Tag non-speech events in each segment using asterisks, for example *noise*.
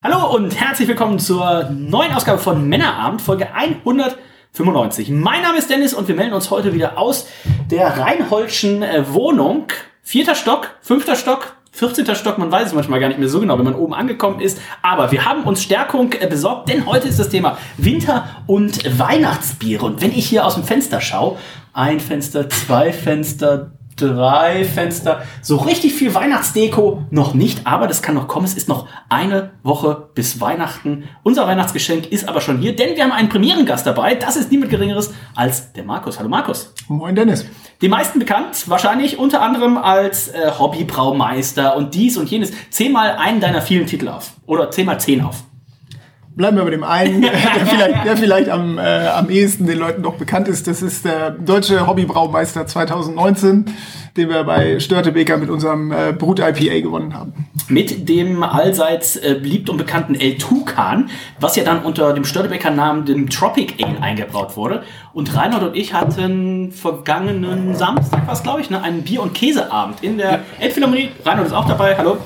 Hallo und herzlich willkommen zur neuen Ausgabe von Männerabend, Folge 195. Mein Name ist Dennis und wir melden uns heute wieder aus der Reinholdschen äh, Wohnung. Vierter Stock, fünfter Stock, 14. Stock, man weiß es manchmal gar nicht mehr so genau, wenn man oben angekommen ist. Aber wir haben uns Stärkung äh, besorgt, denn heute ist das Thema Winter- und Weihnachtsbiere. Und wenn ich hier aus dem Fenster schaue, ein Fenster, zwei Fenster, drei Fenster. So richtig viel Weihnachtsdeko noch nicht, aber das kann noch kommen. Es ist noch eine Woche bis Weihnachten. Unser Weihnachtsgeschenk ist aber schon hier, denn wir haben einen Premierengast dabei. Das ist niemand Geringeres als der Markus. Hallo Markus. Moin Dennis. Die meisten bekannt, wahrscheinlich unter anderem als äh, Hobbybraumeister und dies und jenes. Zähl mal einen deiner vielen Titel auf. Oder zähl mal zehn auf. Bleiben wir bei dem einen, *laughs* der vielleicht, der vielleicht am, äh, am ehesten den Leuten noch bekannt ist. Das ist der deutsche Hobbybraumeister 2019, den wir bei Störtebeker mit unserem äh, Brut-IPA gewonnen haben. Mit dem allseits äh, beliebt und bekannten El Tucan, was ja dann unter dem Störtebeker Namen dem Tropic Ale eingebraut wurde. Und Reinhard und ich hatten vergangenen Samstag, was glaube ich, ne, einen Bier- und Käseabend in der Elbphilharmonie. Reinhard ist auch dabei. Hallo.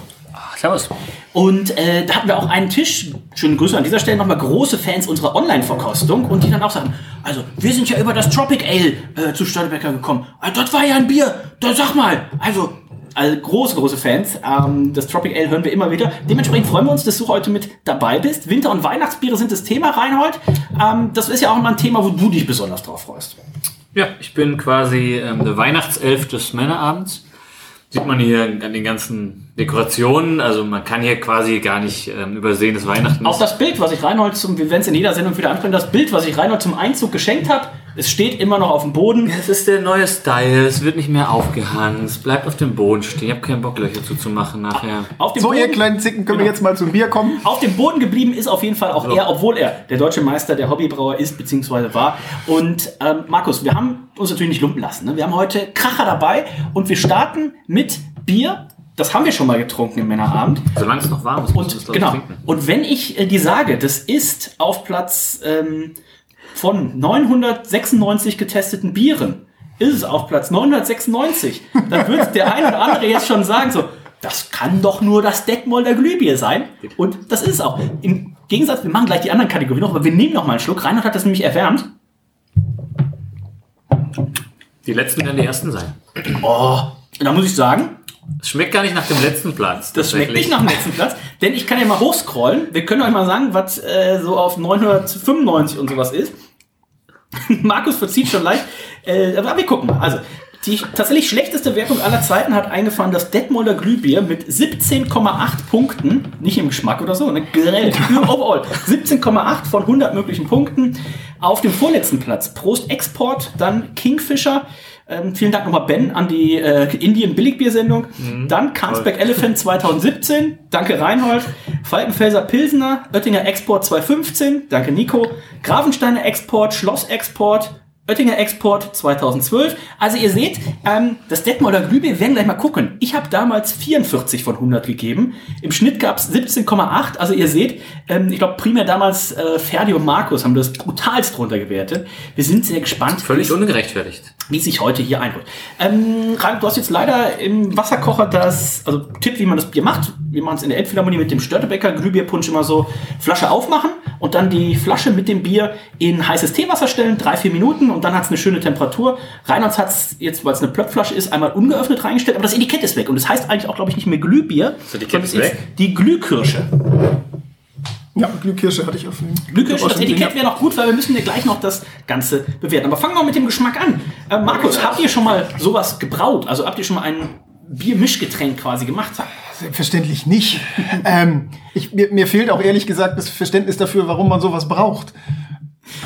Servus. Und äh, da hatten wir auch einen Tisch, schöne Grüße an dieser Stelle nochmal, große Fans unserer Online-Verkostung und die dann auch sagen, also wir sind ja über das Tropic Ale äh, zu Störtebecker gekommen. Ah, dort war ja ein Bier, da sag mal. Also, also große, große Fans. Ähm, das Tropic Ale hören wir immer wieder. Dementsprechend freuen wir uns, dass du heute mit dabei bist. Winter- und Weihnachtsbiere sind das Thema, Reinhold. Ähm, das ist ja auch immer ein Thema, wo du dich besonders drauf freust. Ja, ich bin quasi ähm, der Weihnachtself des Männerabends. Sieht man hier an den ganzen Dekorationen. Also man kann hier quasi gar nicht ähm, übersehen, dass Weihnachten Auch ist. das Bild, was ich Reinhold zum, wir werden es in jeder Sendung wieder ansprechen, das Bild, was ich Reinhold zum Einzug geschenkt habe, es steht immer noch auf dem Boden. Es ist der neue Style, es wird nicht mehr aufgehangen, es bleibt auf dem Boden stehen. Ich habe keinen Bock, Löcher zuzumachen nachher. Auf dem So, Boden, ihr kleinen Zicken, können wir Genau. jetzt mal zum Bier kommen? Auf dem Boden geblieben ist auf jeden Fall auch So. er, obwohl er der deutsche Meister der Hobbybrauer ist, beziehungsweise war. Und ähm, Markus, wir haben uns natürlich nicht lumpen lassen. Ne? Wir haben heute Kracher dabei und wir starten mit Bier. Das haben wir schon mal getrunken im Männerabend. Solange es noch warm ist, Und ich, genau. trinken. Und wenn ich äh, die sage, das ist auf Platz ähm, von 996 getesteten Bieren, ist es auf Platz 996, dann wird der ein oder andere jetzt schon sagen so, das kann doch nur das Detmolder Glühbier sein. Und das ist es auch. Im Gegensatz, wir machen gleich die anderen Kategorien noch, aber wir nehmen noch mal einen Schluck. Reinhard hat das nämlich erwärmt. Die letzten werden die ersten sein. Oh, und da muss ich sagen, Es schmeckt gar nicht nach dem letzten Platz. Das schmeckt nicht nach dem letzten Platz, denn ich kann ja mal hochscrollen. Wir können euch mal sagen, was äh, so auf 995 und sowas ist. *laughs* Markus verzieht schon leicht. Äh, aber wir gucken mal. Also, die tatsächlich schlechteste Wertung aller Zeiten hat eingefahren das Detmolder Glühbier mit 17,8 Punkten. Nicht im Geschmack oder so, ne? Generell, *laughs* overall. 17,8 von 100 möglichen Punkten. Auf dem vorletzten Platz Prost Export, dann Kingfisher. Ähm, vielen Dank nochmal Ben an die äh, Indien Billigbiersendung. Dann Carlsberg Elephant 2017. Danke Reinhold. Falkenfelser Pilsener. Oettinger Export 2015. Danke Nico. Grafensteiner Export. Schloss Export. Oettinger Export 2012. Also ihr seht, ähm, das Detmolder Glühbier, wir werden gleich mal gucken. Ich habe damals 44 von 100 gegeben. Im Schnitt gab es 17,8. Also ihr seht, ähm, ich glaube primär damals äh, Ferdi und Markus haben das brutalst drunter gewertet. Wir sind sehr gespannt, Völlig ungerechtfertigt. wie sich heute hier einholt. Ähm, Ralf, du hast jetzt leider im Wasserkocher das, also Tipp, wie man das Bier macht. Wir machen es in der Elbphilharmonie mit dem Störtebecker Glühbierpunsch immer so Flasche aufmachen und dann die Flasche mit dem Bier in heißes Teewasser stellen, drei, vier Minuten und dann hat es eine schöne Temperatur. Reinhardt hat es jetzt, weil es eine Plöppflasche ist, einmal ungeöffnet reingestellt, aber das Etikett ist weg und das heißt eigentlich auch, glaube ich, nicht mehr Glühbier, Das Etikett ist weg? die Glühkirsche. Ja, Glühkirsche hatte ich auf dem. Glückwunsch, das Etikett wäre noch gut, weil wir müssen ja gleich noch das Ganze bewerten. Aber fangen wir mit dem Geschmack an. Äh, Markus, habt ihr schon mal sowas gebraut? Also habt ihr schon mal ein Biermischgetränk quasi gemacht? Selbstverständlich nicht. ähm, ich, mir, mir fehlt auch ehrlich gesagt das Verständnis dafür, warum man sowas braucht.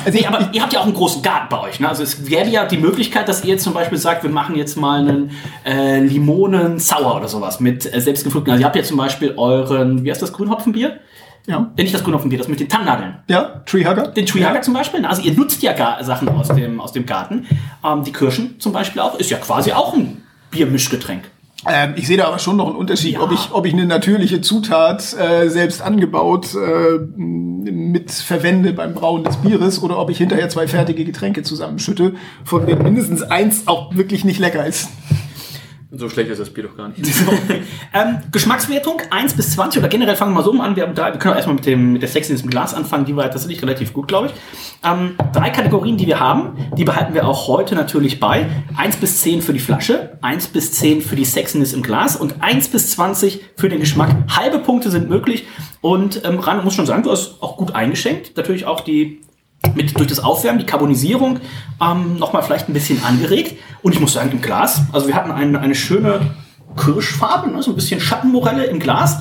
Also Nee, aber ihr habt ja auch einen großen Garten bei euch. Ne? Also es gäbe ja die Möglichkeit, dass ihr zum Beispiel sagt, wir machen jetzt mal einen äh, Limonen-Sauer oder sowas mit äh, selbstgepflückten. Also ihr habt ja zum Beispiel euren, wie heißt das, Grünhopfenbier? Ja. Wenn nicht das Grün auf dem Bier, das mit den Tannennadeln. Ja, Treehugger. Den Treehugger zum Beispiel. Also ihr nutzt ja gar Sachen aus dem, aus dem Garten. Ähm, die Kirschen zum Beispiel auch. Ist ja quasi auch ein Biermischgetränk. Ähm, ich sehe da aber schon noch einen Unterschied, Ja. ob, ich, ob ich eine natürliche Zutat äh, selbst angebaut äh, mit verwende beim Brauen des Bieres oder ob ich hinterher zwei fertige Getränke zusammenschütte, von denen mindestens eins auch wirklich nicht lecker ist. So schlecht ist das Bier doch gar nicht. *laughs* ähm, Geschmackswertung 1 bis 20 oder generell fangen wir mal so an. Wir, haben da, wir können auch erstmal mit, dem, mit der Sexiness im Glas anfangen. Die war tatsächlich relativ gut, glaube ich. Ähm, drei Kategorien, die wir haben, die behalten wir auch heute natürlich bei. 1 bis 10 für die Flasche, 1 bis 10 für die Sexiness im Glas und 1 bis 20 für den Geschmack. Halbe Punkte sind möglich. Und ähm, Ran muss schon sagen, du hast auch gut eingeschenkt. Natürlich auch die mit durch das Aufwärmen, die Carbonisierung ähm, nochmal vielleicht ein bisschen angeregt. Und ich muss sagen, im Glas, also wir hatten eine, eine schöne Kirschfarbe, ne? so ein bisschen Schattenmorelle im Glas.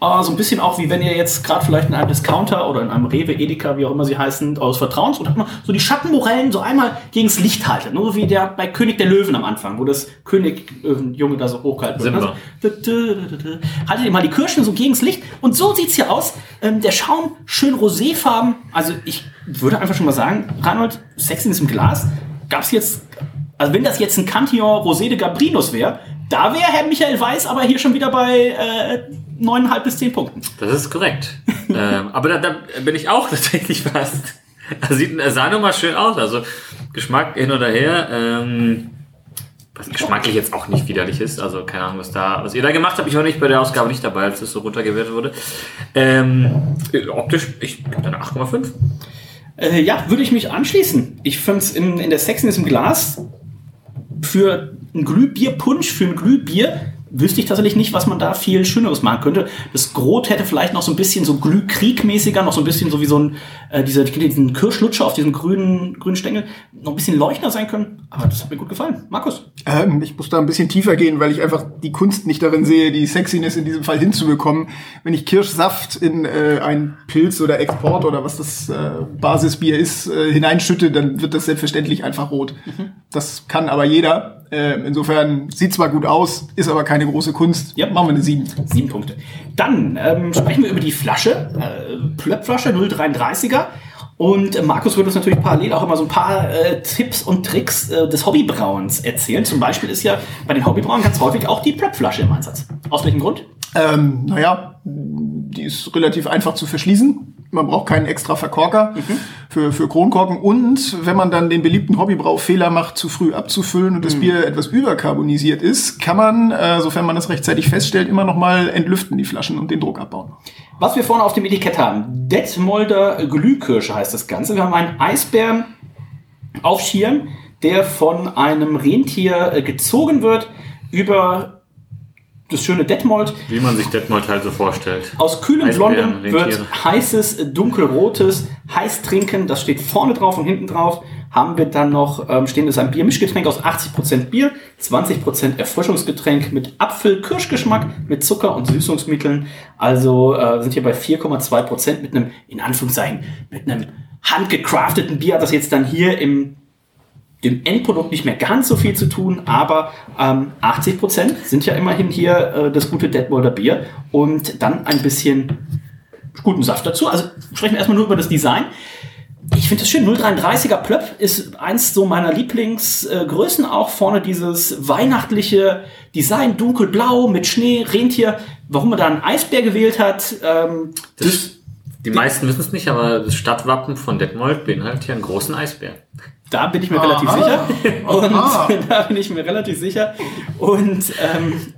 Äh, so ein bisschen auch, wie wenn ihr jetzt gerade vielleicht in einem Discounter oder in einem Rewe, Edeka, wie auch immer sie heißen, eures Vertrauens, und hat man so die Schattenmorellen so einmal gegens Licht haltet. Nur so wie der bei König der Löwen am Anfang, wo das König-Junge da so hochgehalten wird. Simba. Also, haltet ihr mal die Kirschen so gegens Licht. Und so sieht's hier aus. Ähm, der Schaum schön roséfarben. Also ich würde einfach schon mal sagen, Reinhold, Sexen ist im Glas. Gab's jetzt, also wenn das jetzt ein Cantillon Rosé de Gabrinus wäre, da wäre Herr Michael Weiß aber hier schon wieder bei äh, 9,5 bis 10 Punkten. Das ist korrekt. *laughs* ähm, aber da, da bin ich auch *laughs* tatsächlich fast. Er sieht, er sah nur mal schön aus. Also Geschmack hin oder her. Ähm, was geschmacklich jetzt auch nicht widerlich ist. Also keine Ahnung, was da, was ihr da gemacht habt. Ich war nicht bei der Ausgabe nicht dabei, als das so runtergewertet wurde. Ähm, optisch, ich da eine 8,5. Äh, ja, würde ich mich anschließen. Ich finde es in, in der Sexiness im Glas für ein Glühbierpunsch, für ein Glühbier, wüsste ich tatsächlich nicht, was man da viel Schöneres machen könnte. Das Grot hätte vielleicht noch so ein bisschen so Glühkriegmäßiger, noch so ein bisschen so wie so ein, äh, dieser, diesen Kirschlutscher auf diesem grünen, grünen Stängel, noch ein bisschen leuchtender sein können. Aber das hat mir gut gefallen. Markus. Ähm, ich muss da ein bisschen tiefer gehen, weil ich einfach die Kunst nicht darin sehe, die Sexiness in diesem Fall hinzubekommen. Wenn ich Kirschsaft in äh, ein Pilz oder Export oder was das äh, Basisbier ist, äh, hineinschütte, dann wird das selbstverständlich einfach rot. Das kann aber jeder. Äh, insofern sieht zwar gut aus, ist aber keine große Kunst. Ja. Machen wir eine 7. Sieben Punkte. Dann ähm, sprechen wir über die Flasche. Äh, Plöppflasche 0,33er. Und äh, Markus wird uns natürlich parallel auch immer so ein paar äh, Tipps und Tricks äh, des Hobbybrauens erzählen. Zum Beispiel ist ja bei den Hobbybrauen ganz häufig auch die Plöppflasche im Einsatz. Aus welchem Grund? Ähm, naja, die ist relativ einfach zu verschließen. Man braucht keinen extra Verkorker für, für Kronkorken. Und wenn man dann den beliebten Hobbybraufehler macht, zu früh abzufüllen und das Bier etwas überkarbonisiert ist, kann man, äh, sofern man das rechtzeitig feststellt, immer noch mal entlüften die Flaschen und den Druck abbauen. Was wir vorne auf dem Etikett haben. Detmolder Glühkirsche heißt das Ganze. Wir haben einen Eisbären auf Schirm, der von einem Rentier äh, gezogen wird über das schöne Detmold. Wie man sich Detmold halt so vorstellt. Aus kühlem Blondem wird heißes, dunkelrotes, heiß trinken, das steht vorne drauf und hinten drauf. Haben wir dann noch, ähm, stehen ist ein Biermischgetränk aus 80% Bier, 20% Erfrischungsgetränk mit Apfel-Kirschgeschmack, mit Zucker und Süßungsmitteln. Also äh, sind hier bei 4,2% mit einem, in Anführungszeichen, mit einem handgecrafteten Bier, das jetzt dann hier im dem Endprodukt nicht mehr ganz so viel zu tun, aber ähm, 80% sind ja immerhin hier äh, das gute Detmolder Bier und dann ein bisschen guten Saft dazu. Also sprechen wir erstmal nur über das Design. Ich finde es schön, 0,33er Plöpp ist eins so meiner Lieblingsgrößen. Äh, auch vorne dieses weihnachtliche Design, dunkelblau mit Schnee, Rentier. Warum man da einen Eisbär gewählt hat, ähm, Das, die meisten wissen es nicht, aber das Stadtwappen von Detmold beinhaltet hier einen großen Eisbär. Da bin ich mir relativ sicher. Und *laughs* da bin ich mir relativ sicher. Und ähm,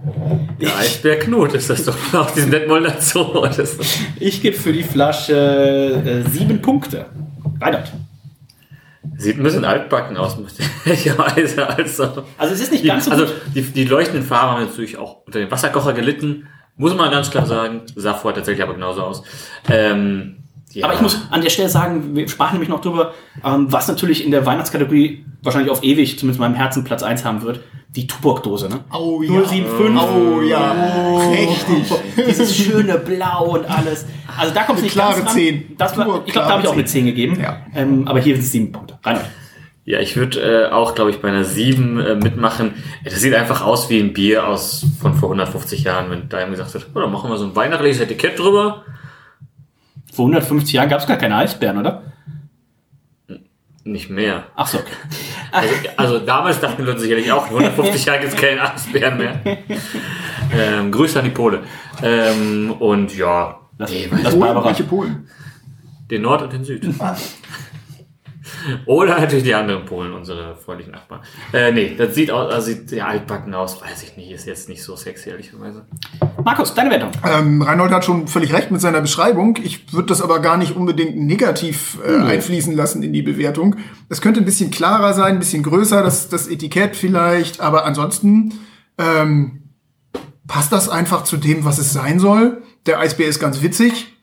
Der Eisbär Knut ist das doch auf diesem Detmolder Zoo. Ist- ich gebe für die Flasche äh, sieben Punkte. Reinhard. Sieht ein bisschen altbacken aus, möglicherweise. Also, Also es ist nicht ganz so also gut. die, die leuchtenden Farben haben natürlich auch unter dem Wasserkocher gelitten. Muss man ganz klar sagen. Sah vorher tatsächlich aber genauso aus. Ähm, ja. Aber ich muss an der Stelle sagen, wir sprachen nämlich noch drüber, ähm, was natürlich in der Weihnachtskategorie wahrscheinlich auf ewig, zumindest in meinem Herzen, Platz 1 haben wird. Die Tuborg-Dose, ne? Oh ja. 075. Oh ja, richtig. Dieses schöne Blau und alles. Also da kommt es nicht Klare ganz ran. 10. Das war, ich glaube, da habe ich auch eine 10 gegeben. Ja. Ähm, aber hier sind es 7 Punkte. Reinhard. Ja, ich würde äh, auch, glaube ich, bei einer 7 äh, mitmachen. Ja, Das sieht einfach aus wie ein Bier aus von vor 150 Jahren, wenn da jemand gesagt hat, oh, dann machen wir so ein weihnachtliches Etikett drüber. Vor 150 Jahren gab es gar keine Eisbären, oder? Nicht mehr. Ach so. Also, also damals dachten die Leute sicherlich auch, in 150 Jahren gibt es keinen Eisbären mehr. Ähm, Grüße an die Pole. Ähm, und ja, Lass, nee, lass Polen, welche Polen? den Nord und den Süd. *laughs* Oder natürlich die anderen Polen, unsere freundlichen Nachbarn. Äh, nee, das sieht aus, also sieht ja altbacken aus, weiß ich nicht, ist jetzt nicht so sexy, ehrlicherweise. Markus, deine Wertung. Ähm, Reinhold hat schon völlig recht mit seiner Beschreibung. Ich würde das aber gar nicht unbedingt negativ äh, einfließen lassen in die Bewertung. Es könnte ein bisschen klarer sein, ein bisschen größer, das, das Etikett vielleicht, aber ansonsten ähm, passt das einfach zu dem, was es sein soll. Der Eisbär ist ganz witzig.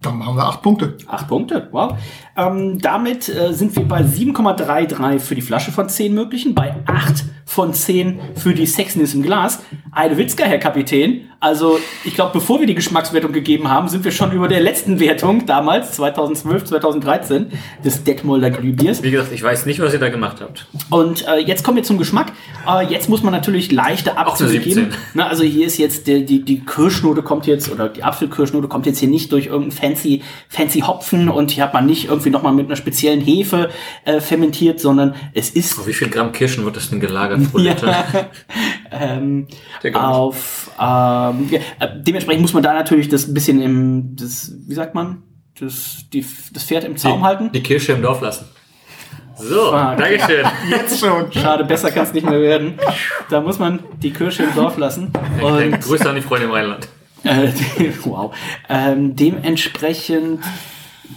Dann machen wir acht Punkte. Acht Punkte, wow. Ähm, damit äh, sind wir bei 7,33 für die Flasche von 10 möglichen, bei 8 von 10 für die Sexiness im Glas. Eine Witzka, Herr Kapitän. Also, ich glaube, bevor wir die Geschmackswertung gegeben haben, sind wir schon über der letzten Wertung damals, 2012, 2013, des Detmolder Glühbiers. Wie gesagt, ich weiß nicht, was ihr da gemacht habt. Und äh, jetzt kommen wir zum Geschmack. Äh, jetzt muss man natürlich leichte Abzüge 17. geben. Na, also hier ist jetzt der, die, die Kirschnote kommt jetzt, oder die Apfelkirschnote kommt jetzt hier nicht durch irgendein fancy, fancy Hopfen und hier hat man nicht irgendwie nochmal mit einer speziellen Hefe äh, fermentiert, sondern es ist Auf wie viel Gramm Kirschen wird das denn gelagert pro *laughs* Ja. *laughs* Ähm, auf ähm, äh, dementsprechend muss man da natürlich das ein bisschen im, das, wie sagt man, das, die, das Pferd im Zaum halten. Die Kirsche im Dorf lassen. So, Ah. Dankeschön. *laughs* Jetzt schon. Schade, besser kann es nicht mehr werden. Da muss man die Kirsche im Dorf lassen. Und Grüße an die Freunde im Rheinland. *laughs* Äh, *laughs* wow. Ähm, dementsprechend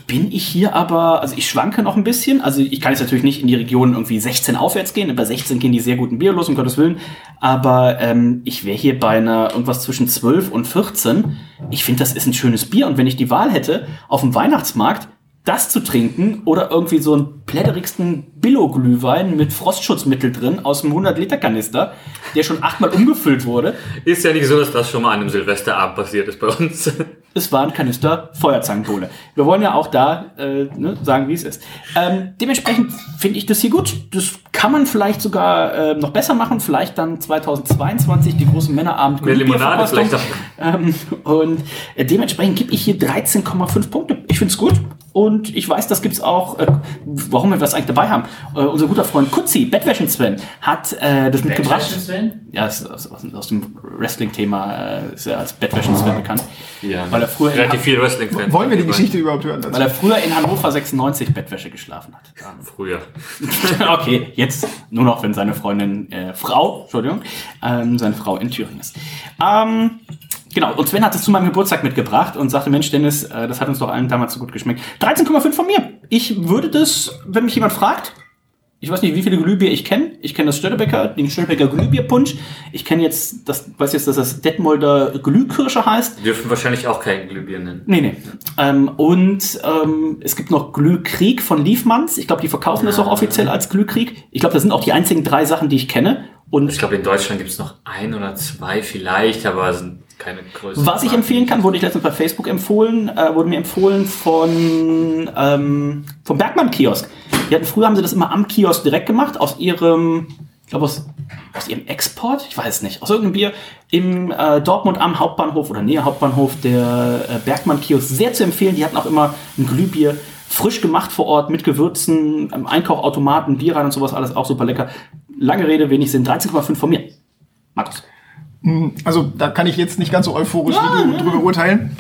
bin ich hier aber, also ich schwanke noch ein bisschen. Also ich kann jetzt natürlich nicht in die Region irgendwie 16 aufwärts gehen. Bei 16 gehen die sehr guten Bier los, um Gottes Willen. Aber ähm, ich wäre hier bei einer irgendwas zwischen 12 und 14. Ich finde, das ist ein schönes Bier. Und wenn ich die Wahl hätte, auf dem Weihnachtsmarkt das zu trinken oder irgendwie so einen plätterigsten Billo-Glühwein mit Frostschutzmittel drin aus einem 100-Liter-Kanister, der schon achtmal umgefüllt wurde, Ist ja nicht so, dass das schon mal an einem Silvesterabend passiert ist bei uns. Es war ein Kanister Feuerzangenbowle. Wir wollen ja auch da äh, ne, sagen, wie es ist. Ähm, dementsprechend finde ich das hier gut. Das kann man vielleicht sogar äh, noch besser machen. Vielleicht dann 2022 die großen Männerabend Mehr Limonade vielleicht auch. ähm, und äh, dementsprechend gebe ich hier 13,5 Punkte. Ich finde es gut. Und ich weiß, das gibt's auch, äh, warum wir was eigentlich dabei haben. Äh, unser guter Freund Kutzi, Bettwäschen Sven, hat äh, das mitgebracht. Ja, ist aus, aus, aus dem Wrestling-Thema äh, ist er als Bettwäschen Sven bekannt. Ja, Weil er früher in relativ viel Wrestling-Fans. Wollen wir die Geschichte überhaupt hören? dazu? weil er früher in Hannover 96 Bettwäsche geschlafen hat. Früher. *laughs* okay, jetzt nur noch, wenn seine Freundin, äh, Frau, Entschuldigung, ähm, seine Frau in Thüringen ist. Ähm, genau, und Sven hat es zu meinem Geburtstag mitgebracht und sagte, Mensch, Dennis, äh, das hat uns doch allen damals so gut geschmeckt. 13,5 von mir. Ich würde das, wenn mich jemand fragt, ich weiß nicht, wie viele Glühbier ich kenne. Ich kenne das Stöttebecker, den Stöttebecker Glühbierpunsch. Ich kenne jetzt, das weiß jetzt, dass das Detmolder Glühkirsche heißt. Die dürfen wahrscheinlich auch kein Glühbier nennen. Nee, nee. Ähm, und ähm, es gibt noch Glühkrieg von Liefmanns. Ich glaube, die verkaufen das auch offiziell als Glühkrieg. Ich glaube, das sind auch die einzigen drei Sachen, die ich kenne. Und Ich glaube, in Deutschland gibt es noch ein oder zwei vielleicht, aber es sind keine größeren. was ich empfehlen kann, wurde ich letztens bei Facebook empfohlen, äh, wurde mir empfohlen von ähm, vom Bergmann-Kiosk. Die hatten früher haben sie das immer am Kiosk direkt gemacht, aus ihrem, ich glaube aus, aus ihrem Export, ich weiß nicht, aus irgendeinem Bier im äh, Dortmund am Hauptbahnhof oder näher Hauptbahnhof der äh, Bergmann-Kiosk sehr zu empfehlen. Die hatten auch immer ein Glühbier frisch gemacht vor Ort mit Gewürzen, am Einkaufautomaten, Bier rein und sowas, alles auch super lecker. Lange Rede, wenig Sinn, 13,5 von mir. Markus. Also da kann ich jetzt nicht ganz so euphorisch wie du drüber urteilen.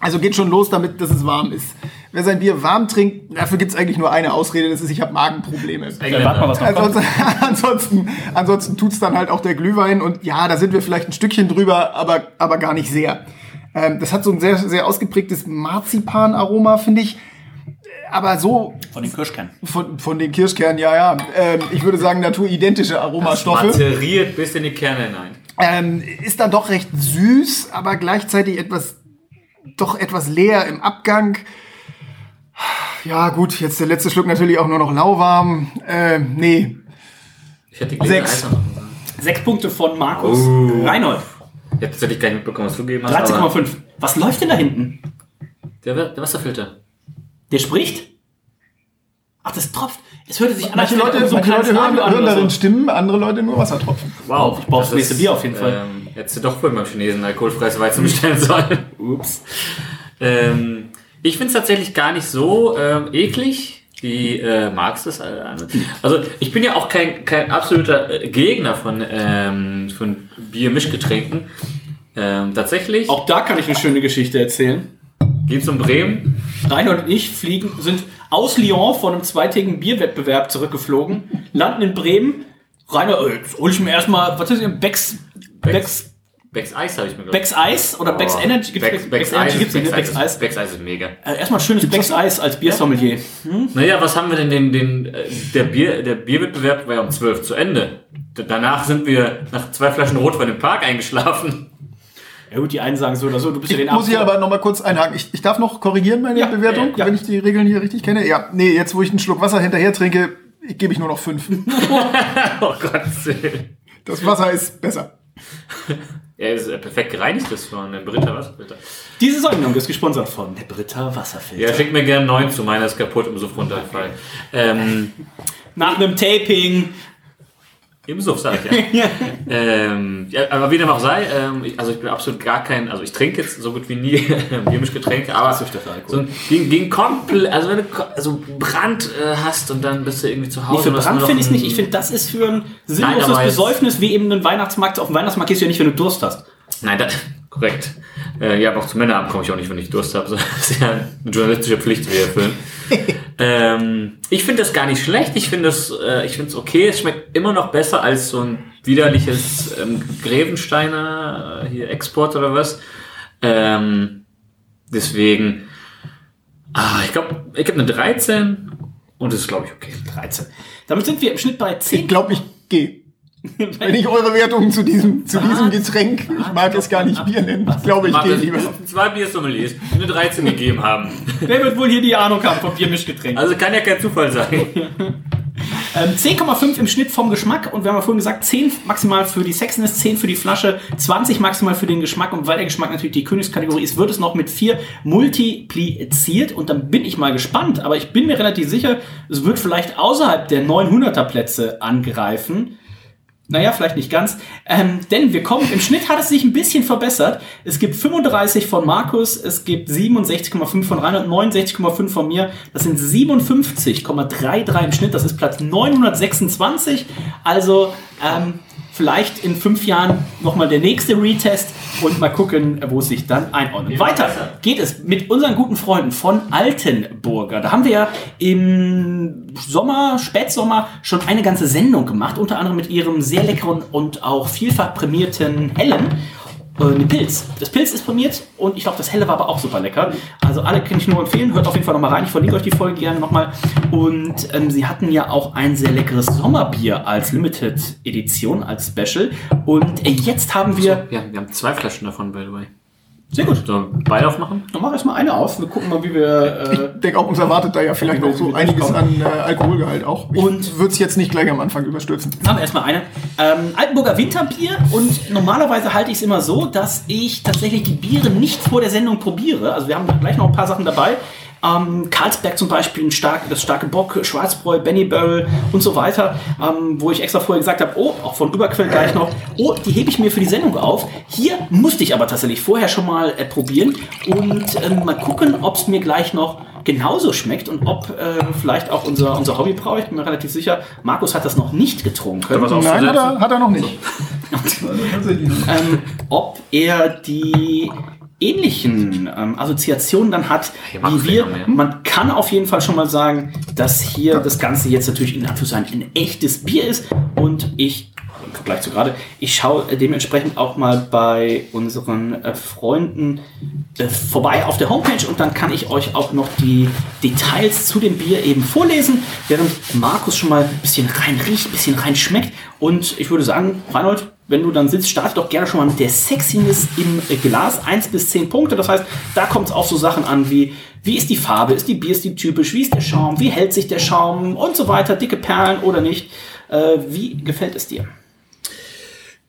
Also geht schon los damit, dass es warm ist. Wer sein Bier warm trinkt, dafür gibt es eigentlich nur eine Ausrede, das ist, ich habe Magenprobleme. Ja, warte mal, was noch kommt. Ansonsten, *laughs* ansonsten, ansonsten tut's dann halt auch der Glühwein und ja, da sind wir vielleicht ein Stückchen drüber, aber, aber gar nicht sehr. Ähm, das hat so ein sehr, sehr ausgeprägtes Marzipan-Aroma, finde ich. Aber so Von den Kirschkernen. von, von den Kirschkernen, ja, ja. Ähm, ich würde sagen, naturidentische Aromastoffe. Materiert bis in die Kerne hinein. Ähm, ist dann doch recht süß, aber gleichzeitig etwas, doch etwas leer im Abgang. Ja, gut, jetzt der letzte Schluck natürlich auch nur noch lauwarm. Ähm, nee, Ich hätte Sechs. Sechs Punkte von Markus. Oh. Reinhold. Jetzt hätte ich gar nicht mitbekommen, was du gegeben hast. aber 13,5. Was läuft denn da hinten? Der, der Wasserfilter. Der spricht? Ach, das tropft. Es hörte sich an, manche als Leute, so manche Leute hören, hören darin so. Stimmen, andere Leute nur Wassertropfen. Wow. ich brauch das ist, nächste Bier auf jeden Fall. Ähm, hättest du doch wohl beim Chinesen alkoholfreies Weizen bestellen sollen. *laughs* Ups. Ähm, Ich finde es tatsächlich gar nicht so ähm, eklig. Wie äh, magst du es? äh, Also ich bin ja auch kein, kein absoluter äh, Gegner von, ähm, von Bier-Mischgetränken. Ähm, tatsächlich Auch da kann ich eine schöne Geschichte erzählen. geht's um Bremen. Reinhold und ich fliegen, sind aus Lyon von einem zweitägigen Bierwettbewerb zurückgeflogen, landen in Bremen. Reinhold, äh, jetzt hol ich mir erstmal, was ist denn, Becks, Becks, Becks Eis habe ich mir Becks Eis oder Becks Energy? Gibt's Becks, Becks, Becks Energy Eis, gibt's nicht, Becks ne? Becks Eis. Becks Eis ist mega. Äh, erstmal schönes Becks Eis als Biersommelier. Naja, was haben wir denn? Den, den, äh, der, Bier, der Bierwettbewerb war ja um 12 zu Ende. Danach sind wir nach zwei Flaschen Rotwein im Park eingeschlafen. Ja gut, die einen sagen so oder so, du bist ja den Ich muss hier aber noch mal kurz einhaken. Ich, ich darf noch korrigieren meine Ja, Bewertung, ja, ja. wenn ich die Regeln hier richtig kenne. Ja, nee, jetzt wo ich einen Schluck Wasser hinterher trinke, gebe ich nur noch fünf. *laughs* Oh Gott. Das Wasser ist besser. Er ist äh, perfekt gereinigt, das von der Britta, was? Britta. Diese Sendung ist gesponsert von der Britta Wasserfilter. Ja, schickt mir gerne neun zu, meiner ist kaputt im Suff runtergefallen. Ähm, Nach einem Taping. Im Suff, sag ich *laughs* ja. ähm, ja. Aber wie dem auch sei, ähm, ich, also ich bin absolut gar kein, also ich trinke jetzt so gut wie nie *laughs* aber Süchtig auf Alkohol. so gegen, gegen komplett, also wenn du also Brand äh, hast und dann bist du irgendwie zu Hause. Nee, für Brand finde ich ein- nicht. Ich finde, das ist für ein sinnloses aber jetzt- Besäufnis wie eben ein Weihnachtsmarkt. Auf dem Weihnachtsmarkt gehst du ja nicht, wenn du Durst hast. Nein, das, *laughs* korrekt. Äh, ja, aber auch zum Männerabend komme ich auch nicht, wenn ich Durst habe. Das ist ja eine journalistische Pflicht, die wir erfüllen. Ähm, ich finde das gar nicht schlecht. Ich finde es äh, ich finde es okay. Es schmeckt immer noch besser als so ein widerliches ähm, Grevensteiner äh, hier Export oder was. Ähm, deswegen, ah, ich glaube, ich habe eine 13 und das ist, glaube ich, okay. 13. Damit sind wir im Schnitt bei Ich 10. glaube, ich gehe. *laughs* Wenn ich eure Wertungen zu diesem, zu diesem Getränk, ich mag es gar nicht Bier nennen, ich glaube, ich gehe lieber. zwei Biersommeliers, die eine 13 gegeben haben. *laughs* Wer wird wohl hier die Ahnung haben vom Biermischgetränk? Also kann ja kein Zufall sein. *laughs* Ähm, 10,5 im Schnitt vom Geschmack und wir haben ja vorhin gesagt, 10 maximal für die Sexiness, 10 für die Flasche, 20 maximal für den Geschmack und weil der Geschmack natürlich die Königskategorie ist, wird es noch mit 4 multipliziert und dann bin ich mal gespannt, aber ich bin mir relativ sicher, es wird vielleicht außerhalb der 900er Plätze angreifen. Naja, vielleicht nicht ganz. Ähm, denn wir kommen, im Schnitt hat es sich ein bisschen verbessert. Es gibt 35 von Markus, es gibt 67,5 von Reinhard, 69,5 von mir. Das sind 57,33 im Schnitt. Das ist Platz 926. Also ähm, vielleicht in fünf Jahren nochmal der nächste Retest und mal gucken, wo es sich dann einordnet. Weiter geht es mit unseren guten Freunden von Altenburger. Da haben wir ja im Sommer, Spätsommer schon eine ganze Sendung gemacht, unter anderem mit ihrem sehr leckeren und auch vielfach prämierten Hellen. Äh, Pilz. Das Pilz ist prämiert und ich glaube, das Helle war aber auch super lecker. Also alle kann ich nur empfehlen. Hört auf jeden Fall nochmal rein. Ich verlinke euch die Folge gerne nochmal. Und ähm, sie hatten ja auch ein sehr leckeres Sommerbier als Limited Edition, als Special. Und äh, jetzt haben wir... Ja, wir haben zwei Flaschen davon, by the way. Sehr gut. So, beide aufmachen? Dann mach erstmal eine auf. Wir gucken mal, wie wir... Äh, Ich denke auch, uns erwartet da ja vielleicht noch so einiges an äh, Alkoholgehalt auch. Ich Und- würde es jetzt nicht gleich am Anfang überstürzen. Machen wir erstmal eine. Ähm, Altenburger Winterbier und normalerweise halte ich es immer so, dass ich tatsächlich die Biere nicht vor der Sendung probiere. Also wir haben gleich noch ein paar Sachen dabei. Ähm, Karlsberg zum Beispiel, ein stark, das starke Bock, Schwarzbräu, Benny Barrel und so weiter, ähm, wo ich extra vorher gesagt habe, oh, auch von Überquell gleich noch, oh, die hebe ich mir für die Sendung auf. Hier musste ich aber tatsächlich vorher schon mal äh, probieren und ähm, mal gucken, ob es mir gleich noch genauso schmeckt und ob äh, vielleicht auch unser, unser Hobbybrauer, ich bin mir relativ sicher, Markus hat das noch nicht getrunken. Nein, hat er, hat er noch nicht. *laughs* ähm, ob er die ähnlichen ähm, Assoziationen dann hat wie wir. Man kann auf jeden Fall schon mal sagen, dass hier das Ganze jetzt natürlich in Anführungszeichen ein echtes Bier ist. Und ich im Vergleich zu gerade, ich schaue dementsprechend auch mal bei unseren äh, Freunden äh, vorbei auf der Homepage. Und dann kann ich euch auch noch die Details zu dem Bier eben vorlesen, während Markus schon mal ein bisschen rein riecht, ein bisschen rein schmeckt und ich würde sagen, Reinhold, wenn du dann sitzt, starte doch gerne schon mal mit der Sexiness im Glas. 1 bis 10 Punkte. Das heißt, da kommt es auf so Sachen an wie, wie ist die Farbe, ist die Bierstil typisch, wie ist der Schaum, wie hält sich der Schaum und so weiter, dicke Perlen oder nicht. Äh, wie gefällt es dir?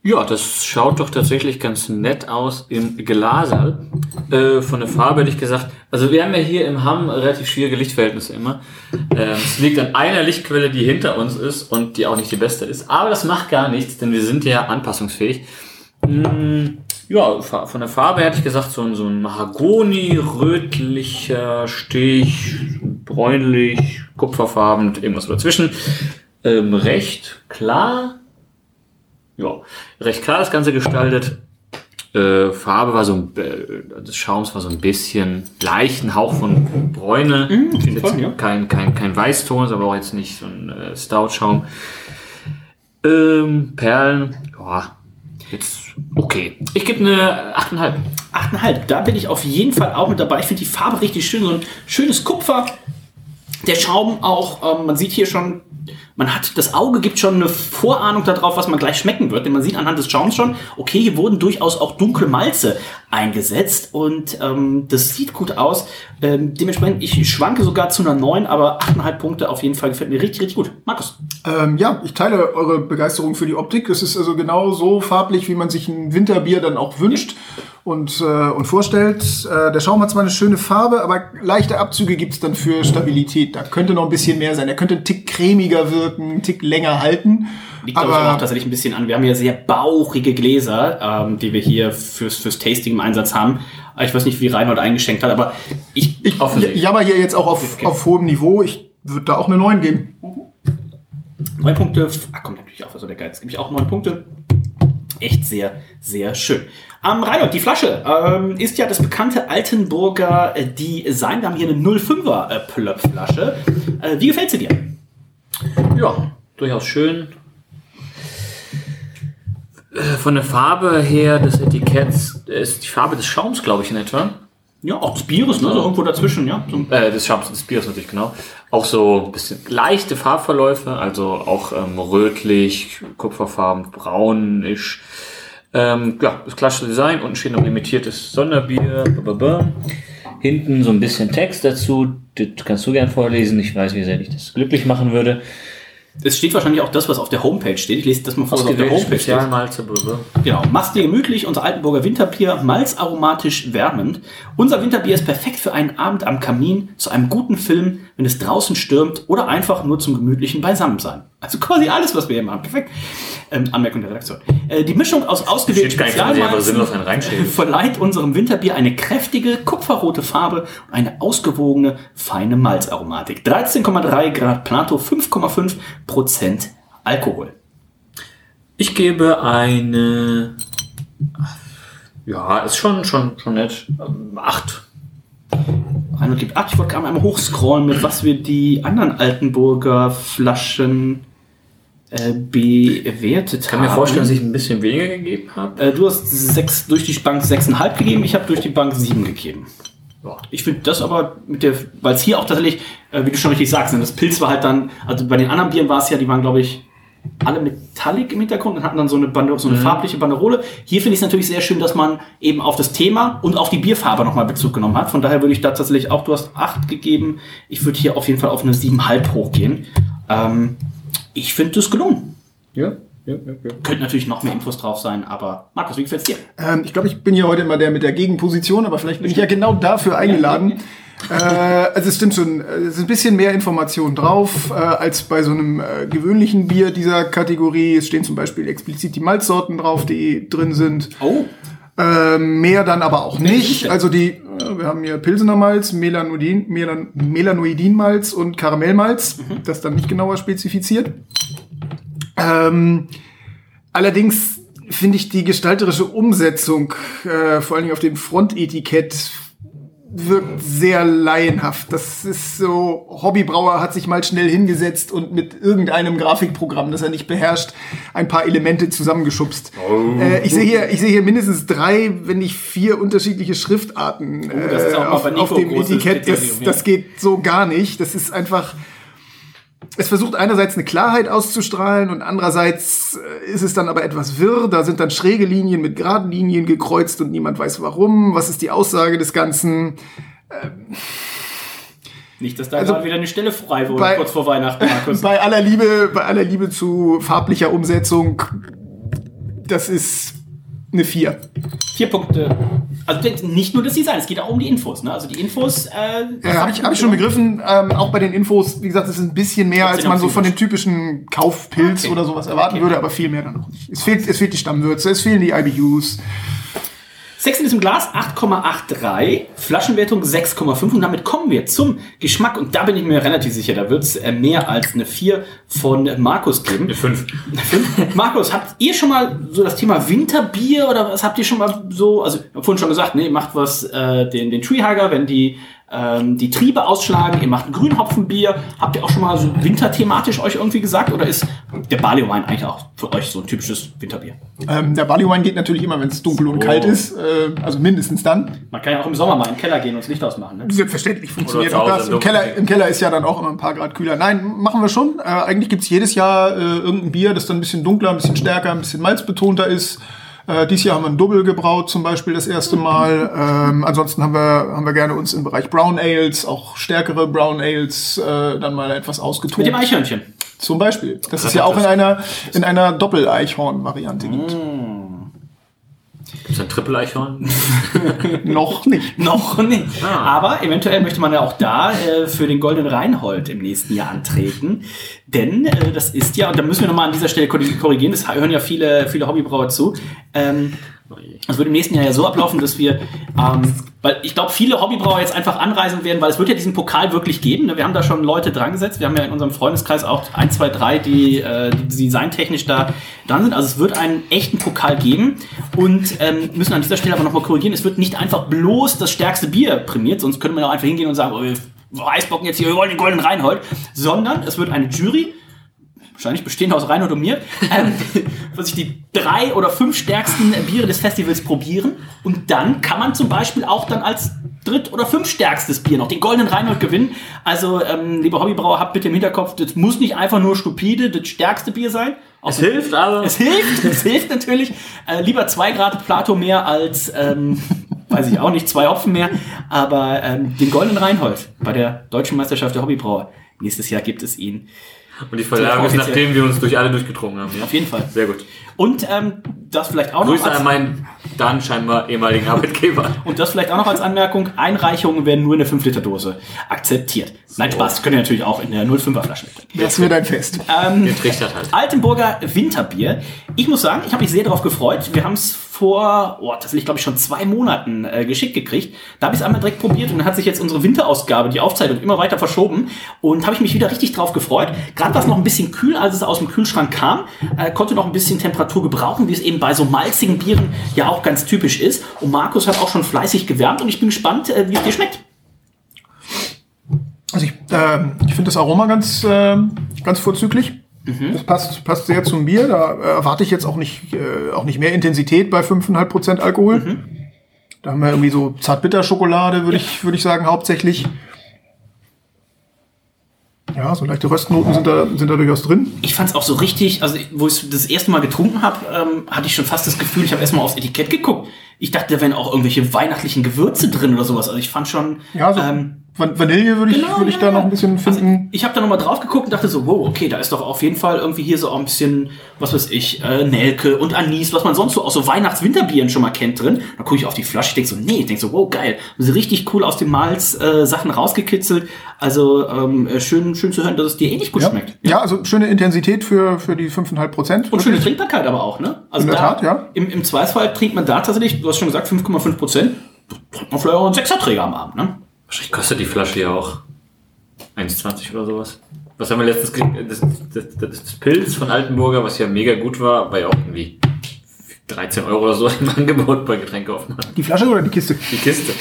Ja, das schaut doch tatsächlich ganz nett aus im Glaserl. Äh, von der Farbe hätte ich gesagt, also wir haben ja hier im Hamm relativ schwierige Lichtverhältnisse immer. Ähm, es liegt an einer Lichtquelle, die hinter uns ist und die auch nicht die beste ist. Aber das macht gar nichts, denn wir sind ja anpassungsfähig. Mm, Ja, von der Farbe hätte ich gesagt, so ein, so ein Mahagoni, rötlicher Stich, bräunlich, kupferfarben, irgendwas dazwischen. Ähm, recht klar. Ja, recht klar das Ganze gestaltet. Äh, Farbe war so ein, äh, des Schaums war so ein bisschen leichten Hauch von Bräune. auf jeden Jetzt ja. kein, kein, kein Weißton, ist aber auch jetzt nicht so ein äh, Stout-Schaum. Ähm, Perlen, ja, jetzt okay. Ich gebe eine 8,5. 8,5. Da bin ich auf jeden Fall auch mit dabei. Ich finde die Farbe richtig schön. So ein schönes Kupfer. Der Schaum auch, ähm, man sieht hier schon, man hat, das Auge gibt schon eine Vorahnung darauf, was man gleich schmecken wird. Denn man sieht anhand des Schaums schon, okay, hier wurden durchaus auch dunkle Malze eingesetzt. Und ähm, das sieht gut aus. Ähm, dementsprechend, ich schwanke sogar zu einer 9, aber 8,5 Punkte auf jeden Fall gefällt mir richtig, richtig gut. Markus. Ähm, ja, ich teile eure Begeisterung für die Optik. Es ist also genau so farblich, wie man sich ein Winterbier dann auch wünscht und, äh, und vorstellt. Äh, der Schaum hat zwar eine schöne Farbe, aber leichte Abzüge gibt's dann für Stabilität. Da könnte noch ein bisschen mehr sein. Er könnte ein Tick cremiger wirken, einen Tick länger halten. Liegt aber auch aber tatsächlich ein bisschen an. Wir haben ja sehr bauchige Gläser, ähm, die wir hier fürs, fürs Tasting im Einsatz haben. Ich weiß nicht, wie Reinhold eingeschenkt hat, aber ich, ich offensichtlich. jammer hier jetzt auch auf, Okay. auf hohem Niveau. Ich würde da auch eine 9 geben. neun Punkte. Ach, kommt natürlich auch, also der Geiz. Gebe ich auch neun Punkte. Echt sehr, sehr schön. Ähm, Reinhold, die Flasche ähm, ist ja das bekannte Altenburger äh, Design. Wir haben hier eine 05er äh, Plöpflasche. Äh, wie gefällt sie dir? Ja, durchaus schön. Äh, Von der Farbe her des Etiketts ist die Farbe des Schaums, glaube ich, in etwa. Ja, auch des Bieres, ne? So irgendwo dazwischen, ja. So, Äh, des Schaums, des Biers natürlich, genau. Auch so ein bisschen leichte Farbverläufe, also auch ähm, rötlich, kupferfarben, braunisch. Ähm, ja, das klassische Design. Unten steht noch limitiertes Sonderbier. Blablabla. Hinten so ein bisschen Text dazu. Das kannst du gern vorlesen. Ich weiß, wie sehr dich das glücklich machen würde. es steht wahrscheinlich auch das, was auf der Homepage steht. Ich lese das mal vor, was auf der Homepage steht. Genau, mach's dir gemütlich, unser Altenburger Winterbier, malzaromatisch wärmend. Unser Winterbier ist perfekt für einen Abend am Kamin, zu einem guten Film, wenn es draußen stürmt oder einfach nur zum gemütlichen Beisammensein. Also quasi alles, was wir hier machen. Perfekt. Ähm, Anmerkung der Redaktion. Äh, die Mischung aus ausgewählten Spezialmalzen *laughs* verleiht unserem Winterbier eine kräftige, kupferrote Farbe und eine ausgewogene, feine Malzaromatik. 13,3 Grad Plato, 5,5 Prozent Alkohol. Ich gebe eine. Ja, ist schon, schon, schon nett. Ähm, Acht. Reinhold gibt 8. Ich wollte gerade einmal hochscrollen, mit was wir die anderen Altenburger Flaschen äh, bewertet Ich kann haben. mir vorstellen, dass ich ein bisschen weniger gegeben habe. äh, du hast sechs, durch die Bank 6,5 gegeben, ich habe durch die Bank 7 gegeben. Ja. Ich finde das aber mit der, weil es hier auch tatsächlich, äh, wie du schon richtig sagst, ne, das Pilz war halt dann, also bei den anderen Bieren war es ja, die waren glaube ich alle metallic im Hintergrund und hatten dann so eine, Bande, so eine farbliche Banderole. Hier finde ich es natürlich sehr schön, dass man eben auf das Thema und auf die Bierfarbe nochmal Bezug genommen hat. Von daher würde ich da tatsächlich auch, du hast 8 gegeben, ich würde hier auf jeden Fall auf eine 7,5 hochgehen. Ähm, ich finde das gelungen. Ja, ja, ja, ja. Könnte natürlich noch mehr Infos drauf sein, aber Markus, wie gefällt's dir? Ähm, ich glaube, ich bin hier heute immer der mit der Gegenposition, aber vielleicht bin ich ja genau dafür eingeladen. Äh, also es stimmt schon, äh, es ist ein bisschen mehr Information drauf äh, als bei so einem äh, gewöhnlichen Bier dieser Kategorie. Es stehen zum Beispiel explizit die Malzsorten drauf, die drin sind. Oh, Ähm, mehr dann aber auch nicht. Also die, wir haben hier Pilsener Malz, Melanoidin, Melan, Melanoidinmalz und Karamellmalz. Mhm. Das dann nicht genauer spezifiziert. Ähm, allerdings finde ich die gestalterische Umsetzung, äh, vor allen Dingen auf dem Frontetikett, wirkt sehr laienhaft. Das ist so, Hobbybrauer hat sich mal schnell hingesetzt und mit irgendeinem Grafikprogramm, das er nicht beherrscht, ein paar Elemente zusammengeschubst. Äh, ich sehe hier, ich sehe hier mindestens drei, wenn nicht vier unterschiedliche Schriftarten Oh, das ist äh, auf, auf dem Etikett. Das, das geht so gar nicht. Das ist einfach, es versucht einerseits eine Klarheit auszustrahlen und andererseits äh, ist es dann aber etwas wirr. Da sind dann schräge Linien mit geraden Linien gekreuzt und niemand weiß warum. Was ist die Aussage des Ganzen? nicht, dass da Also, gerade wieder eine Stelle frei wurde, bei- kurz vor Weihnachten, Markus. *laughs* Bei aller Liebe, bei aller Liebe zu farblicher Umsetzung, das ist eine 4. Vier Punkte. Also nicht nur das Design, es geht auch um die Infos. Ne? Also die Infos. Äh, Ja, habe ich, hab ich schon begriffen. Ähm, auch bei den Infos, wie gesagt, es ist ein bisschen mehr, als man so von den typischen Kaufpilz Okay. oder sowas erwarten Okay. würde, aber viel mehr dann noch nicht. Es fehlt, es fehlt die Stammwürze, es fehlen die IBUs. 6 in diesem Glas, 8,83, Flaschenwertung 6,5 und damit kommen wir zum Geschmack und da bin ich mir relativ sicher, da wird es mehr als eine 4 von Markus geben. Eine 5. Markus, habt ihr schon mal so das Thema Winterbier oder was habt ihr schon mal so, also ich hab vorhin schon gesagt, ne, ihr macht was, äh, den, den Treehugger, wenn die ähm, die Triebe ausschlagen, ihr macht ein Grünhopfenbier. Habt ihr auch schon mal so winterthematisch euch irgendwie gesagt oder ist der Barley Wine eigentlich auch für euch so ein typisches Winterbier? Ähm, der Barley Wine geht natürlich immer, wenn es dunkel und kalt ist. Äh, also mindestens dann. Man kann ja auch im Sommer mal in den Keller gehen und das Licht ausmachen. Ne? Selbstverständlich funktioniert auch das. im Keller. Im Keller ist ja dann auch immer ein paar Grad kühler. Nein, machen wir schon. Äh, eigentlich gibt's jedes Jahr äh, irgendein Bier, das dann ein bisschen dunkler, ein bisschen stärker, ein bisschen malzbetonter ist. Äh, dieses Jahr haben wir ein Double gebraut, zum Beispiel das erste Mal. Ähm, ansonsten haben wir, haben wir gerne uns im Bereich Brown Ales, auch stärkere Brown Ales, äh, dann mal etwas ausgetobt. Mit dem Eichhörnchen. Zum Beispiel. Das es ja auch in einer, in einer Doppel-Eichhorn-Variante gibt. Gibt es ein Triple-Eichhorn? *laughs* Noch nicht. *laughs* Noch nicht. Aber eventuell möchte man ja auch da äh, für den Goldenen Reinhold im nächsten Jahr antreten. Denn äh, das ist ja, und da müssen wir nochmal an dieser Stelle korrig- korrigieren, das hören ja viele, viele Hobbybrauer zu. Ähm, es wird im nächsten Jahr ja so ablaufen, dass wir, ähm, weil ich glaube, viele Hobbybrauer jetzt einfach anreisen werden, weil es wird ja diesen Pokal wirklich geben. ne? Wir haben da schon Leute dran gesetzt. Wir haben ja in unserem Freundeskreis auch ein, zwei, drei, die, äh, die designtechnisch da dran sind. Also es wird einen echten Pokal geben und ähm, müssen an dieser Stelle aber nochmal korrigieren. Es wird nicht einfach bloß das stärkste Bier prämiert, sonst könnte man ja auch einfach hingehen und sagen, oh, wir Eisbocken jetzt hier, wir wollen den goldenen Reinhold, sondern es wird eine Jury wahrscheinlich bestehend aus Reinhold und mir, *laughs* ähm, sich die drei oder fünf stärksten Biere des Festivals probieren und dann kann man zum Beispiel auch dann als dritt- oder fünfstärkstes Bier noch den goldenen Reinhold gewinnen. Also, ähm, liebe Hobbybrauer, habt bitte im Hinterkopf, das muss nicht einfach nur stupide das stärkste Bier sein. Auch Es hilft aber. es hilft, es hilft natürlich. Äh, lieber zwei Grad Plato mehr als, ähm, weiß ich auch nicht, zwei Hopfen mehr. Aber ähm, den goldenen Reinhold bei der Deutschen Meisterschaft der Hobbybrauer. Nächstes Jahr gibt es ihn. Und die Verlage ist, nachdem wir uns durch alle durchgetrunken haben. Ja? Auf jeden Fall. Sehr gut. Und ähm, das vielleicht auch noch Grüße als, an meinen dann scheinbar ehemaligen Arbeitgeber. und das vielleicht auch noch als Anmerkung, Einreichungen werden nur in der 5-Liter-Dose akzeptiert. Nein, Spaß, können ja natürlich auch in der 05er Flasche. Das wird ein Fest. Trichtert halt. Altenburger Winterbier. Ich muss sagen, ich habe mich sehr darauf gefreut. Wir haben es vor, oh, das will ich glaube ich schon zwei Monaten äh, geschickt gekriegt. Da habe ich es einmal direkt probiert und dann hat sich jetzt unsere Winterausgabe, die Aufzeichnung, immer weiter verschoben und habe ich mich wieder richtig drauf gefreut. Gerade war es noch ein bisschen kühl, als es aus dem Kühlschrank kam, äh, konnte noch ein bisschen Temperatur gebrauchen, wie es eben bei so malzigen Bieren ja auch ganz typisch ist. Und Markus hat auch schon fleißig gewärmt und ich bin gespannt, äh, wie es dir schmeckt. Also ich, äh, ich finde das Aroma ganz, äh, ganz vorzüglich. Das passt, passt sehr zum Bier. Da äh, erwarte ich jetzt auch nicht, äh, auch nicht mehr Intensität bei 5,5% Alkohol. Da haben wir irgendwie so Zartbitterschokolade, würde ich, würde ich sagen, hauptsächlich. Ja, so leichte Röstnoten sind da, sind da durchaus drin. Ich fand es auch so richtig, also wo ich das erste Mal getrunken habe, ähm, hatte ich schon fast das Gefühl, ich habe erstmal aufs Etikett geguckt. Ich dachte, da wären auch irgendwelche weihnachtlichen Gewürze drin oder sowas. Also ich fand schon. Ja, so ähm, Vanille würde ich, Genau, würde ich ja, da ja. noch ein bisschen also finden. ich habe da nochmal drauf geguckt und dachte so, wow, okay, da ist doch auf jeden Fall irgendwie hier so auch ein bisschen, was weiß ich, äh, Nelke und Anis, was man sonst so aus so Weihnachts-Winterbieren schon mal kennt drin. Dann gucke ich auf die Flasche, ich denke so, nee, ich denke so, wow, geil. Haben sie richtig cool aus dem Malz äh, Sachen rausgekitzelt. Also ähm, äh, schön, schön zu hören, dass es dir ähnlich gut ja. schmeckt. ja, also schöne Intensität für, für die 5,5 Prozent. Und schöne Trinkbarkeit aber auch, ne? Also In der da, Tat, ja. Im, Im Zweifelsfall trinkt man da tatsächlich, du hast schon gesagt, 5,5 Prozent. Trinkt man vielleicht auch einen Sechserträger am Abend, ne? Wahrscheinlich kostet die Flasche ja auch 1,20 oder sowas. Was haben wir letztens gekriegt? Das, das, das, das Pilz von Altenburger, was ja mega gut war, war ja auch irgendwie 13 Euro oder so *laughs* im Angebot bei Getränkeaufnahme. Die Flasche oder die Kiste? Die Kiste.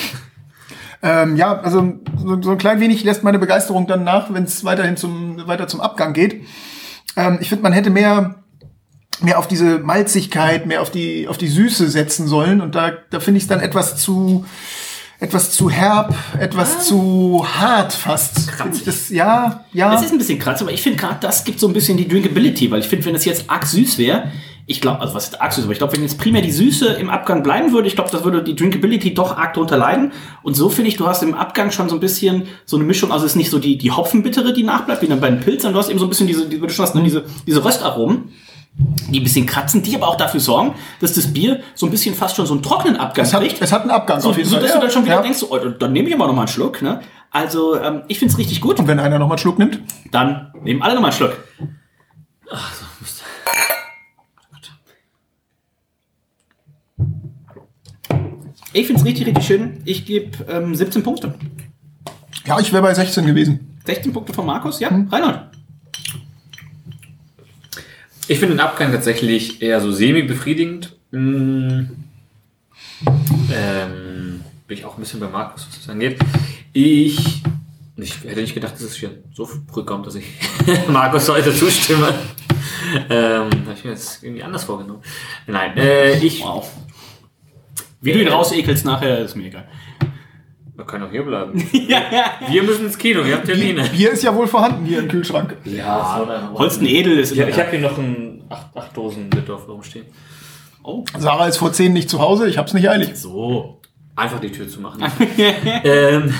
Ähm, ja, also so, so ein klein wenig lässt meine Begeisterung dann nach, wenn es weiterhin zum, weiter zum Abgang geht. Ähm, ich finde, man hätte mehr, mehr auf diese Malzigkeit, mehr auf die, auf die Süße setzen sollen. Und da, da finde ich es dann etwas zu, etwas zu herb, etwas zu hart fast. Ich Das, ja, ja. Es ist ein bisschen krass, aber ich finde gerade, das gibt so ein bisschen die Drinkability, weil ich finde, wenn es jetzt arg süß wäre, ich glaube, also was ist arg süß, aber ich glaube, wenn jetzt primär die Süße im Abgang bleiben würde, ich glaube, das würde die Drinkability doch arg drunter leiden. Und so finde ich, du hast im Abgang schon so ein bisschen so eine Mischung, also es ist nicht so die, die Hopfenbittere, die nachbleibt, wie dann bei den Pilzen, du hast eben so ein bisschen diese, die, du schon hast, ne, diese, diese Röstaromen. Die ein bisschen kratzen, die aber auch dafür sorgen, dass das Bier so ein bisschen fast schon so einen trockenen Abgang es, hat, kriegt. es hat einen Abgang So, auf jeden so Fall. ja, du dann schon wieder ja. denkst, so, oh, dann nehme ich aber noch mal einen Schluck. Ne? Also ähm, ich finde es richtig gut. Und wenn einer noch mal einen Schluck nimmt? Dann nehmen alle noch mal einen Schluck. Ich finde es richtig, richtig schön. Ich gebe ähm, 17 Punkte. Ja, ich wäre bei 16 gewesen. 16 Punkte von Markus, ja? Hm. Reinhold. Ich finde den Abgang tatsächlich eher so semi-befriedigend. Mm. Ähm, bin ich auch ein bisschen bei Markus, was das angeht. Ich, ich hätte nicht gedacht, dass es hier so früh kommt, dass ich *laughs* Markus heute zustimme. Ähm, habe ich mir jetzt irgendwie anders vorgenommen. Nein, äh, ich, Wow. Wie du ihn rausekelst nachher, ist mir egal. Wir können auch hier bleiben. *laughs* Wir müssen ins Kino, wir haben Termine. Bier ist ja wohl vorhanden hier im Kühlschrank. Ja, Holsten Edel ist ich, immer ich habe hier noch ein 8, acht Dosen Litdorf rumstehen. Oh, Sarah ist vor 10 nicht zu Hause, ich hab's nicht eilig. so. Einfach die Tür zu machen. *laughs* ähm,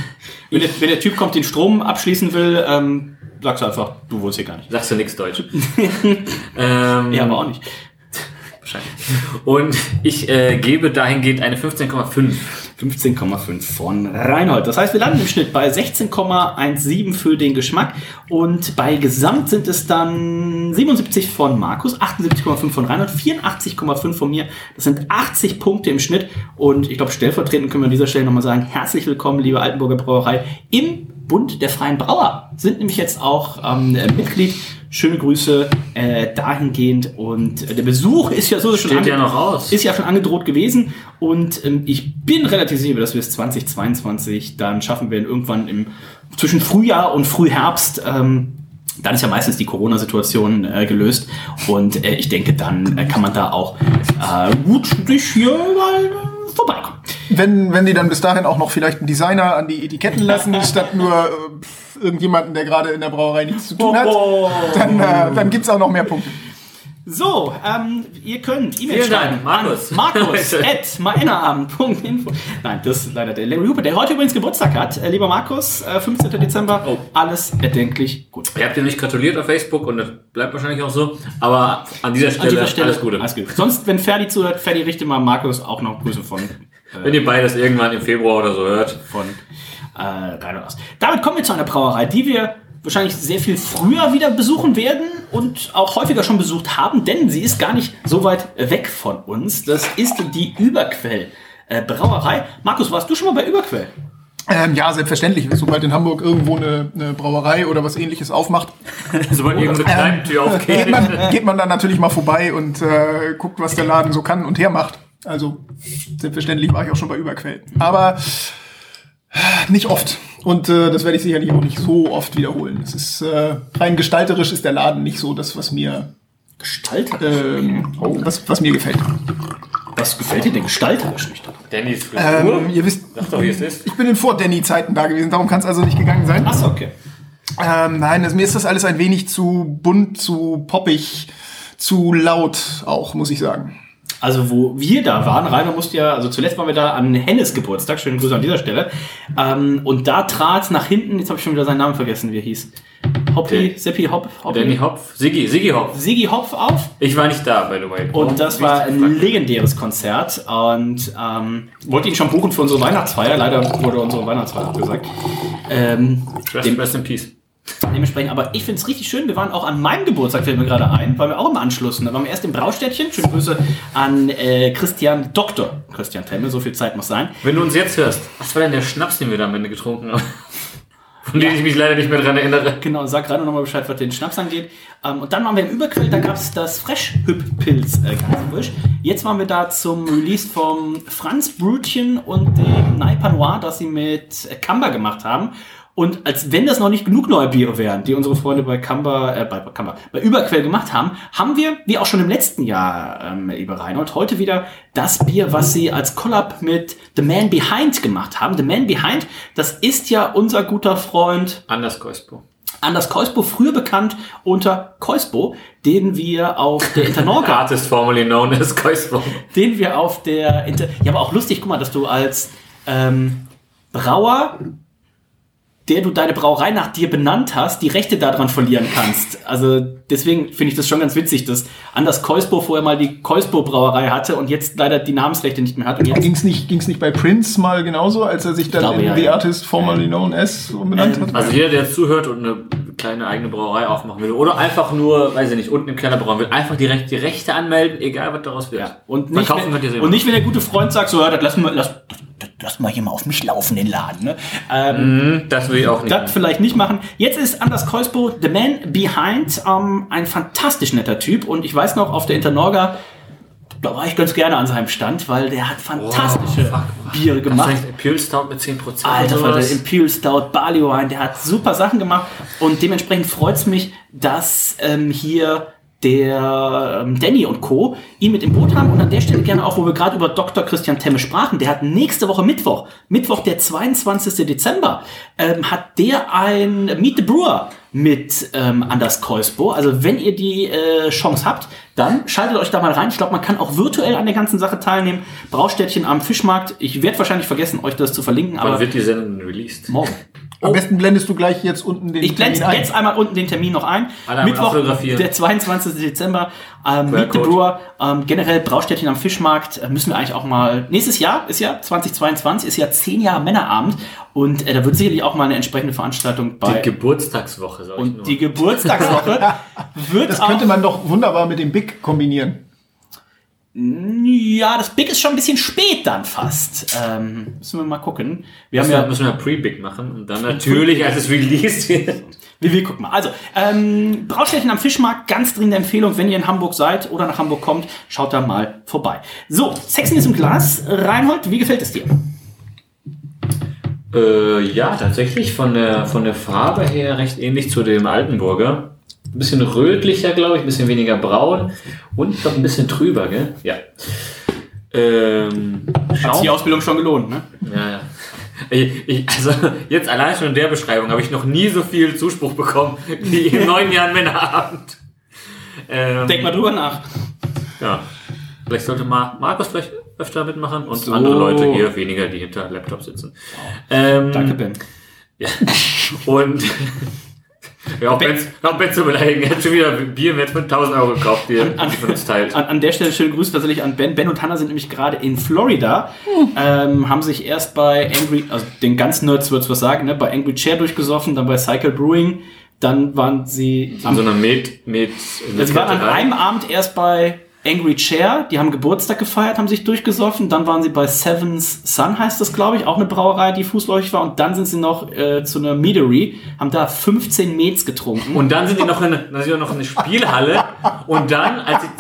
Wenn der, wenn der Typ kommt, den Strom abschließen will, ähm, sagst du einfach, du wohnst hier gar nicht. sagst du nichts Deutsch. *laughs* ähm, Ja, aber auch nicht. Wahrscheinlich. Und ich äh, gebe dahingehend eine 15,5. 15,5 von Reinhold. Das heißt, wir landen im Schnitt bei 16,17 für den Geschmack und bei Gesamt sind es dann 77 von Markus, 78,5 von Reinhold, 84,5 von mir. Das sind 80 Punkte im Schnitt und ich glaube, stellvertretend können wir an dieser Stelle nochmal sagen, herzlich willkommen, liebe Altenburger Brauerei, im Bund der Freien Brauer. Sind nämlich jetzt auch ähm, äh, Mitglied. Schöne Grüße äh, dahingehend und äh, der Besuch ist ja so schon ja noch aus. ist ja schon angedroht gewesen und ähm, ich bin relativ sicher, dass wir es 2022 dann schaffen werden, irgendwann im zwischen Frühjahr und Frühherbst. Ähm, dann ist ja meistens die Corona-Situation äh, gelöst und äh, ich denke, dann äh, kann man da auch äh, gut sich hier mal äh, vorbeikommen. Wenn, wenn die dann bis dahin auch noch vielleicht einen Designer an die Etiketten lassen, *laughs* statt nur äh, irgendjemanden, der gerade in der Brauerei nichts zu tun hat, dann, äh, dann gibt's auch noch mehr Punkte. So, ähm, ihr könnt E-Mail schreiben. Dank, Markus. Markus *laughs* at maenaabend.info. Nein, das ist leider der Larry Hooper, der heute übrigens Geburtstag hat. Äh, lieber Markus, äh, 15. Dezember. Oh. Alles erdenklich gut. Ihr habt dir nicht gratuliert auf Facebook und das bleibt wahrscheinlich auch so. Aber an dieser Stelle, An dieser Stelle alles Gute. Alles Gute. Sonst, wenn Ferdi zuhört, Ferdi richte mal Markus auch noch Grüße von, Wenn ihr beides irgendwann im Februar oder so hört. von äh, Reinhold aus. Damit kommen wir zu einer Brauerei, die wir wahrscheinlich sehr viel früher wieder besuchen werden und auch häufiger schon besucht haben, denn sie ist gar nicht so weit weg von uns. Das ist die Überquell. Äh, Brauerei. Markus, warst du schon mal bei Überquell? Ähm, ja, selbstverständlich. Sobald in Hamburg irgendwo eine, eine Brauerei oder was ähnliches aufmacht, *laughs* Sobald irgendeine Kneipentür geht aufgeht. man, geht man dann natürlich mal vorbei und äh, guckt, was der Laden so kann und hermacht. Also selbstverständlich war ich auch schon bei Überquell. Aber äh, nicht oft. Und äh, das werde ich sicherlich auch nicht so oft wiederholen. Es ist äh, rein gestalterisch ist der Laden nicht so das, was mir Gestalter. ähm, was, was mir gefällt. Was gefällt dir denn gestalterisch nicht? Dennis Frisur. Ähm, ihr wisst, Sag doch, wie es ist. ich bin in Vor-Danny-Zeiten da gewesen, darum kann es also nicht gegangen sein. Achso, okay. Ähm, nein, das, mir ist das alles ein wenig zu bunt, zu poppig, zu laut auch, muss ich sagen. Also wo wir da waren, Rainer musste ja, also zuletzt waren wir da an Hennes Geburtstag, schönen Grüße an dieser Stelle. Ähm, und da trat nach hinten, jetzt habe ich schon wieder seinen Namen vergessen, wie er hieß. Hoppi, Seppi Hopp, Hoppi, Danny Hopf. Siggi, Siggi Hopf. Siggi Hopf auf. Ich war nicht da, by the way. Und das war ein legendäres Konzert und ähm, wollte ihn schon buchen für unsere Weihnachtsfeier. Leider wurde unsere Weihnachtsfeier abgesagt. Ähm, Rest, rest in Peace. Dementsprechend, aber ich finde es richtig schön. Wir waren auch an meinem Geburtstag, fällt mir gerade ein, waren wir auch im Anschluss. Und Da waren wir erst im Braustädtchen. Schöne Grüße an äh, Christian Dr. Christian Temme, so viel Zeit muss sein. Wenn du uns jetzt hörst, was war denn der Schnaps, den wir da am Ende getrunken haben? *laughs* Von dem ich mich leider nicht mehr dran erinnere. Genau, sag gerade nochmal Bescheid, was den Schnaps angeht. Ähm, und dann waren wir im Überquell, da gab es das Fresh-Hüpp-Pilz äh, ganz frisch. Jetzt waren wir da zum Release vom Franz Brötchen und dem Naipa Noir, das sie mit Kamba gemacht haben. Und als wenn das noch nicht genug neue Biere wären, die unsere Freunde bei Kamba, äh, bei, Kamba, bei Überquell gemacht haben, haben wir, wie auch schon im letzten Jahr, ähm, lieber Reinhold, heute wieder das Bier, was sie als Collab mit The Man Behind gemacht haben. The Man Behind, das ist ja unser guter Freund Anders Koispo. Anders Koispo, früher bekannt unter Koispo, den wir auf der Internorga, *laughs* Artist formerly known as Koispo. den wir auf der Inter ja, aber auch lustig, guck mal, dass du als ähm, Brauer, der du deine Brauerei nach dir benannt hast, die Rechte daran verlieren kannst. Also deswegen finde ich das schon ganz witzig, dass Anders Koispo vorher mal die Koispo Brauerei hatte und jetzt leider die Namensrechte nicht mehr hat. Und jetzt Ging's nicht, ging's nicht bei Prince mal genauso, als er sich dann glaube, in ja, The ja. Artist formerly known as umbenannt hat? Also jeder, der zuhört und eine kleine eigene Brauerei aufmachen will oder einfach nur, weiß ich nicht, unten im Keller brauen will, einfach direkt die Rechte anmelden, egal was daraus wird. Ja, und nicht, Verkaufen wenn, könnt ihr sie und nicht, wenn der gute Freund sagt, so, ja, das lassen wir, lass, lass mal hier mal auf mich laufen, den Laden. Ne? Ähm, Das will ich auch nicht. das vielleicht nicht machen. Jetzt ist Anders Kolsbo, The Man Behind, ähm, ein fantastisch netter Typ. Und ich weiß noch, auf der Internorga, da war ich ganz gerne an seinem Stand, weil der hat fantastische Biere gemacht. Vielleicht Imperial Stout mit 10%. Alter, oder Falter, sowas. Imperial Stout, Barley Wine, der hat super Sachen gemacht und dementsprechend freut es mich, dass ähm, hier der ähm, Danny und Co. ihn mit im Boot haben und an der Stelle gerne auch, wo wir gerade über Dr. Christian Temme sprachen, der hat nächste Woche Mittwoch, Mittwoch der 22. Dezember, ähm, hat der ein Meet the Brewer mit ähm, Anders Kolsbo. Also wenn ihr die äh, Chance habt, dann schaltet euch da mal rein. Ich glaube, man kann auch virtuell an der ganzen Sache teilnehmen. Braustädtchen am Fischmarkt. Ich werde wahrscheinlich vergessen, euch das zu verlinken, Wann aber wird die Sendung released? morgen. *laughs* Am besten blendest du gleich jetzt unten den Ich blende Termin ein. jetzt einmal unten den Termin noch ein. Alle Mittwoch, der 22. Dezember, ähm, Meet the. Brewer, ähm, generell Braustädtchen am Fischmarkt, äh, müssen wir eigentlich auch mal, nächstes Jahr ist ja 2022, ist ja 10 Jahre Männerabend und äh, da wird sicherlich auch mal eine entsprechende Veranstaltung Die bei. Geburtstagswoche, sag ich und nur. die Geburtstagswoche *laughs* wird Das auch, könnte man doch wunderbar mit dem Big kombinieren. Ja, das Big ist schon ein bisschen spät dann fast. Ähm, müssen wir mal gucken. Wir haben müssen, wir, ja, müssen wir Pre-Big machen und dann natürlich, als es released *laughs* wird. Wir, wir gucken mal. Also, ähm, Braustädtchen am Fischmarkt, ganz dringende Empfehlung, wenn ihr in Hamburg seid oder nach Hamburg kommt, schaut da mal vorbei. So, Sexiness im Glas. Reinhold, wie gefällt es dir? Äh, ja, tatsächlich von der, von der Farbe her recht ähnlich zu dem Altenburger. Ein bisschen rötlicher, glaube ich, ein bisschen weniger braun und glaub, ein bisschen trüber, gell? Ja. Ähm, Hat sich die Ausbildung schon gelohnt, ne? ja, ja. Ich, ich, also jetzt allein schon in der Beschreibung habe ich noch nie so viel Zuspruch bekommen wie in neun Jahren Männerabend. Ähm, Denk mal drüber nach. Ja. Vielleicht sollte mal Markus vielleicht öfter mitmachen und So. andere Leute hier weniger, die hinter Laptop sitzen. Ähm, Danke, Ben. Ja. *laughs* Und ja, auch Ben, auch ben *laughs* zu beleidigen. Er hat schon wieder Bier wert von 1000 Euro gekauft, die er die von uns teilt. An, an der Stelle schöne Grüße tatsächlich an Ben. Ben und Hannah sind nämlich gerade in Florida, Hm. ähm, haben sich erst bei Angry, also den ganzen Nerds wird's was sagen, ne? bei Angry Chair durchgesoffen, dann bei Cycle Brewing, dann waren sie In so einer Med, Med, Also sie waren an einem Abend erst bei Angry Chair, die haben Geburtstag gefeiert, haben sich durchgesoffen. Dann waren sie bei Seven's Sun, heißt das, glaube ich, auch eine Brauerei, die fußläufig war. Und dann sind sie noch äh, zu einer Meadery, haben da 15 Mets getrunken. Und dann sind die noch in, dann sind noch in eine Spielhalle. Und dann, als ich,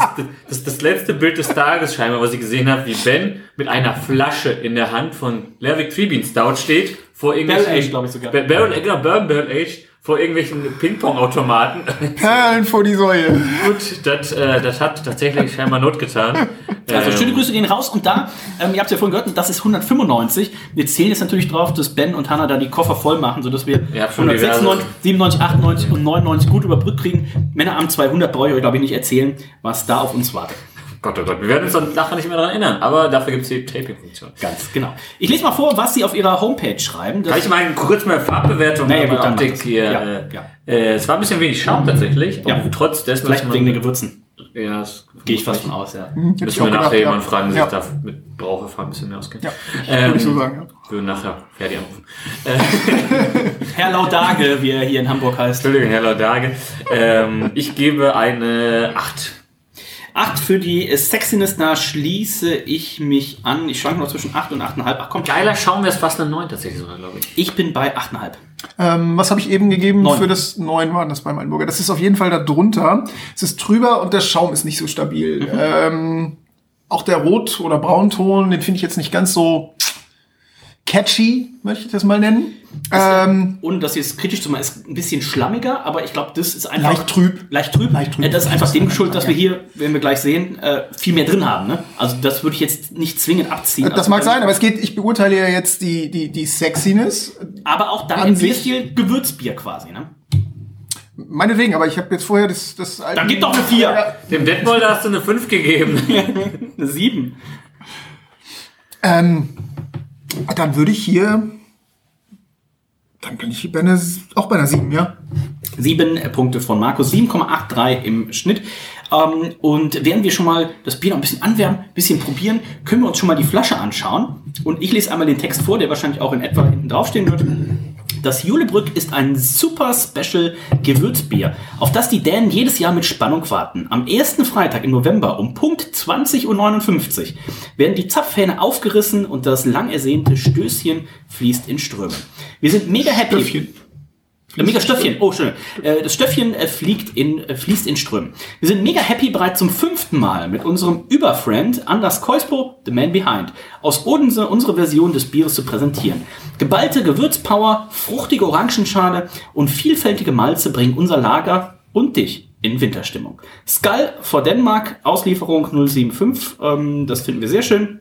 das, das letzte Bild des Tages scheinbar, was ich gesehen habe, wie Ben mit einer Flasche in der Hand von Lerwick Tribune Stout steht, vor irgendwelchen... Barrel Aged, glaub ich sogar. Ba- Barrel, genau, Bourbon Barrel Aged, vor irgendwelchen Ping-Pong-Automaten. *laughs* Perlen vor die Säule. Gut, das, äh, das hat tatsächlich scheinbar Not getan. Also Ähm, schöne Grüße gehen raus und da, ähm, ihr habt es ja vorhin gehört, das ist 195. Wir zählen jetzt natürlich drauf, dass Ben und Hannah da die Koffer voll machen, sodass wir Ihr habt schon 196, 97, 98 und 99 gut überbrückt kriegen. Männeramt 200 brauche ich euch, glaube ich, nicht erzählen, was da auf uns wartet. Gott, oh Gott, wir werden uns dann nachher nicht mehr daran erinnern, aber dafür gibt es die Taping-Funktion. Ganz genau. Ich lese mal vor, was sie auf ihrer Homepage schreiben. Kann ich mal kurz mal Farbbewertung Naja, bei gut, dann Optik hier. Ja, äh, ja. Äh, es war ein bisschen wenig Schaum tatsächlich. Ja. Und trotz dessen, vielleicht dass wegen den man, Gewürzen. ja, das Gehe ich fast von aus, ja. Ich Müssen wir gedacht, nachher ja. jemanden fragen, der Ja, sich da mit Brauverfahren ein bisschen mehr auskennt. Ja, ähm, würde ich so sagen. Ja. Würden nachher Ferdi anrufen. *laughs* Herr Laudage, wie er hier in Hamburg heißt. Entschuldigung, Herr Laudage. ähm, ich gebe eine 8. Acht für die Sexiness, da schließe ich mich an. Ich schwanke noch zwischen 8 und 8,5. Ach komm, Geiler Schaum wäre es fast eine 9 tatsächlich sogar, glaube ich. ich bin bei 8,5. Ähm, was habe ich eben gegeben Neun. für das neun waren das beim Altenburger? Das ist auf jeden Fall da drunter. Es ist drüber und der Schaum ist nicht so stabil. Ähm, auch der Rot- oder Braunton, den finde ich jetzt nicht ganz so catchy, möchte ich das mal nennen. Ähm, Ohne das jetzt kritisch zu machen, ist ein bisschen schlammiger, aber ich glaube, das ist einfach. Leicht trüb. Leicht trüb. Leicht trüb. Äh, Das ist einfach dem geschuldet, dass wir hier, werden wir gleich sehen, äh, viel mehr drin haben. Ne? Also das würde ich jetzt nicht zwingend abziehen. das also, mag sein, aber es geht, ich beurteile ja jetzt die, die, die Sexiness. Aber auch dann An im Bierstil Gewürzbier quasi. Ne? Meinetwegen, aber ich habe jetzt vorher das, das Dann gib doch eine 4. *laughs* Dem Detmolder hast du eine 5 gegeben. *laughs* Eine 7. Ähm, dann würde ich hier, dann bin ich bei einer, auch bei einer 7, ja. Sieben Punkte von Markus, 7,83 im Schnitt. Ähm, und während wir schon mal das Bier noch ein bisschen anwärmen, ein bisschen probieren, können wir uns schon mal die Flasche anschauen. Und ich lese einmal den Text vor, der wahrscheinlich auch in etwa hinten draufstehen wird. Das Julebrück ist ein super Special Gewürzbier, auf das die Dänen jedes Jahr mit Spannung warten. Am ersten Freitag im November um Punkt 20.59 Uhr werden die Zapfhähne aufgerissen und das lang ersehnte Stößchen fließt in Strömen. Wir sind mega happy. Stöffchen. Äh, Mega Stöffchen, oh schön. Äh, Das Stöffchen äh, fliegt in, fließt in Strömen. Wir sind mega happy bereits zum fünften Mal mit unserem Überfriend Anders Keuspo, The Man Behind, aus Odense unsere Version des Bieres zu präsentieren. Geballte Gewürzpower, fruchtige Orangenschale und vielfältige Malze bringen unser Lager und dich in Winterstimmung. Skull for Denmark, Auslieferung 075, ähm, das finden wir sehr schön.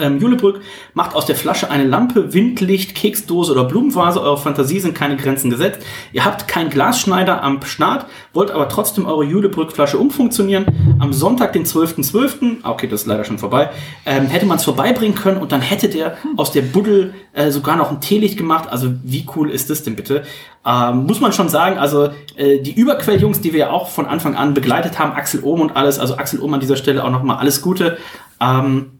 Ähm, Julebrück macht aus der Flasche eine Lampe, Windlicht, Keksdose oder Blumenvase. Eure Fantasie sind keine Grenzen gesetzt. Ihr habt keinen Glasschneider am Start, wollt aber trotzdem eure Julebrück-Flasche umfunktionionieren. Am Sonntag, den 12.12., okay, das ist leider schon vorbei, ähm, hätte man es vorbeibringen können und dann hätte der aus der Buddel äh, sogar noch ein Teelicht gemacht. Also wie cool ist das denn bitte? Ähm, muss man schon sagen, also äh, die Überquelljungs, die wir ja auch von Anfang an begleitet haben, Axel Ohm und alles, also Axel Ohm an dieser Stelle auch nochmal alles Gute. Ähm,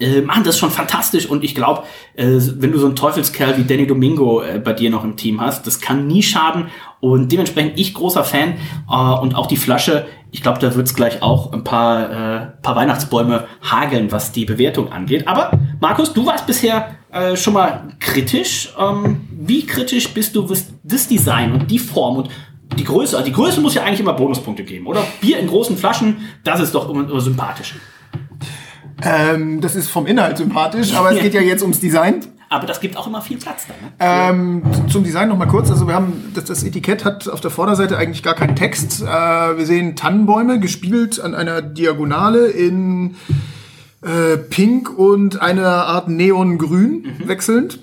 äh, machen das schon fantastisch und ich glaube, äh, wenn du so einen Teufelskerl wie Danny Domingo äh, bei dir noch im Team hast, das kann nie schaden und dementsprechend ich großer Fan äh, und auch die Flasche, ich glaube, da wird's gleich auch ein paar, äh, paar Weihnachtsbäume hageln, was die Bewertung angeht. Aber Markus, du warst bisher äh, schon mal kritisch. Ähm, wie kritisch bist du, was das Design und die Form und die Größe, also die Größe muss ja eigentlich immer Bonuspunkte geben, oder? Bier in großen Flaschen, das ist doch immer, immer sympathisch. Ähm, das ist vom Inhalt sympathisch, aber es geht ja jetzt ums Design. Aber das gibt auch immer viel Platz da. Ne? Ähm, zum Design noch mal kurz. Also wir haben das, das Etikett hat auf der Vorderseite eigentlich gar keinen Text. Äh, wir sehen Tannenbäume gespielt an einer Diagonale in äh, Pink und einer Art Neongrün wechselnd.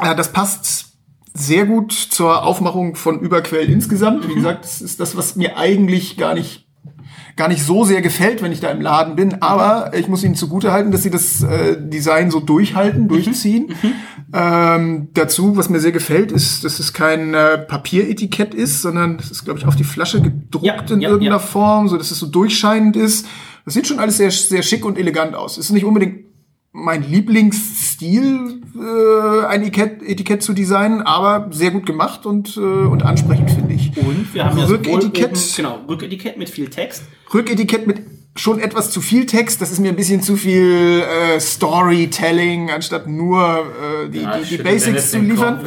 Äh, das passt sehr gut zur Aufmachung von Überquell insgesamt. Wie gesagt, das ist das, was mir eigentlich gar nicht gar nicht so sehr gefällt, wenn ich da im Laden bin, aber ich muss ihnen zugutehalten, dass sie das äh, Design so durchhalten, durchziehen. Ähm, dazu, was mir sehr gefällt, ist, dass es kein äh, Papieretikett ist, sondern das ist, glaube ich, auf die Flasche gedruckt Ja, in ja, irgendeiner ja. Form, so dass es so durchscheinend ist. Das sieht schon alles sehr, sehr schick und elegant aus. Ist nicht unbedingt mein Lieblingsstil, äh, ein Etikett, Etikett zu designen, aber sehr gut gemacht und, äh, und ansprechend, finde ich. Und wir haben sowohl Rücketikett. oben- genau, Rücketikett mit viel Text. Rücketikett mit schon etwas zu viel Text. Das ist mir ein bisschen zu viel äh, Storytelling, anstatt nur äh, die, Ja, die, die Basics zu liefern.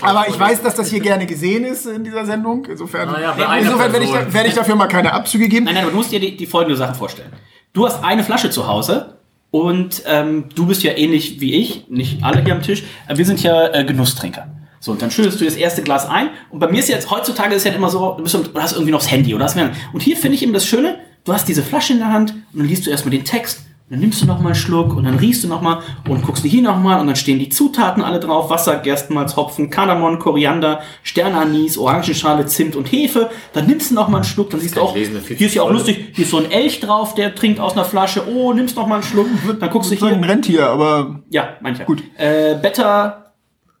Aber ich weiß, dass das hier gerne gesehen ist in dieser Sendung. Insofern ja, insofern werde ich, werde ich dafür mal keine Abzüge geben. Nein, nein, aber du musst dir die, die folgende Sache vorstellen. Du hast eine Flasche zu Hause und ähm, du bist ja ähnlich wie ich, nicht alle hier am Tisch, wir sind ja äh, Genusstrinker. So, und dann schüttest du das erste Glas ein. Und bei mir ist jetzt, heutzutage ist ja immer so, du, bist, du hast irgendwie noch das Handy oder hast mehr. Und hier finde ich eben das Schöne, du hast diese Flasche in der Hand und dann liest du erstmal den Text. Und dann nimmst du noch mal einen Schluck und dann riechst du noch mal und guckst dir hier noch mal und dann stehen die Zutaten alle drauf. Wasser, Gerstenmalz, Hopfen, Kardamom, Koriander, Sternanis, Orangenschale, Zimt und Hefe. Dann nimmst du noch mal einen Schluck, dann siehst du auch, lesen, hier ist ja auch lustig, hier ist so ein Elch drauf, der trinkt aus einer Flasche. Oh, nimmst noch mal einen Schluck. Dann guckst du Ich ein hier. Rentier, aber Ja, mancher. Gut. Äh, Better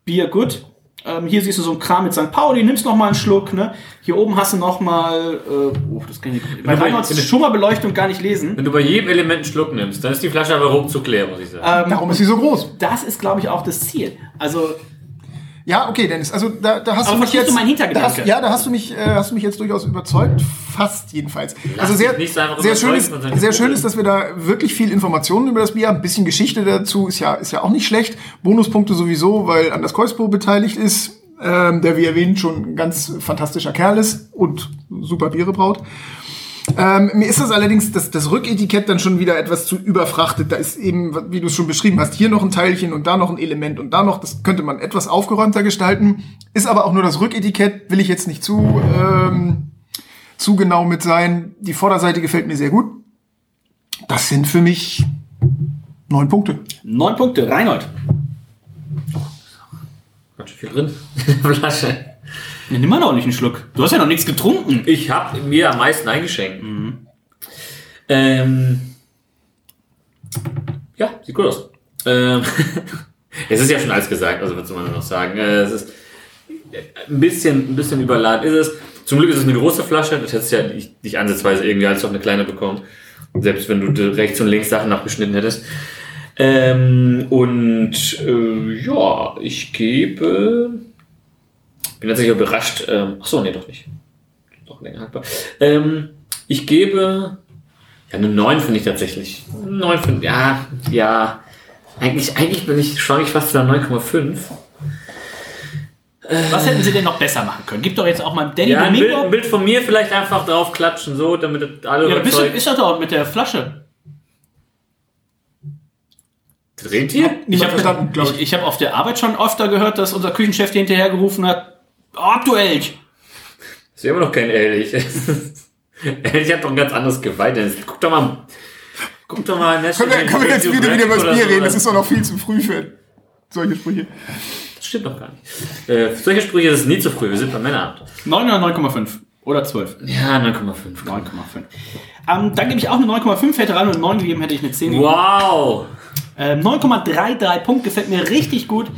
Beer Good. Ähm, hier siehst du so ein Kram mit St. Pauli, nimmst noch mal einen Schluck. Ne? Hier oben hast du noch mal, äh, oh, das kann ich bei Reinholds Schummerbeleuchtung gar nicht lesen. Wenn du bei jedem Element einen Schluck nimmst, dann ist die Flasche aber ruckzuck leer, muss ich sagen. darum ist sie so groß. Das ist, glaube ich, auch das Ziel. Also, Ja, okay, Dennis. Also da, da hast Aber du mich jetzt. du meinen? Da hast, ja, da hast du mich, äh, hast du mich jetzt durchaus überzeugt. Fast jedenfalls. also sehr, sehr schön ist, sehr schön ist, dass wir da wirklich viel Informationen über das Bier haben. Ein bisschen Geschichte dazu ist ja, ist ja auch nicht schlecht. Bonuspunkte sowieso, weil Anders Keuspo beteiligt ist, ähm, der wie erwähnt schon ein ganz fantastischer Kerl ist und super Biere braut. Ähm, mir ist das allerdings, das, das Rücketikett dann schon wieder etwas zu überfrachtet. Da ist eben, wie du es schon beschrieben hast, hier noch ein Teilchen und da noch ein Element und da noch, das könnte man etwas aufgeräumter gestalten. Ist aber auch nur das Rücketikett, will ich jetzt nicht zu, ähm, zu genau mit sein. Die Vorderseite gefällt mir sehr gut. Das sind für mich neun Punkte. neun Punkte. Reinhold. Ganz schön viel drin in *laughs* der Flasche. Ja, nimm mal noch nicht einen Schluck. Du hast ja noch nichts getrunken. Ich habe mir am meisten eingeschenkt. Ähm, ja, sieht gut aus. Ähm, *laughs* es ist ja schon alles gesagt, also was soll man noch sagen? Äh, es ist ein bisschen, ein bisschen überladen ist es. Zum Glück ist es eine große Flasche, das hättest du ja nicht, nicht ansatzweise irgendwie als auch eine kleine bekommen. Selbst wenn du rechts und links Sachen nachgeschnitten hättest. Ähm, und äh, ja, ich gebe. Bin tatsächlich überrascht. Ähm, ach so, nee, doch nicht. Doch länger haltbar. Ähm, ich gebe. Ja, eine 9 finde ich tatsächlich. 9 finde Ja, ja. Eigentlich, eigentlich bin ich, schaue ich fast wieder 9,5. Was hätten sie denn noch besser machen können? Gib doch jetzt auch mal Danny Ja, ein Bild, ein Bild von mir vielleicht einfach drauf klatschen, so, damit alle ja, bist du, ist doch dort mit der Flasche. Dreht ihr? Niemand verstanden, glaube Ich, ich. ich habe auf der Arbeit schon öfter gehört, dass unser Küchenchef dir hinterher gerufen hat, oh, du Elch. Ist ja immer noch kein Elch. Elch *laughs* hat doch ein ganz anderes Geweih. Guck doch mal. Guck doch mal. Können wir, können wir jetzt wieder, wieder über das Bier so. reden? Das ist doch noch viel zu früh für solche Sprüche. Das stimmt doch gar nicht. Äh, solche Sprüche ist nie zu früh. Wir sind beim Männerabend. 9 oder 9,5? Oder 12? Ja, 9,5. 9,5. Ähm, dann gebe ich auch eine 9,5, hätte rein und 9 gegeben, hätte ich eine 10 gegeben. Wow. Ähm, 9,33 Punkt gefällt mir richtig gut.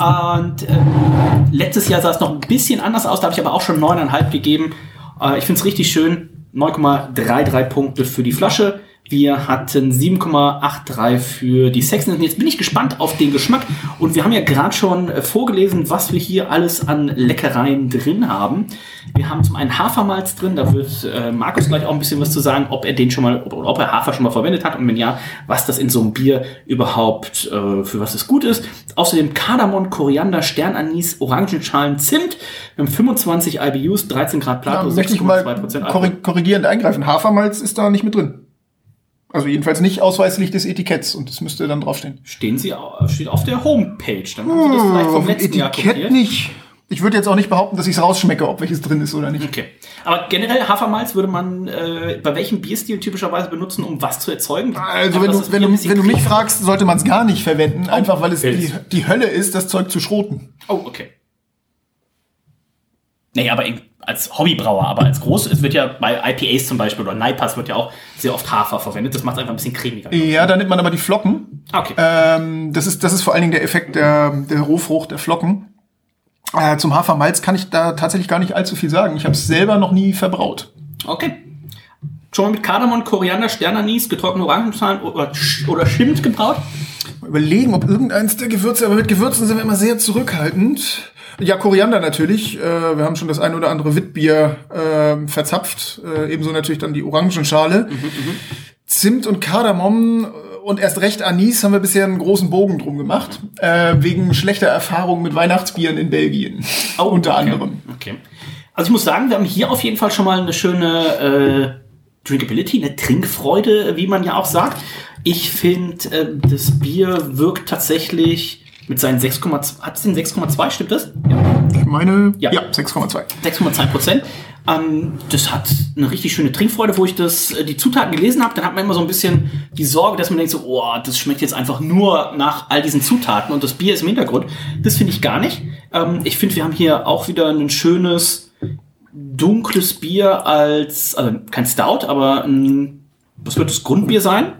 Und ähm, letztes Jahr sah es noch ein bisschen anders aus, da habe ich aber auch schon 9,5 gegeben. Äh, ich finde es richtig schön. 9,33 Punkte für die Flasche. Wir hatten 7,83 für die Sexen. Jetzt bin ich gespannt auf den Geschmack. Und wir haben ja gerade schon äh, vorgelesen, was wir hier alles an Leckereien drin haben. Wir haben zum einen Hafermalz drin. Da wird äh, Markus gleich auch ein bisschen was zu sagen, ob er den schon mal, ob, ob er Hafer schon mal verwendet hat und wenn ja, was das in so einem Bier überhaupt äh, für was es gut ist. Außerdem Kardamom, Koriander, Sternanis, Orangenschalen, Zimt. Wir haben 25 IBUs, 13 Grad Plato, mal 6,2% Alkohol. korri- korrigierend eingreifen. Hafermalz ist da nicht mit drin. Also jedenfalls nicht ausweislich des Etiketts und das müsste dann draufstehen. Stehen sie, steht auf der Homepage. Dann haben sie das vielleicht vom letzten Jahr Etikett nicht. Ich würde jetzt auch nicht behaupten, dass ich es rausschmecke, ob welches drin ist oder nicht. Okay. Aber generell Hafermalz würde man äh, bei welchem Bierstil typischerweise benutzen, um was zu erzeugen? Also wenn du, wenn du, wenn du mich fragst, sollte man es gar nicht verwenden, einfach weil es die, die Hölle ist, das Zeug zu schroten. Oh, okay. Nee, aber als Hobbybrauer, aber als groß, es wird ja bei IPAs zum Beispiel oder Naipas wird ja auch sehr oft Hafer verwendet. Das macht es einfach ein bisschen cremiger. Ja, da nimmt man aber die Flocken. Okay. Ähm, das, ist, das ist vor allen Dingen der Effekt der, der Rohfrucht, der Flocken. Äh, zum Hafermalz kann ich da tatsächlich gar nicht allzu viel sagen. Ich habe es selber noch nie verbraut. Okay. Schon mal mit Kardamom, Koriander, Sternanis, getrocknete Orangenschalen oder, oder Schimt gebraut? Mal Überlegen, ob irgendeins der Gewürze, aber mit Gewürzen sind wir immer sehr zurückhaltend. Ja, Koriander natürlich. Äh, wir haben schon das ein oder andere Witbier äh, verzapft. Äh, ebenso natürlich dann die Orangenschale. Zimt und Kardamom und erst recht Anis haben wir bisher einen großen Bogen drum gemacht. Äh, wegen schlechter Erfahrungen mit Weihnachtsbieren in Belgien. *laughs* unter okay. anderem. Okay. Also ich muss sagen, wir haben hier auf jeden Fall schon mal eine schöne äh, Drinkability, eine Trinkfreude, wie man ja auch sagt. Ich finde, äh, das Bier wirkt tatsächlich mit seinen 6,2, hat es den 6,2, stimmt das? Ja. Ich meine, Ja. ja, 6,2. 6,2 Prozent. Ähm, das hat eine richtig schöne Trinkfreude, wo ich das, äh, die Zutaten gelesen habe. Dann hat man immer so ein bisschen die Sorge, dass man denkt so, oh, das schmeckt jetzt einfach nur nach all diesen Zutaten und das Bier ist im Hintergrund. Das finde ich gar nicht. Ähm, ich finde, wir haben hier auch wieder ein schönes dunkles Bier als, also kein Stout, aber ein, was wird das Grundbier sein?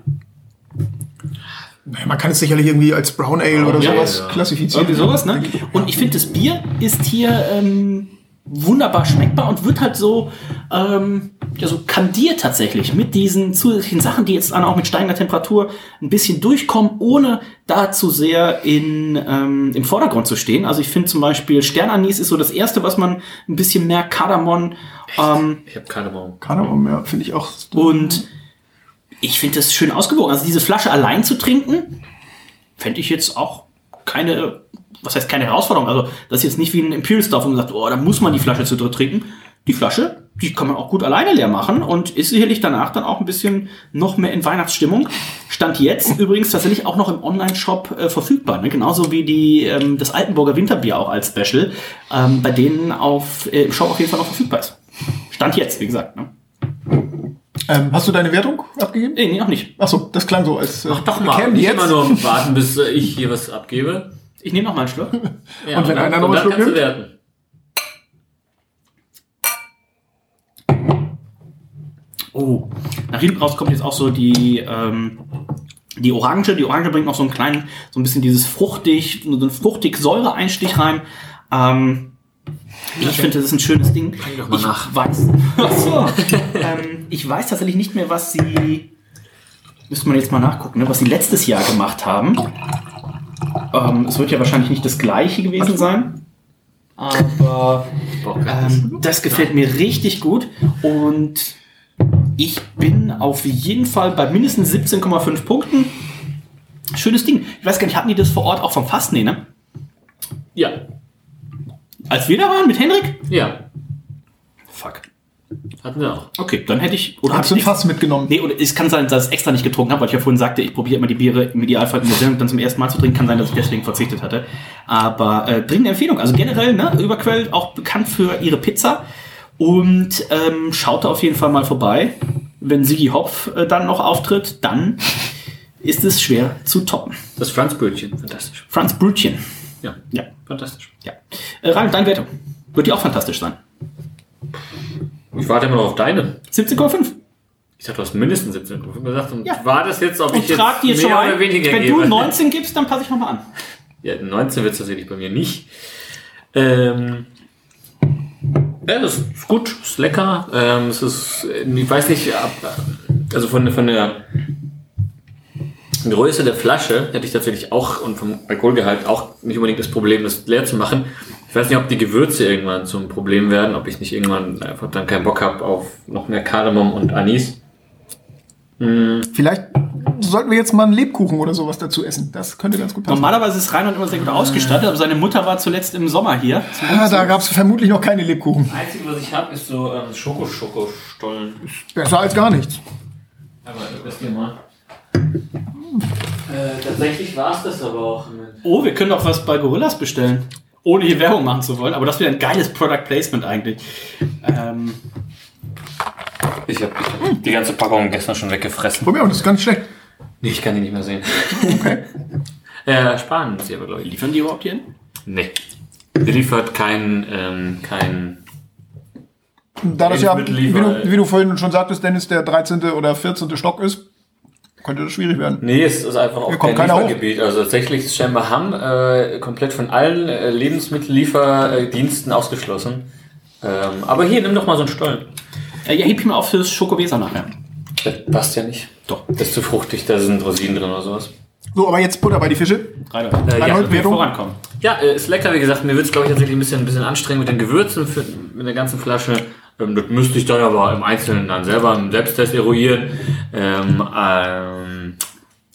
Naja, man kann es sicherlich irgendwie als Brown Ale oder ja, sowas ja. klassifizieren. Irgendwie sowas, ne? Und ich finde, das Bier ist hier ähm, wunderbar schmeckbar und wird halt so, ähm, ja, so kandiert tatsächlich mit diesen zusätzlichen Sachen, die jetzt dann auch mit steigender Temperatur ein bisschen durchkommen, ohne da zu sehr in, ähm, im Vordergrund zu stehen. Also ich finde zum Beispiel Sternanis ist so das erste, was man ein bisschen merkt, Kardamom. Ähm, Ich habe Ahnung. Kardamom, ja, finde ich auch. und ich finde das schön ausgewogen. Also diese Flasche allein zu trinken, fände ich jetzt auch keine, was heißt keine Herausforderung. Also das ist jetzt nicht wie ein Imperial Stuff, wo man sagt, oh, da muss man die Flasche zu dritt trinken. Die Flasche, die kann man auch gut alleine leer machen und ist sicherlich danach dann auch ein bisschen noch mehr in Weihnachtsstimmung. Stand jetzt *laughs* übrigens tatsächlich auch noch im Online-Shop äh, verfügbar. Ne? Genauso wie die, ähm, das Altenburger Winterbier auch als Special, ähm, bei denen auf, äh, im Shop auf jeden Fall noch verfügbar ist. Stand jetzt, wie gesagt. Ne? Ähm, hast du deine Wertung abgegeben? Nee, nee, noch nicht. Ach so, das klang so als. Äh, Ach doch mal, kämen die nicht jetzt? immer nur warten, bis äh, ich hier was abgebe. Ich nehme noch mal einen Schluck. *laughs* Ja, Und wenn dann- einer noch und einen Schluck nimmt? werten. Oh, nach hinten raus kommt jetzt auch so die, ähm, die Orange. Die Orange bringt noch so einen kleinen, so ein bisschen dieses fruchtig, so einen fruchtig Säureeinstich rein. Ähm, ich finde, das ist ein schönes Ding. doch mal ich nach. weiß. *laughs* Ach so. ähm, ich weiß tatsächlich nicht mehr, was sie müsste man jetzt mal nachgucken, ne, was sie letztes Jahr gemacht haben. Ähm, es wird ja wahrscheinlich nicht das gleiche gewesen sein. Aber ähm, das gefällt mir richtig gut. Und ich bin auf jeden Fall bei mindestens 17,5 Punkten. Schönes Ding. Ich weiß gar nicht, hatten die das vor Ort auch vom Fasten? Nee, ne? Ja. Als wir da waren mit Henrik? Ja. Fuck. Hatten wir auch. Okay, dann hätte ich. Oder Hast du ein Fass mitgenommen? Nee, oder es kann sein, dass ich es extra nicht getrunken habe, weil ich ja vorhin sagte, ich probiere immer die Biere im Idealfall in der Sendung dann zum ersten Mal zu trinken. Kann sein, dass ich deswegen verzichtet hatte. Aber äh, dringende Empfehlung. Also generell, ne, Überquell auch bekannt für ihre Pizza. Und ähm, schaut da auf jeden Fall mal vorbei. Wenn Sigi Hopf äh, dann noch auftritt, dann ist es schwer zu toppen. Das Franzbrötchen, fantastisch. Franz Brötchen. Ja. Ja, Fantastisch. Ja. Äh, Ralf, deine Wertung. Wird die auch fantastisch sein. Ich warte immer noch auf deine. 17,5. Ich dachte, du hast mindestens 17 Prüfungen gesagt. Und Ja. war das jetzt, ob Und ich jetzt die jetzt schon mehr oder weniger Wenn gebe? du 19 gibst, dann passe ich nochmal an. *laughs* Ja, 19 wird es tatsächlich bei mir nicht. Ähm, ja, das ist gut, ist lecker. Ähm, es ist, ich weiß nicht, also von, von der Größe der Flasche hätte ich tatsächlich auch und vom Alkoholgehalt auch nicht unbedingt das Problem, das leer zu machen. Ich weiß nicht, ob die Gewürze irgendwann zum Problem werden, ob ich nicht irgendwann einfach dann keinen Bock habe auf noch mehr Kardamom und Anis. Vielleicht sollten wir jetzt mal einen Lebkuchen oder sowas dazu essen. Das könnte ganz gut passen. Normalerweise ist Reinhold immer sehr gut ausgestattet, aber seine Mutter war zuletzt im Sommer hier. Ah, da gab es vermutlich noch keine Lebkuchen. Das Einzige, was ich habe, ist so ähm, Schoko-Schoko-Stollen. Besser als gar nichts. Aber das hier mal. Äh, tatsächlich war es das aber auch. Mit Oh, wir können doch was bei Gorillas bestellen. Ohne hier Werbung machen zu wollen, aber das wäre ein geiles Product Placement eigentlich. Ähm, ich habe die ganze Packung gestern schon weggefressen. Probier, das ist ganz schlecht. Nee, ich kann die nicht mehr sehen. Okay. *laughs* äh, sparen sie aber, glaube ich. liefern die überhaupt hier hin? Nee. Liefert kein, ähm, kein. Da das ja, wie du, wie du vorhin schon sagtest, Dennis, der 13. oder 14. Stock ist, könnte das schwierig werden. Nee, es ist einfach auch kein Liefergebiet. Also tatsächlich ist scheinbar Hamm äh, komplett von allen äh, Lebensmittellieferdiensten ausgeschlossen. Ähm, aber hier, nimm doch mal so einen Stollen. Äh, ja, heb ich mir auf fürs Schokoweser nachher. Das passt ja nicht. Doch. Das ist zu fruchtig, da sind Rosinen drin oder sowas. So, aber jetzt Butter bei die Fische. Reinhold, Äh, ja, Reinhold, wir Wertung? vorankommen. Ja, äh, ist lecker, wie gesagt. Mir wird es, glaube ich, tatsächlich ein bisschen, ein bisschen anstrengend mit den Gewürzen für, mit der ganzen Flasche. Ähm, das müsste ich dann aber im Einzelnen dann selber im Selbsttest eruieren. Ähm, ähm,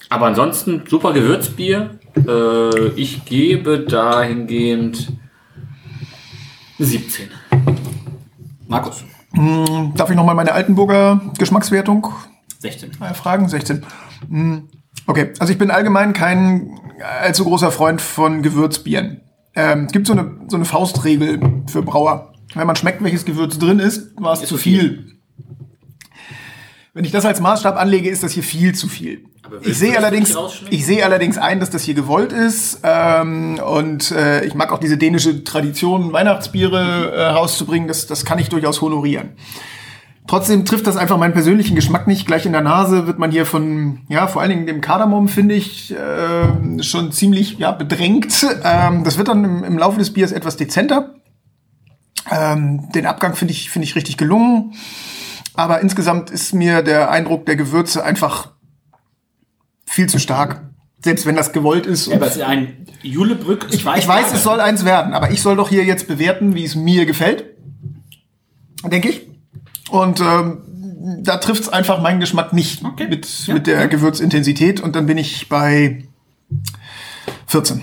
aber ansonsten super Gewürzbier. Äh, ich gebe dahingehend 17. Markus, Darf ich nochmal meine Altenburger Geschmackswertung 16. äh, fragen? 16. Hm, Okay, also ich bin allgemein kein allzu großer Freund von Gewürzbieren. Ähm, es gibt so eine, so eine Faustregel für Brauer. Wenn man schmeckt, welches Gewürz drin ist, war es zu viel. Wenn ich das als Maßstab anlege, ist das hier viel zu viel. Ich sehe allerdings, ich sehe allerdings ein, dass das hier gewollt ist. Ähm, und äh, ich mag auch diese dänische Tradition, Weihnachtsbiere äh, rauszubringen. Das, das kann ich durchaus honorieren. Trotzdem trifft das einfach meinen persönlichen Geschmack nicht. Gleich in der Nase wird man hier von, ja, vor allen Dingen dem Kardamom, finde ich, äh, schon ziemlich ja, bedrängt. Ähm, das wird dann im, im Laufe des Biers etwas dezenter. Ähm, den Abgang finde ich, finde ich richtig gelungen. Aber insgesamt ist mir der Eindruck der Gewürze einfach viel zu stark. Selbst wenn das gewollt ist. Ja, aber es ist ein Julebrück. Ich, ich weiß, es soll eins werden, aber ich soll doch hier jetzt bewerten, wie es mir gefällt. Denke ich. Und ähm, da trifft es einfach meinen Geschmack nicht Okay. mit, Ja, mit der Gewürzintensität. Und dann bin ich bei 14.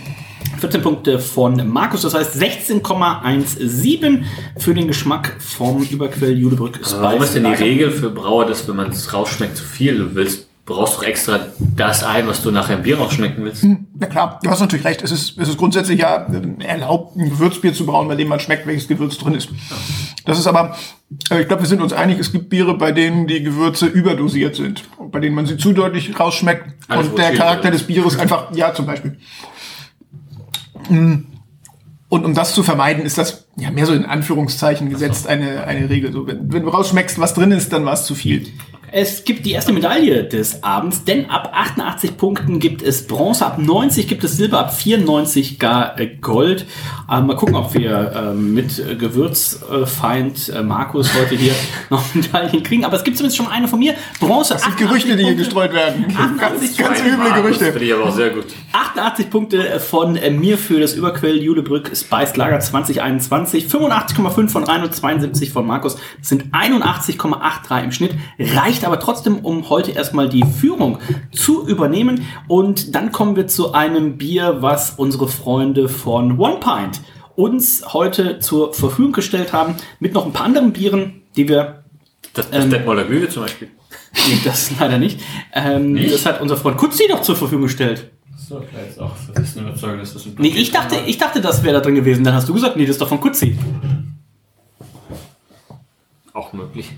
14 Punkte von Markus, das heißt 16,17 für den Geschmack vom Überquell Julebrück Spice. Warum ist denn die. Regel für Brauer, dass wenn man es rausschmeckt zu viel, du willst, brauchst doch extra das ein, was du nachher im Bier rausschmecken willst? Na klar, du hast natürlich recht. Es ist, es ist grundsätzlich ja äh, erlaubt, ein Gewürzbier zu brauen, bei dem man schmeckt, welches Gewürz drin ist. Das ist aber, äh, ich glaube, wir sind uns einig, es gibt Biere, bei denen die Gewürze überdosiert sind. Und bei denen man sie zu deutlich rausschmeckt. Alles, und der Charakter des Bieres einfach, ja, zum Beispiel. Mm. Und um das zu vermeiden, ist das ja mehr so in Anführungszeichen gesetzt eine, eine Regel. So, wenn, wenn du rausschmeckst, was drin ist, dann war es zu viel. Es gibt die erste Medaille des Abends, denn ab 88 Punkten gibt es Bronze, ab 90 gibt es Silber, ab 94 gar äh, Gold. Ähm, mal gucken, ob wir ähm, mit Gewürzfeind äh, Markus heute hier *laughs* noch Medaillen kriegen. Aber es gibt zumindest schon eine von mir. Bronze. Das sind Gerüchte, die hier gestreut werden. Ganz, ganz üble Markus Gerüchte. Finde ich aber auch sehr gut. 88 Punkte von äh, mir für das Überquell Julebrück Spice Lager 2021. 85,5 von Rhein und 72 von Markus. Das sind 81,83 im Schnitt. Reicht aber trotzdem, um heute erstmal die Führung zu übernehmen. Und dann kommen wir zu einem Bier, was unsere Freunde von One Pint uns heute zur Verfügung gestellt haben. Mit noch ein paar anderen Bieren, die wir Das, das Ähm, Detmolder Glühwe zum Beispiel. Nee, das *laughs* leider nicht. Ähm, Nicht? Das hat unser Freund Kutzi noch zur Verfügung gestellt. So, klar, jetzt auch. Das ist eine Überzeugung, dass das ein Nee, ich dachte, ich dachte, das wäre da drin gewesen. Dann hast du gesagt, nee, das ist doch von Kutzi. Auch möglich.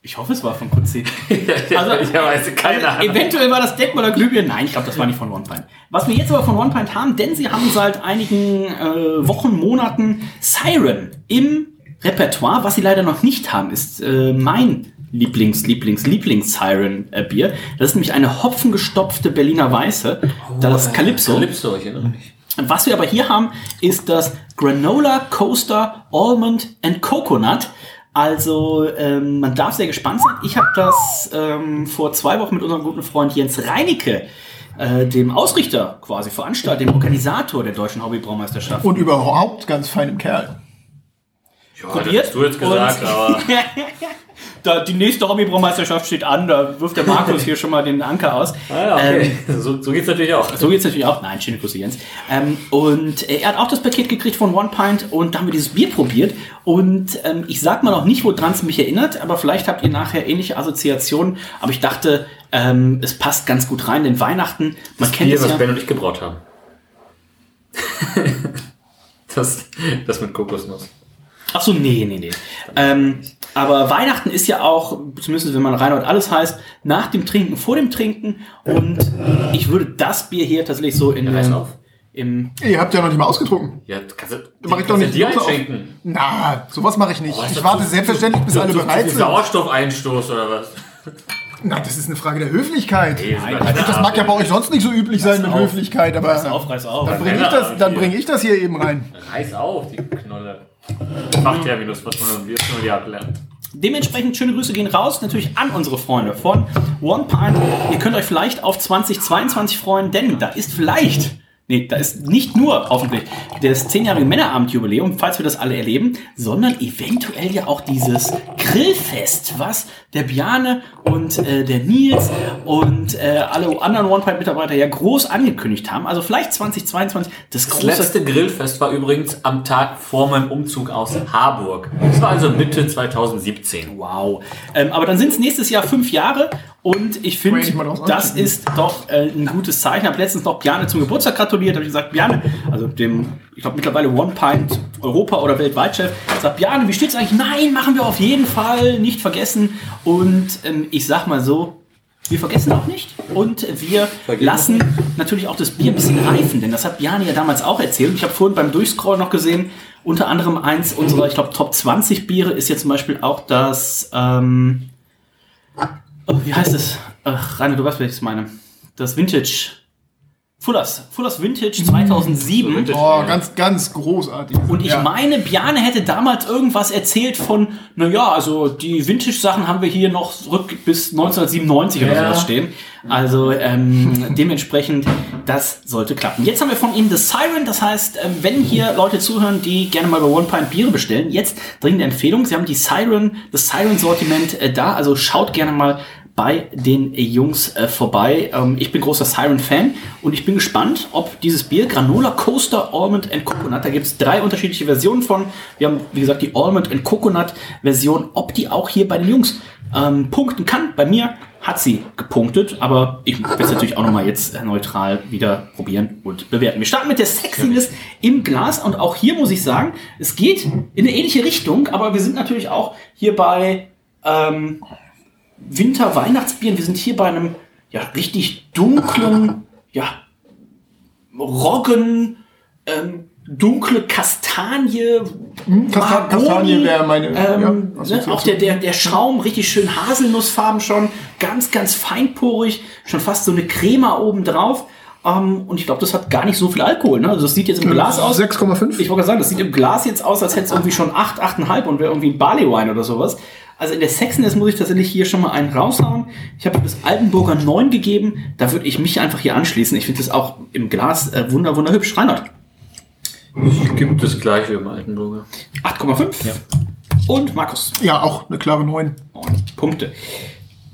Ich hoffe, es war von Kutzi. *laughs* Also, ich weiß keine Also, Ahnung. eventuell war das Detmolder Glühbirne. Nein, ich glaube, das war nicht von One Pint. Was wir jetzt aber von One Pint haben, denn sie haben seit einigen äh, Wochen, Monaten Siren im Repertoire. Was sie leider noch nicht haben, ist äh, mein Lieblings, Lieblings, Lieblings-Siren-Bier. Das ist nämlich eine hopfengestopfte Berliner Weiße. das Calypso. Calypso, ich erinnere mich. Was wir aber hier haben, ist das Granola Coaster Almond and Coconut. Also ähm, man darf sehr gespannt sein. Ich habe das ähm, vor zwei Wochen mit unserem guten Freund Jens Reinicke, äh, dem Ausrichter quasi, Veranstalter, dem Organisator der deutschen Hobbybraumeisterschaft. Und überhaupt ganz feinem Kerl. Ja, probiert. das hast du jetzt gesagt, aber *laughs* da, die nächste Hobbybraumeisterschaft steht an, da wirft der Markus hier schon mal den Anker aus. ah, ja, okay. so, so geht's natürlich auch. So geht's natürlich auch. Nein, schöne Grüße, Jens. Ähm, und äh, er hat auch das Paket gekriegt von One Pint und da haben wir dieses Bier probiert. Und ähm, ich sag mal noch nicht, woran es mich erinnert, aber vielleicht habt ihr nachher ähnliche Assoziationen. Aber ich dachte, ähm, es passt ganz gut rein, denn Weihnachten, man kennt Bier, es was ja. Ben und ich gebraut haben. *laughs* das, das mit Kokosnuss. Ach so, nee, nee, nee. Ähm, aber Weihnachten ist ja auch, zumindest wenn man Reinhold alles heißt, nach dem Trinken, vor dem Trinken. Und ich würde das Bier hier tatsächlich so in reiß auf. im Ihr habt ja noch nicht mal ausgetrunken. Ja, kannst du, Mach ich kannst doch du nicht. dir einschenken. Na, sowas mache ich nicht. Oh, ich warte zu- selbstverständlich, bis Zu- alle bereit sind. Sauerstoffeinstoß oder was? Na, das ist eine Frage der Höflichkeit. Nee, Nein, sogar- Das mag ja bei euch sonst nicht so üblich sein mit auf. Höflichkeit, aber Reiß auf, reiß auf. dann bringe ich, das- dann bring ich das hier eben rein. Reiß auf, die Knolle. Fachterminus, was man jetzt nur die ablernt. Dementsprechend schöne Grüße gehen raus, natürlich an unsere Freunde von One Pint. Ihr könnt euch vielleicht auf 2022 freuen, denn da ist vielleicht, nee, da ist nicht nur hoffentlich das 10-jährige Männerabendjubiläum, falls wir das alle erleben, sondern eventuell ja auch dieses Grillfest, was der Bjane und äh, der Nils und äh, alle anderen One Pint Mitarbeiter ja groß angekündigt haben. Also vielleicht 2022 das Das große letzte Grillfest war übrigens am Tag vor meinem Umzug aus Harburg. Das war also Mitte 2017. Wow. Ähm, aber dann sind es nächstes Jahr fünf Jahre und ich finde, das ist doch äh, ein gutes Zeichen. Ich habe letztens noch Bjane zum Geburtstag gratuliert, habe ich gesagt, Bjane, also dem, ich glaube mittlerweile One Pint Europa oder weltweit Chef, sagt Bjane, wie steht's eigentlich? Nein, machen wir auf jeden Fall, nicht vergessen. Und ähm, ich sag mal so, wir vergessen auch nicht und wir lassen natürlich auch das Bier ein bisschen reifen, denn das hat Bjane ja damals auch erzählt. Ich habe vorhin beim Durchscrollen noch gesehen, unter anderem eins unserer, ich glaube, Top 20 Biere ist jetzt zum Beispiel auch das, ähm, oh, wie heißt es? Ach, Rainer, du weißt, welches ich meine. Das Vintage. Fullers. Fullers Vintage 2007. Vintage. Oh, ganz, ganz großartig. Und ich Ja. meine, Bjane hätte damals irgendwas erzählt von, naja, also die Vintage-Sachen haben wir hier noch zurück bis 1997 oder Ja. sowas stehen. Also ähm, *laughs* dementsprechend, das sollte klappen. Jetzt haben wir von Ihnen The Siren, das heißt, ähm, wenn hier Leute zuhören, die gerne mal bei One Pint Biere bestellen, jetzt dringende Empfehlung, Sie haben die Siren, das Siren-Sortiment äh, da, also schaut gerne mal bei den Jungs äh, vorbei. Ähm, ich bin großer Siren-Fan und ich bin gespannt, ob dieses Bier Granola Coaster Almond and Coconut, da gibt es drei unterschiedliche Versionen von. Wir haben, wie gesagt, die Almond and Coconut Version, ob die auch hier bei den Jungs ähm, punkten kann. Bei mir hat sie gepunktet, aber ich werde es natürlich auch nochmal jetzt äh, neutral wieder probieren und bewerten. Wir starten mit der Sexiness im Glas und auch hier muss ich sagen, es geht in eine ähnliche Richtung, aber wir sind natürlich auch hier bei ähm, Winter-Weihnachtsbieren. Wir sind hier bei einem ja, richtig dunklen, *laughs* ja, Roggen, ähm, dunkle Kastanie. Kasta- Mahagoni, Kastanie wäre meine, Ähm, ja, ne, auch der, der, der Schaum, richtig schön Haselnussfarben schon. Ganz, ganz feinporig. Schon fast so eine Crema oben drauf. Ähm, und ich glaube, das hat gar nicht so viel Alkohol. Ne? Also das sieht jetzt im Glas aus. 6,5. Ich wollte gerade sagen, das sieht im Glas jetzt aus, als hätte es *laughs* irgendwie schon 8, 8,5 und wäre irgendwie ein Barley Wine oder sowas. Also in der Sexiness muss ich tatsächlich hier schon mal einen raushauen. Ich habe das Altenburger 9 gegeben. Da würde ich mich einfach hier anschließen. Ich finde das auch im Glas äh, wunder, wunderhübsch. Reinhard, Ich gibt das gleiche im Altenburger. 8,5. Und Markus, Ja, auch eine klare 9. 9 Punkte.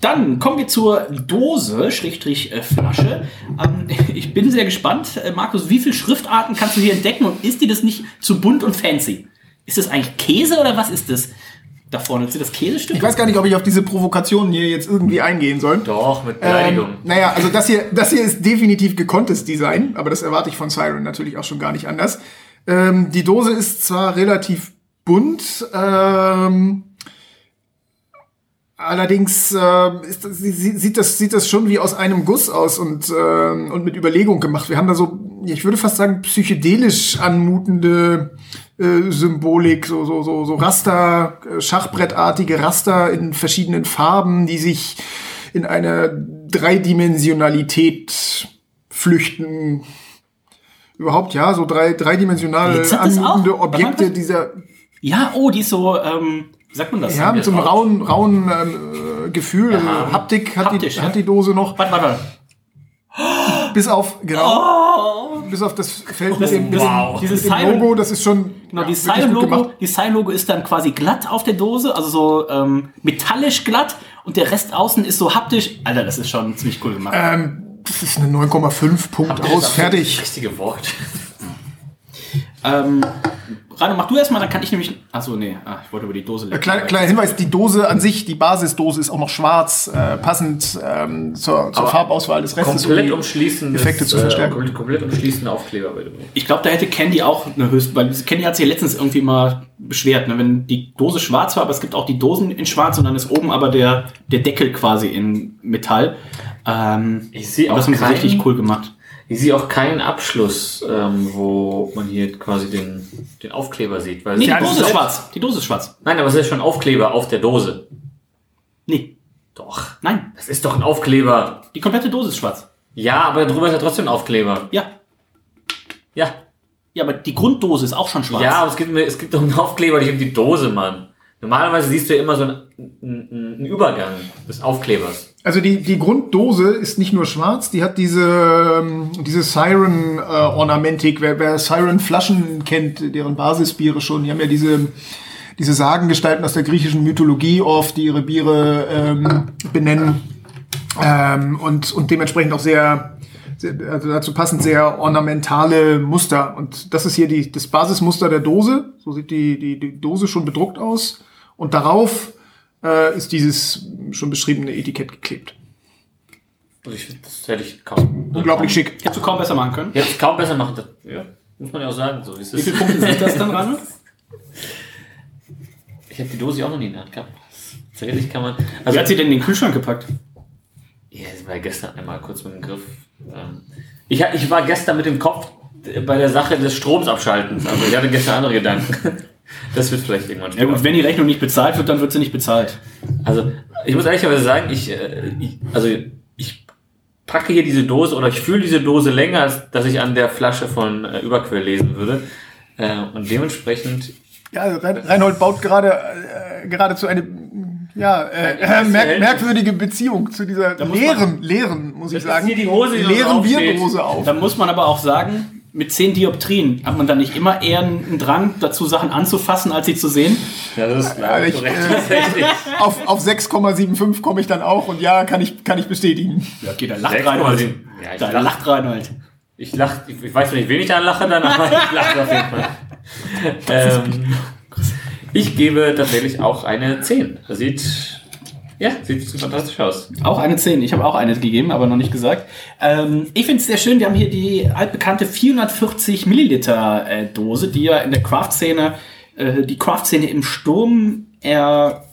Dann kommen wir zur Dose, Schrägstrich äh, Flasche. Ähm, *laughs* ich bin sehr gespannt. Äh, Markus, wie viele Schriftarten kannst du hier entdecken und ist dir das nicht zu bunt und fancy? Ist das eigentlich Käse oder was ist das da vorne? Sind das Käsestücke? Ich weiß gar nicht, ob ich auf diese Provokationen hier jetzt irgendwie eingehen soll. Doch, mit Beleidigung. Ähm, naja, also das hier, das hier ist definitiv gekonntes Design, aber das erwarte ich von Siren natürlich auch schon gar nicht anders. Ähm, die Dose ist zwar relativ bunt, ähm, allerdings äh, ist, sieht, das, sieht das schon wie aus einem Guss aus und, ähm, und mit Überlegung gemacht. Wir haben da so, ich würde fast sagen, psychedelisch anmutende äh, Symbolik, so, so, so, so Raster, äh, Schachbrettartige Raster in verschiedenen Farben, die sich in einer Dreidimensionalität flüchten. Überhaupt, ja, so drei, dreidimensionale anmutende Objekte dieser, Ja, oh, die ist so, ähm, wie sagt man das? ja, mit so einem Ja. rauen, rauen ähm, äh, Gefühl, also Haptik hat, Haptisch, die, ja. hat die Dose noch, Warte, warte, warte. bis auf, genau, bis auf das Feld mit dem, mit dem, wow. dieses Dieses Silent- Logo, das ist schon Genau, ja, die Sign-Logo, gemacht. die ist dann quasi glatt auf der Dose, also so ähm, metallisch glatt und der Rest außen ist so haptisch. Alter, das ist schon ziemlich cool gemacht. Ähm, das ist eine 9,5 Punkt ist aus, auch Das fertig. richtige Wort. Ähm, Rano, mach du erstmal, dann kann ich nämlich. Achso, nee, ah, ich wollte über die Dose Äh, Kleiner, kleiner Hinweis, die Dose an sich, die Basisdose ist auch noch schwarz, äh, passend ähm, zur, zur Farbauswahl des Restes. um Komplett die umschließen. Effekte zu verstärken. Äh, komplett umschließende Aufkleber. Ich glaube, da hätte Candy auch eine höchste, weil Candy hat sich ja letztens irgendwie mal beschwert, ne? wenn die Dose schwarz war, aber es gibt auch die Dosen in schwarz und dann ist oben aber der, der Deckel quasi in Metall. Ähm, Ich sehe aber auch das haben sie richtig cool gemacht. Ich sehe auch keinen Abschluss, ähm, wo man hier quasi den, den Aufkleber sieht. Weil Nee, die Ja, Dose ist schwarz. Die Dose ist schwarz. Nein, aber es ist schon Aufkleber auf der Dose. Nee, Doch. nein. Das ist doch ein Aufkleber. Die komplette Dose ist schwarz. Ja, aber drüber ist ja trotzdem ein Aufkleber. Ja. Ja. Ja, aber die Grunddose ist auch schon schwarz. Ja, aber es gibt, es gibt doch einen Aufkleber nicht um die Dose, Mann. Normalerweise siehst du ja immer so einen, einen, einen Übergang des Aufklebers. Also die, die Grunddose ist nicht nur schwarz, die hat diese, ähm, diese Siren-Ornamentik. wer, wer Siren-Flaschen kennt, deren Basisbiere schon, die haben ja diese, diese Sagengestalten aus der griechischen Mythologie oft, die ihre Biere ähm, benennen. Ähm, und, und dementsprechend auch sehr, sehr, also dazu passend sehr ornamentale Muster. Und das ist hier die, das Basismuster der Dose. So sieht die, die, die Dose schon bedruckt aus. Und darauf äh, ist dieses schon beschriebene Etikett geklebt. Also ich finde, das hätte ich kaum. Unglaublich schick. Hättest du kaum besser machen können. Hätte ich kaum besser machen. Das, ja, muss man ja auch sagen. So, wie es Wie viele ist. Punkte sind das dann, Rano? *laughs* Ich habe die Dose auch noch nie in der Hand gehabt. Tatsächlich kann man. Wie Also, hat sie denn in den Kühlschrank gepackt? Ja, das war gestern einmal kurz mit dem Griff. Ähm, Ich, ich war gestern mit dem Kopf bei der Sache des Stroms abschaltens. Also ich hatte gestern andere Gedanken. *laughs* Das wird vielleicht irgendwann Ja gut, wenn die Rechnung nicht bezahlt wird, dann wird sie nicht bezahlt. Also ich muss ehrlicherweise sagen, ich, äh, ich also ich packe hier diese Dose oder ich fühle diese Dose länger, als dass ich an der Flasche von äh, Überquell lesen würde. Äh, und dementsprechend Ja, Rein- Reinhold baut gerade äh, geradezu eine ja, äh, äh, merk merkwürdige Beziehung zu dieser leeren, leeren, muss ich sagen, hier die Hose, die leeren. Bierdose auf. Da muss man aber auch sagen, mit 10 Dioptrien hat man dann nicht immer eher einen Drang dazu, Sachen anzufassen, als sie zu sehen. ja, das ist Ja, ich, äh, auf auf 6,75 komme ich dann auch und ja, kann ich, kann ich bestätigen. Ja, okay, da lacht 6,7. Reinhold. Ja, ich da lach. lacht Reinhold. Ich lach, ich, ich weiß nicht, wen ich da lache dann, aber ich lache auf jeden Fall. ähm, ich gebe tatsächlich auch eine 10. Das sieht, ja, sieht fantastisch aus. Auch eine 10. Ich habe auch eine gegeben, aber noch nicht gesagt. Ähm, ich finde es sehr schön. Wir haben hier die altbekannte 440 Milliliter äh, Dose, die ja in der Craft-Szene, äh, die Craft-Szene im Sturm er,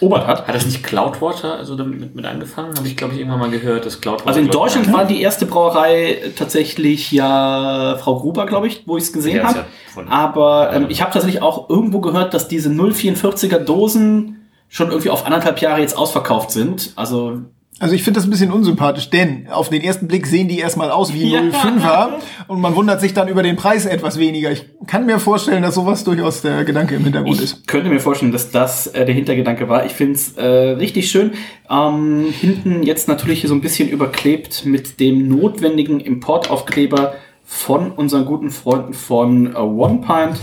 Obert hat. Hat das nicht Cloudwater also damit mit angefangen? Habe ich, glaube ich, irgendwann mal gehört, dass Cloudwater. Also in Deutschland war die erste Brauerei tatsächlich ja Frau Gruber, glaube ich, wo ich es gesehen Ja, habe. ja Aber ähm, ich habe tatsächlich auch irgendwo gehört, dass diese 044er Dosen schon irgendwie auf anderthalb Jahre jetzt ausverkauft sind. Also Also ich finde das ein bisschen unsympathisch, denn auf den ersten Blick sehen die erstmal aus wie *laughs* Ja. 05er und man wundert sich dann über den Preis etwas weniger. Ich kann mir vorstellen, dass sowas durchaus der Gedanke im Hintergrund ist. ich könnte mir vorstellen, dass das äh, der Hintergedanke war. Ich finde es äh, richtig schön. Ähm, hinten jetzt natürlich hier so ein bisschen überklebt mit dem notwendigen Importaufkleber von unseren guten Freunden von äh, One Pint.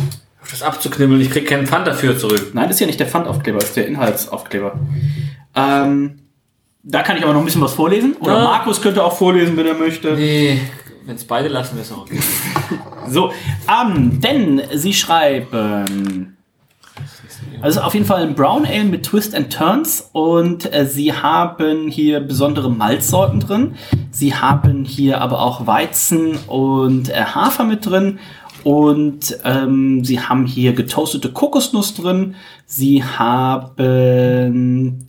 Das abzuknibbeln, ich krieg keinen Pfand dafür zurück. Nein, das ist ja nicht der Pfandaufkleber, das ist der Inhaltsaufkleber. Ähm, da kann ich aber noch ein bisschen was vorlesen. Oder Ja. Markus könnte auch vorlesen, wenn er möchte. Nee, wenn es beide lassen, wäre es auch okay. *laughs* So, ähm, denn sie schreiben. Also auf jeden Fall ein Brown Ale mit Twist and Turns und äh, sie haben hier besondere Malzsorten drin. Sie haben hier aber auch Weizen und äh, Hafer mit drin und ähm, sie haben hier getoastete Kokosnuss drin. Sie haben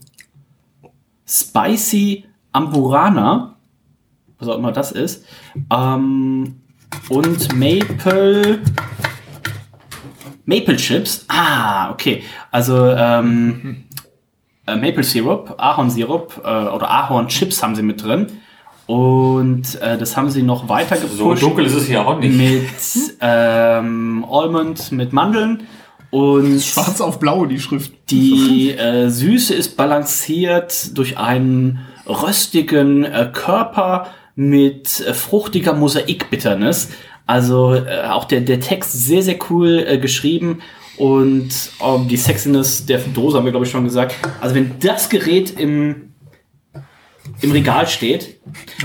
Spicy Amburana, was auch immer das ist, ähm, und Maple Maple Chips. Ah, okay. Also ähm, äh, Maple Syrup, Ahornsirup äh, oder Ahorn Chips haben sie mit drin. Und äh, das haben sie noch weiter So gepusht dunkel ist es hier auch nicht. mit ähm, Almond, mit Mandeln. Und Schwarz auf blau die Schrift. die äh, Süße ist balanciert durch einen röstigen äh, Körper mit äh, fruchtiger Mosaikbitternis. Also äh, auch der, der Text sehr, sehr cool äh, geschrieben und ähm, die Sexiness der Dose haben wir, glaube ich, schon gesagt. Also wenn das Gerät im, im Regal steht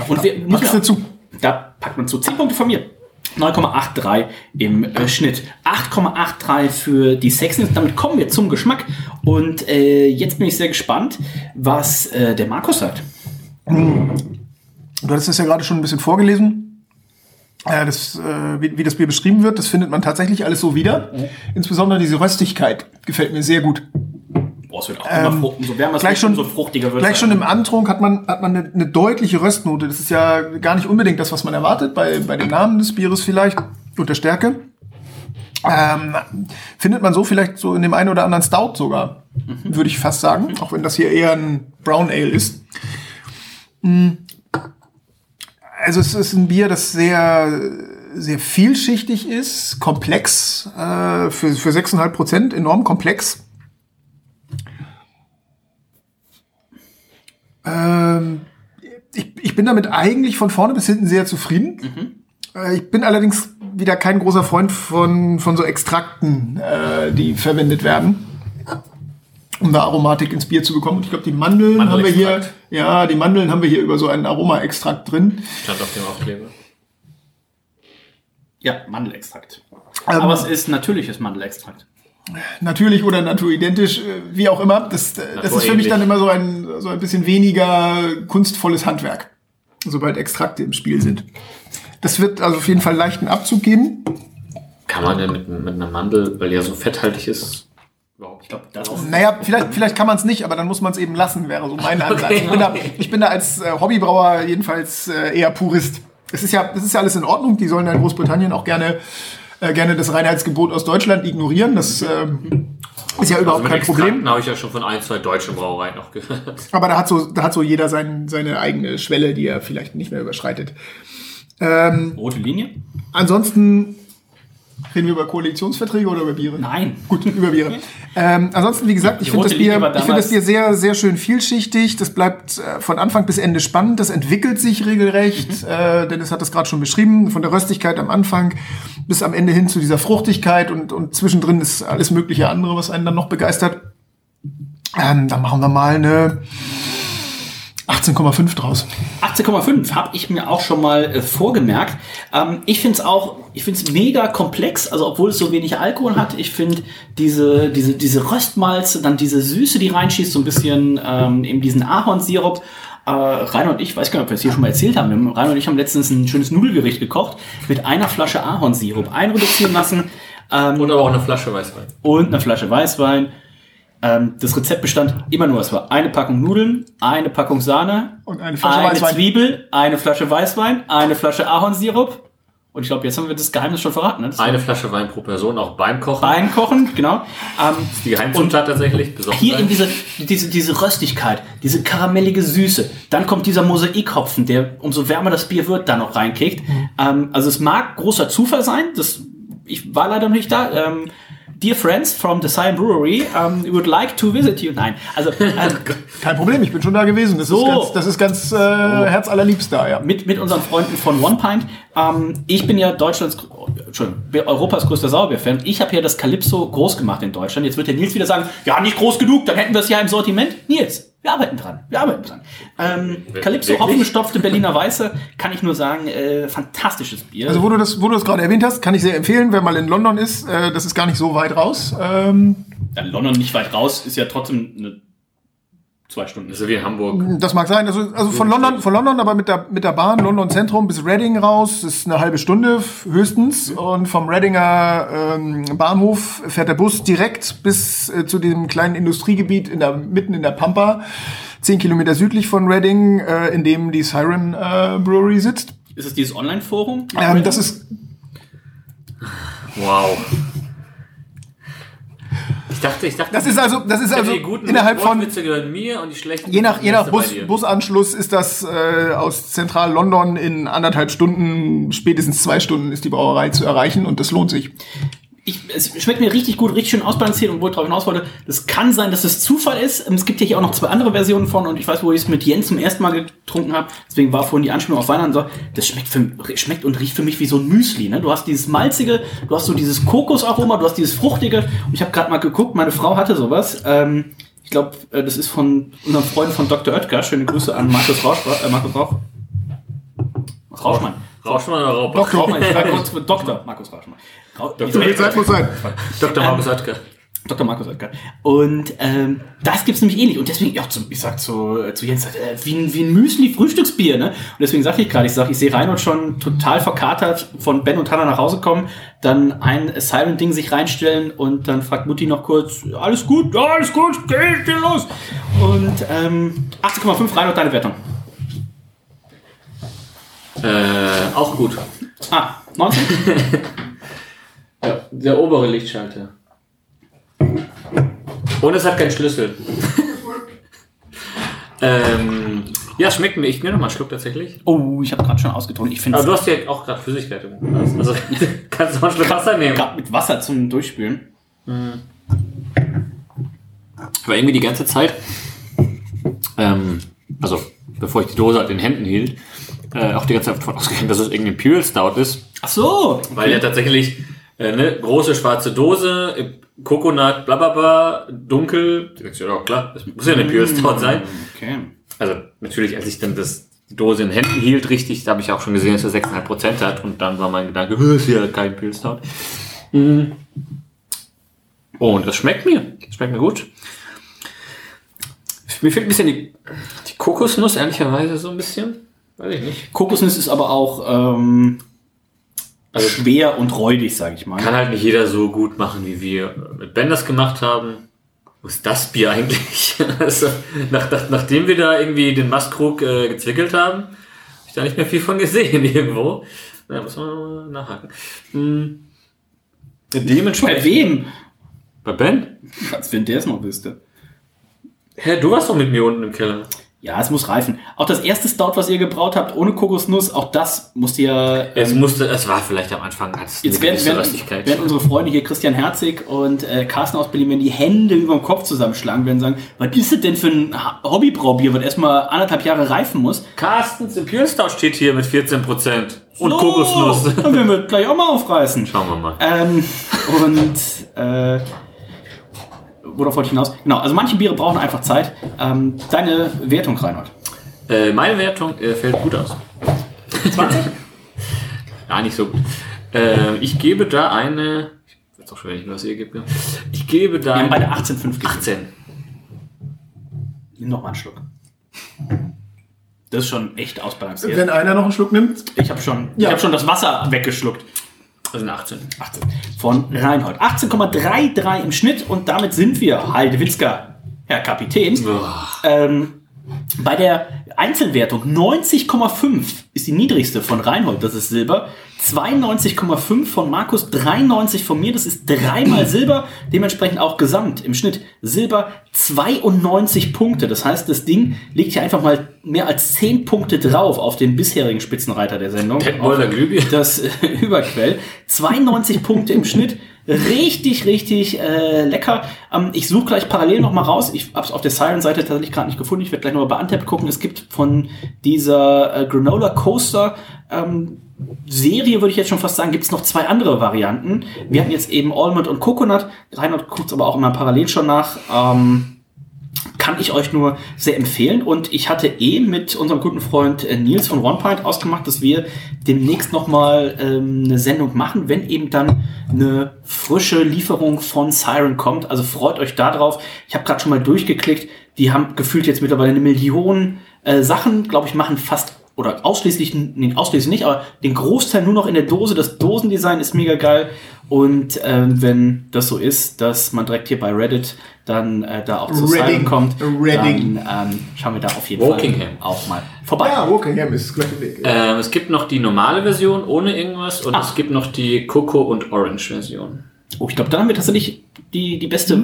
und wir müssen Packst du zu? da packt man zu 10 Punkte von mir. 9,83 im äh, Schnitt. 8,83 für die Sexiness. Damit kommen wir zum Geschmack. Und äh, jetzt bin ich sehr gespannt, was äh, der Markus sagt. Du hattest das ja gerade schon ein bisschen vorgelesen. Das, äh, wie, wie das Bier beschrieben wird, das findet man tatsächlich alles so wieder. Insbesondere diese Röstigkeit gefällt mir sehr gut. Boah, es wird auch immer frucht, umso wärmer es wird, schon- umso fruchtiger wird Gleich es. schon im Antrunk hat man, hat man eine, eine deutliche Röstnote. Das ist ja gar nicht unbedingt das, was man erwartet, bei, bei dem Namen des Bieres vielleicht und der Stärke. Ähm, findet man so vielleicht so in dem einen oder anderen Stout sogar, würde ich fast sagen, auch wenn das hier eher ein Brown Ale ist. Mm. Also es ist ein Bier, das sehr, sehr vielschichtig ist, komplex, äh, für, für 6,5 Prozent enorm komplex. Ähm, ich, ich bin damit eigentlich von vorne bis hinten sehr zufrieden. Äh, ich bin allerdings wieder kein großer Freund von, von so Extrakten, äh, die verwendet werden, um da Aromatik ins Bier zu bekommen. Und ich glaube, die Mandeln haben wir hier, ja, die Mandeln haben wir hier über so einen Aromaextrakt drin. Stand auf dem Aufkleber. Ja, Mandelextrakt. Ähm, Aber es ist natürliches Mandelextrakt. Natürlich oder naturidentisch, äh, wie auch immer. Das, äh, das ist für mich dann immer so ein, so ein bisschen weniger kunstvolles Handwerk, sobald Extrakte im Spiel sind. Das wird also auf jeden Fall leichten Abzug geben. Kann man denn mit, mit einer Mandel, weil die ja so fetthaltig ist, überhaupt? Ich glaube, Das ist Naja, vielleicht, vielleicht kann man es nicht, aber dann muss man es eben lassen, wäre so mein *laughs* Ansatz. Ich, bin da, ich bin da als äh, Hobbybrauer jedenfalls eher Purist. Es ist ja, das ist ja alles in Ordnung. Die sollen in Großbritannien auch gerne, äh, gerne das Reinheitsgebot aus Deutschland ignorieren. Das ähm, ist ja überhaupt kein Problem. habe ich ja schon von ein, zwei deutschen Brauereien noch gehört. Aber da hat so, da hat so jeder sein, seine eigene Schwelle, die er vielleicht nicht mehr überschreitet. rote Linie? Ansonsten reden wir über Koalitionsverträge oder über Biere? Nein. Gut, über Biere. Ähm, ansonsten, wie gesagt, ich finde das, Bier, ich finde das Bier sehr, sehr schön vielschichtig. Das bleibt äh, von Anfang bis Ende spannend. Das entwickelt sich regelrecht. Äh, Dennis hat das gerade schon beschrieben. Von der Röstigkeit am Anfang bis am Ende hin zu dieser Fruchtigkeit und, und zwischendrin ist alles mögliche andere, was einen dann noch begeistert. Ähm, dann machen wir mal eine 18,5 draus. 18,5 habe ich mir auch schon mal äh, vorgemerkt. Ähm, ich finde es auch, ich finde es mega komplex, also obwohl es so wenig Alkohol hat. Ich finde diese, diese, diese Röstmalze, dann diese Süße, die reinschießt, so ein bisschen ähm, eben diesen Ahornsirup. Äh, Rainer und ich, weiß gar nicht, ob wir es hier schon mal erzählt haben- Rainer und ich haben letztens ein schönes Nudelgericht gekocht mit einer Flasche Ahornsirup einreduzieren lassen ähm, Und aber auch eine Flasche Weißwein. und eine Flasche Weißwein. Ähm, das Rezept bestand immer nur, es war eine Packung Nudeln, eine Packung Sahne, Und eine Flasche eine Weißwein. Zwiebel, eine Flasche Weißwein, eine Flasche Ahornsirup. Und ich glaube, jetzt haben wir das Geheimnis schon verraten. Ne? Das Eine Flasche Wein pro Person, auch beim Kochen. Einkochen, genau. Ähm, Die Geheimzutat tatsächlich. Besoffen hier in diese, diese, diese Röstigkeit, diese karamellige Süße. Dann kommt dieser Mosaikhopfen, der umso wärmer das Bier wird, da noch reinkickt. Ähm, also es mag großer Zufall sein. Das, ich war leider noch nicht da. Ähm, Dear friends from the Cyan Brewery, um, we would like to visit you. Nein, also *laughs* ähm, Kein Problem, ich bin schon da gewesen. Das So. ist ganz, das ist ganz äh, herzallerliebst da, ja. mit, mit unseren Freunden von One Pint. Ähm, ich bin ja Deutschlands, Entschuldigung, Europas größter Sauerbier-Fan. Ich habe ja das Calypso groß gemacht in Deutschland. Jetzt wird der Nils wieder sagen, ja, nicht groß genug, dann hätten wir es ja im Sortiment. Nils, wir arbeiten dran, wir arbeiten dran. Ähm, Calypso? Hopfengestopfte Berliner Weiße, kann ich nur sagen, äh, fantastisches Bier. Also wo du das, wo du das gerade erwähnt hast, kann ich sehr empfehlen, wer mal in London ist. Äh, das ist gar nicht so weit raus. Ähm, ja, London nicht weit raus, ist ja trotzdem eine zwei Stunden. So wie in Hamburg. das mag sein. Also, also von London, von London, aber mit der mit der Bahn London Zentrum bis Reading raus ist eine halbe Stunde höchstens. Und vom Readinger ähm, Bahnhof fährt der Bus direkt bis äh, zu dem kleinen Industriegebiet in der mitten in der Pampa, zehn Kilometer südlich von Reading, äh, in dem die Siren äh, Brewery sitzt. Ist es dieses Online-Forum? Ähm, das ist Wow. Ich dachte, ich dachte, das ist also das ist also die guten innerhalb von gehören mir und die schlechten Je nach, je nach Bus. Busanschluss ist das äh, aus Zentral-London in anderthalb Stunden, spätestens zwei Stunden ist die Brauerei zu erreichen und das lohnt sich. Ich, es schmeckt mir richtig gut, richtig schön ausbalanciert und wo ich drauf hinaus wollte, das kann sein, dass es Zufall ist. Ähm, Es gibt ja hier auch noch zwei andere Versionen von und ich weiß, wo ich es mit Jens zum ersten Mal getrunken habe. Deswegen war vorhin die Anspielung auf Weihnachten so, das schmeckt, für, schmeckt und riecht für mich wie so ein Müsli. Ne? Du hast dieses malzige, du hast so dieses Kokosaroma, du hast dieses fruchtige. Und ich habe gerade mal geguckt, meine Frau hatte sowas. Ähm, ich glaube, das ist von unserem Freund von Dr. Oetker. Schöne Grüße an Markus Rausch, äh, Markus Rauch. Rauschmann. Rauschmann oder Rauch? Doktor. Rauchmann, ich war kurz mit Dr. Markus Rauschmann. So viel Zeit muss sein. Dr. Markus Oetker. Dr. Markus Oetker. Und ähm, das gibt's nämlich ähnlich. Und deswegen, ja, zum, ich sag zu, äh, zu Jens, äh, wie ein, wie ein Müsli-Frühstücksbier, ne? Und deswegen sag ich gerade, ich sag, ich sehe Reinhold schon total verkatert von Ben und Hannah nach Hause kommen, dann ein Silent-Ding sich reinstellen und dann fragt Mutti noch kurz, alles gut? Ja, alles gut, geht los. Und ähm, 18,5 Reinhold, deine Wertung. Äh, auch gut. Ah, 19? *laughs* Ja, der obere Lichtschalter. Und es hat keinen Schlüssel. *laughs* ähm, ja, schmeckt mir. Ich nehme noch mal einen Schluck tatsächlich. Oh, ich habe gerade schon ausgetrunken. Ich finde Aber du hast ja auch gerade Flüssigkeit im Glas. Also *laughs* kannst du mal einen Schluck Wasser nehmen. gerade mit Wasser zum Durchspülen. Ich war irgendwie die ganze Zeit, ähm, also bevor ich die Dose halt in den Händen hielt, äh, auch die ganze Zeit davon ausgegangen, dass es irgendwie ein Pure Stout ist. Ach so. Weil ja tatsächlich äh, ne, große schwarze Dose, äh, Coconut, bla bla bla, dunkel. Du denkst ja, ja, klar, das muss ja eine Pure Stout sein. Okay. Also natürlich, als ich dann das, die Dose in den Händen hielt, richtig, da habe ich auch schon gesehen, dass er 6,5% hat. Und dann war mein Gedanke, "Hö, ist ja kein Pure Stout. Mhm. Und es schmeckt mir. Es schmeckt mir gut. Mir fehlt ein bisschen die, die Kokosnuss, ehrlicherweise, so ein bisschen. Weiß ich nicht. Kokosnuss ist aber auch ähm, Also schwer und räudig, sage ich mal. kann halt nicht jeder so gut machen, wie wir mit Ben das gemacht haben. Wo ist das Bier eigentlich? *laughs* also, nach, nach, nachdem wir da irgendwie den Mastkrug äh, gezwickelt haben, habe ich da nicht mehr viel von gesehen *laughs* irgendwo. Da muss man nachhaken. Hm. Bei Dementsprechend. wem? Bei Ben? Als wenn der es noch wüsste. Hä, du warst doch mit mir unten im Keller. Ja, es muss reifen. Auch das erste Stout, was ihr gebraut habt, ohne Kokosnuss, auch das musst ihr. Es ähm, musste, es war vielleicht am Anfang als Jetzt werden, werden, werden unsere Freunde hier Christian Herzig und äh, Carsten aus Berlin, die Hände über dem Kopf zusammenschlagen, werden sagen, was ist das denn für ein Hobbybraubier, was erstmal anderthalb Jahre reifen muss? Carstens Imperial Stout steht hier mit 14% und So, Kokosnuss. Dann werden wir gleich auch mal aufreißen. Schauen wir mal. Ähm, und äh, worauf wollte ich hinaus? Genau, also manche Biere brauchen einfach Zeit. Ähm, deine Wertung, Reinhold. Äh, meine Wertung äh, fällt gut aus. 20? *laughs* Ja, nicht so gut. Äh, ich gebe da eine. Ich weiß auch schon, wenn ich was ihr gebe. Ich gebe da Wir haben beide eine 18,5 gegeben. 18. Nimm noch mal einen Schluck. Das ist schon echt ausbalanciert. Wenn einer noch einen Schluck nimmt. Ich habe schon, Ja. ich hab schon das Wasser weggeschluckt. Sind 18. 18. Von Reinhold. 18,33 im Schnitt und damit sind wir, Heidewitzka, Herr Kapitän, ähm, bei der Einzelwertung 90,5 ist die niedrigste von Reinhold, das ist Silber. 92,5 von Markus, 93 von mir, das ist dreimal Silber, dementsprechend auch gesamt im Schnitt Silber 92 Punkte. Das heißt, das Ding liegt hier einfach mal mehr als 10 Punkte drauf auf den bisherigen Spitzenreiter der Sendung. Das äh, *laughs* Überquell. 92 Punkte im Schnitt. Richtig, richtig äh, lecker. Ähm, ich suche gleich parallel noch mal raus. Ich habe es auf der Siren-Seite tatsächlich gerade nicht gefunden. Ich werde gleich noch mal bei Antep gucken. Es gibt von dieser äh, Granola Coaster ähm, Serie, würde ich jetzt schon fast sagen, gibt es noch zwei andere Varianten. Wir hatten jetzt eben Almond und Coconut. Reinhard guckt aber auch immer parallel schon nach. Ähm, kann ich euch nur sehr empfehlen. Und ich hatte eh mit unserem guten Freund äh, Nils von OnePint ausgemacht, dass wir demnächst nochmal ähm, eine Sendung machen, wenn eben dann eine frische Lieferung von Siren kommt. Also freut euch da drauf. Ich habe gerade schon mal durchgeklickt. Die haben gefühlt jetzt mittlerweile eine Million äh, Sachen, glaube ich, machen fast oder ausschließlich, nee, ausschließlich nicht, aber den Großteil nur noch in der Dose. Das Dosendesign ist mega geil. Und ähm, wenn das so ist, dass man direkt hier bei Reddit dann äh, da auch zu Redding. Kommt, Redding. dann ähm, schauen wir da auf jeden Wokingham. Fall auch mal vorbei. Ja, Wokingham ist gleich Weg. Ähm, es gibt noch die normale Version ohne irgendwas und Ah. es gibt noch die Coco und Orange Version. Oh, ich glaube, da haben wir tatsächlich die, die beste,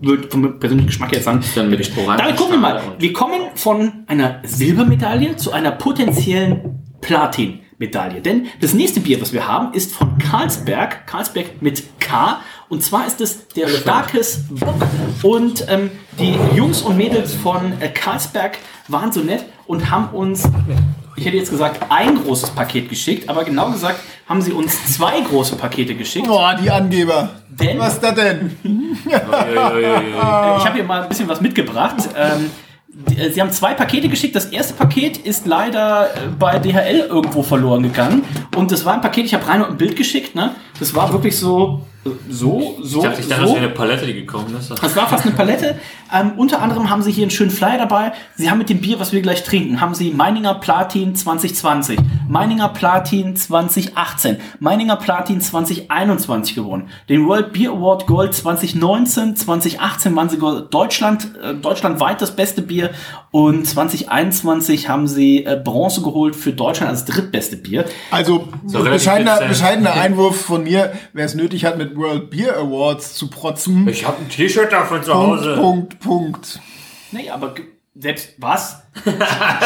würde vom persönlichen Geschmack jetzt sagen. Dann mit. Damit gucken wir mal. Wir kommen von einer Silbermedaille zu einer potenziellen Platinmedaille. Denn das nächste Bier, was wir haben, ist von Carlsberg. Carlsberg mit K. Und zwar ist es der Starkes Bock. Und ähm, die Jungs und Mädels von äh, Carlsberg waren so nett und haben uns, ich hätte jetzt gesagt, ein großes Paket geschickt, aber genau gesagt haben sie uns zwei große Pakete geschickt. Boah, die Angeber. Denn- Was ist das denn? Ich habe hier mal ein bisschen was mitgebracht. Ähm, die- äh, Sie haben zwei Pakete geschickt. Das erste Paket ist leider äh, bei DHL irgendwo verloren gegangen. Und das war ein Paket, ich habe rein und ein Bild geschickt. Ne? Das war wirklich so, so, so, Ich dachte, ich dachte, das so. wäre eine Palette, die gekommen ist. Das war fast eine Palette. Ähm, unter anderem haben sie hier einen schönen Flyer dabei. Sie haben mit dem Bier, was wir gleich trinken, haben sie Meininger Platin 2020, Meininger Platin 2018, Meininger Platin 2021 gewonnen. Den World Beer Award Gold 2019, 2018 waren sie Deutschland, äh, deutschlandweit das beste Bier und 2021 haben sie äh, Bronze geholt für Deutschland als drittbeste Bier. Also, relativ bescheidener, dezent. bescheidener Einwurf von mir, wer es nötig hat, mit World Beer Awards zu protzen. Ich habe ein T-Shirt davon zu Punkt, Hause. Punkt, Punkt. Nee, aber selbst was? *laughs*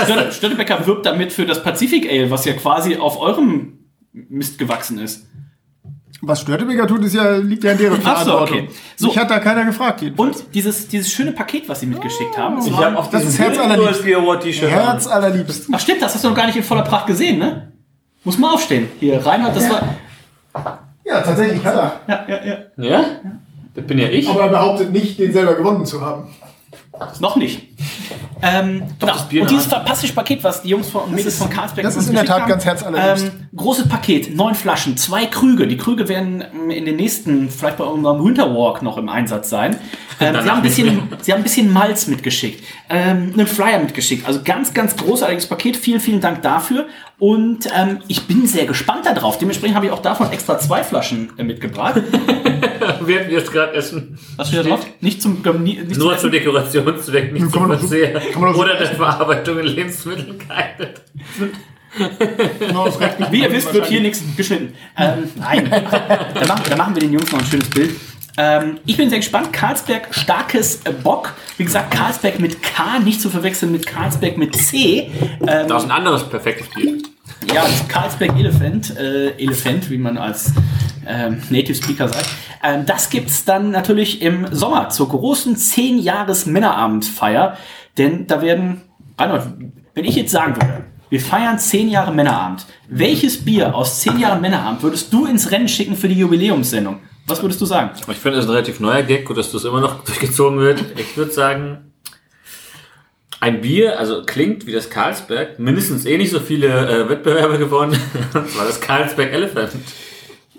Störte- Störtebecker wirbt damit für das Pacific Ale, was ja quasi auf eurem Mist gewachsen ist. Was Störtebeker tut, ist ja, liegt ja in deren Ach so, Verantwortung. okay. So. Mich hat da keiner gefragt. jedenfalls. Und dieses, dieses schöne Paket, was sie mitgeschickt haben. Ich habe auf Das ist Herz allerliebst. Herz allerliebst. Ach stimmt, das hast du noch gar nicht in voller Pracht gesehen, ne? Muss mal aufstehen. Hier, Reinhard, das war... Ja, tatsächlich hat er. Ja, ja, ja. Ja? Das bin ja ich. Aber er behauptet nicht, den selber gewonnen zu haben. Noch nicht. *laughs* Ähm, genau. das Bier Und dieses fantastische Paket, was die Jungs von, und Mädels von Carlsberg das ist in der Tat ganz herzallerliebst. Ähm, großes Paket, neun Flaschen, zwei Krüge. Die Krüge werden ähm, in den nächsten, vielleicht bei unserem Winterwalk noch im Einsatz sein. Ähm, sie, haben ein bisschen, *laughs* sie haben ein bisschen Malz mitgeschickt, ähm, einen Flyer mitgeschickt. Also ganz, ganz großartiges Paket. Vielen, vielen Dank dafür. Und ähm, ich bin sehr gespannt darauf. Dementsprechend habe ich auch davon extra zwei Flaschen äh, mitgebracht. *laughs* Wir es gerade essen. Was steht da drauf? Nicht zum, nicht Nur zum zur Dekorationszweck, nicht zum doch Verzehr. Oder der Verarbeitung in Lebensmitteln geeignet. Das nicht. Wie ihr wisst, wird hier nichts geschnitten. Ähm, nein. da, machen, da machen wir den Jungs noch ein schönes Bild. Ähm, ich bin sehr gespannt. Karlsberg, starkes Bock. Wie gesagt, Karlsberg mit K, nicht zu verwechseln mit Karlsberg mit C. Ähm, Da ist ein anderes perfektes Bier. ja, das Karlsberg Elephant, äh, Elephant, wie man als ähm, Native Speaker sagt. Ähm, das gibt's dann natürlich im Sommer zur großen 10 Jahres Männerabendfeier. Denn da werden, Reinhold, wenn ich jetzt sagen würde, wir feiern 10 Jahre Männerabend, welches Bier aus 10 Jahren Männerabend würdest du ins Rennen schicken für die Jubiläumssendung? Was würdest du sagen? Ich finde, das ein relativ neuer Gag, gut, dass das immer noch *laughs* durchgezogen wird. Ich würde sagen, ein Bier, also klingt wie das Carlsberg, mindestens eh nicht so viele äh, Wettbewerbe gewonnen. *laughs* Und zwar das Carlsberg Elephant.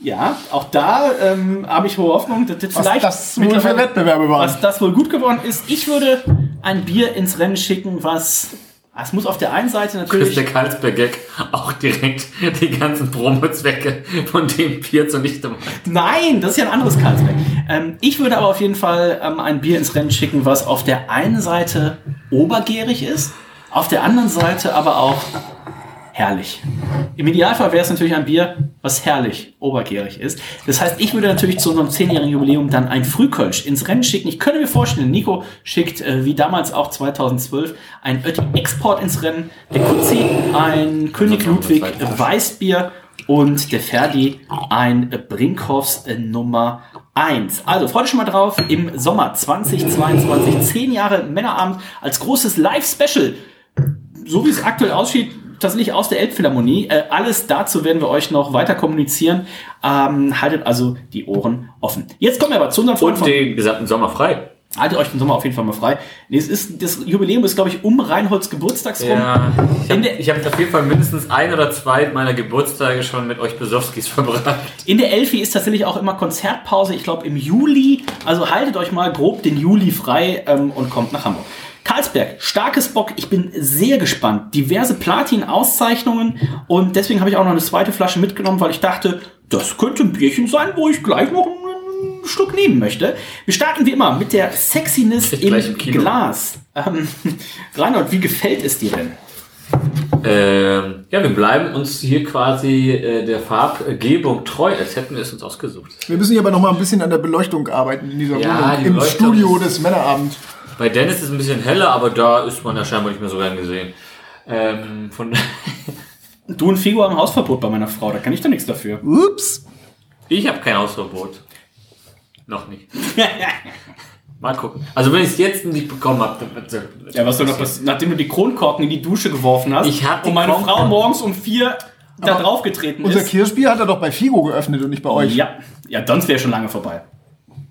Ja, auch da ähm, habe ich hohe Hoffnung, dass das Was vielleicht das wohl für Wettbewerbe waren. was das wohl gut geworden ist. Ich würde ein Bier ins Rennen schicken, was Es muss auf der einen Seite natürlich. der Karlsberg-Gag auch direkt die ganzen Promo-Zwecke von dem Bier zunichte macht. Nein, das ist ja ein anderes Karlsberg. Ähm, ich würde aber auf jeden Fall ähm, ein Bier ins Rennen schicken, was auf der einen Seite obergärig ist, auf der anderen Seite aber auch herrlich. Im Idealfall wäre es natürlich ein Bier, was herrlich obergärig ist. Das heißt, ich würde natürlich zu unserem 10-jährigen Jubiläum dann ein Frühkölsch ins Rennen schicken. Ich könnte mir vorstellen, Nico schickt, äh, wie damals auch 2012, ein Ötti Export ins Rennen, der Kutzi ein König Ludwig Weißbier und der Ferdi ein Brinkhoffs äh, Nummer 1. Also freut euch schon mal drauf, im Sommer 2022, 10 Jahre Männerabend als großes Live-Special so wie es aktuell aussieht, tatsächlich aus der Elbphilharmonie. Äh, alles dazu werden wir euch noch weiter kommunizieren. Ähm, haltet also die Ohren offen. Jetzt kommen wir aber zu unserem Freund Und den gesamten Sommer frei. Haltet euch den Sommer auf jeden Fall mal frei. Es ist, das Jubiläum ist, glaube ich, um Reinholds Geburtstagsrum. Ja, ich habe hab auf jeden Fall mindestens ein oder zwei meiner Geburtstage schon mit euch Besowskis verbracht. In der Elfi ist tatsächlich auch immer Konzertpause, ich glaube im Juli. Also haltet euch mal grob den Juli frei ähm, und kommt nach Hamburg. Karlsberg, starkes Bock. Ich bin sehr gespannt. Diverse Platin-Auszeichnungen und deswegen habe ich auch noch eine zweite Flasche mitgenommen, weil ich dachte, das könnte ein Bierchen sein, wo ich gleich noch ein Stück nehmen möchte. Wir starten wie immer mit der Sexiness im, im. Glas. Ähm, *laughs* Reinhold, wie gefällt es dir denn? Ähm, ja, wir bleiben uns hier quasi äh, der Farbgebung treu, als hätten wir es uns ausgesucht. Wir müssen hier aber noch mal ein bisschen an der Beleuchtung arbeiten in dieser Ja, Wohnung. die Im Studio des Männerabend. Bei Dennis ist es ein bisschen heller, aber da ist man ja scheinbar nicht mehr so gern gesehen. Ähm, von *laughs* Du und Figo haben Hausverbot bei meiner Frau, da kann ich doch nichts dafür. Ups. ich habe kein Hausverbot. Noch nicht. *laughs* Mal gucken. Also wenn ich es jetzt nicht bekommen habe, dann wird Ja, was soll noch passieren? Nachdem du die Kronkorken in die Dusche geworfen hast Ich hab die und meine Kronkorken- Frau morgens um vier da drauf getreten Unser ist. Kirschbier hat er doch bei Figo geöffnet und nicht bei euch. Ja, ja, sonst wäre schon lange vorbei.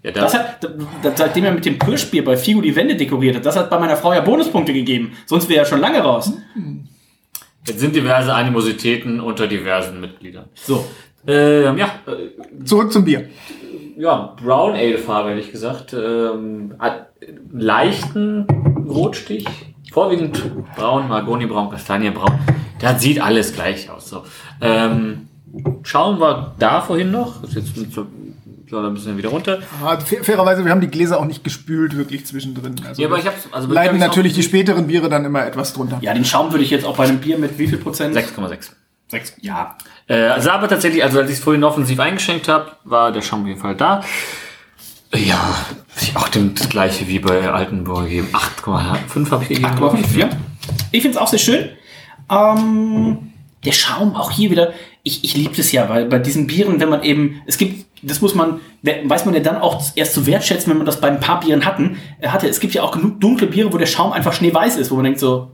Ja, Das das, hat, da- seitdem er mit dem Kirschbier bei Figo die Wände dekoriert hat, das hat bei meiner Frau ja Bonuspunkte gegeben. Sonst wäre er schon lange raus. jetzt sind diverse Animositäten unter diversen Mitgliedern. So. Ähm, ja, äh, Zurück zum Bier. ja, Brown Ale Farbe, ehrlich gesagt. Ähm, leichten Rotstich. Vorwiegend braun, Mahagoni-braun, Kastanienbraun. Das sieht alles gleich aus. So. Ähm, schauen wir da vorhin noch. Das ist jetzt mit so, soll ein bisschen wieder runter. Ah, fair- Fairerweise, wir haben die Gläser auch nicht gespült, wirklich zwischendrin. Also Ja, aber ich hab's, also leiden natürlich die späteren Biere dann immer etwas drunter. Ja, den Schaum würde ich jetzt auch bei einem Bier mit wie viel Prozent? 6,6. Sechs. Ja. Äh, also aber tatsächlich, also als ich es vorhin offensiv eingeschenkt habe, war der Schaum auf jeden Fall da. Ja, ich auch dem, das gleiche wie bei Altenburg gegeben. 8,5 habe ich gegeben. glaub ich. 8,5, ja. Ich finde es auch sehr schön. Ähm, der Schaum auch hier wieder. Ich, ich liebe das ja, weil bei diesen Bieren, wenn man eben, es gibt, das muss man, we- weiß man ja dann auch erst zu wertschätzen, wenn man das bei ein paar Bieren hatten, äh, hatte. Es gibt ja auch genug dunkle Biere, wo der Schaum einfach schneeweiß ist, wo man denkt so?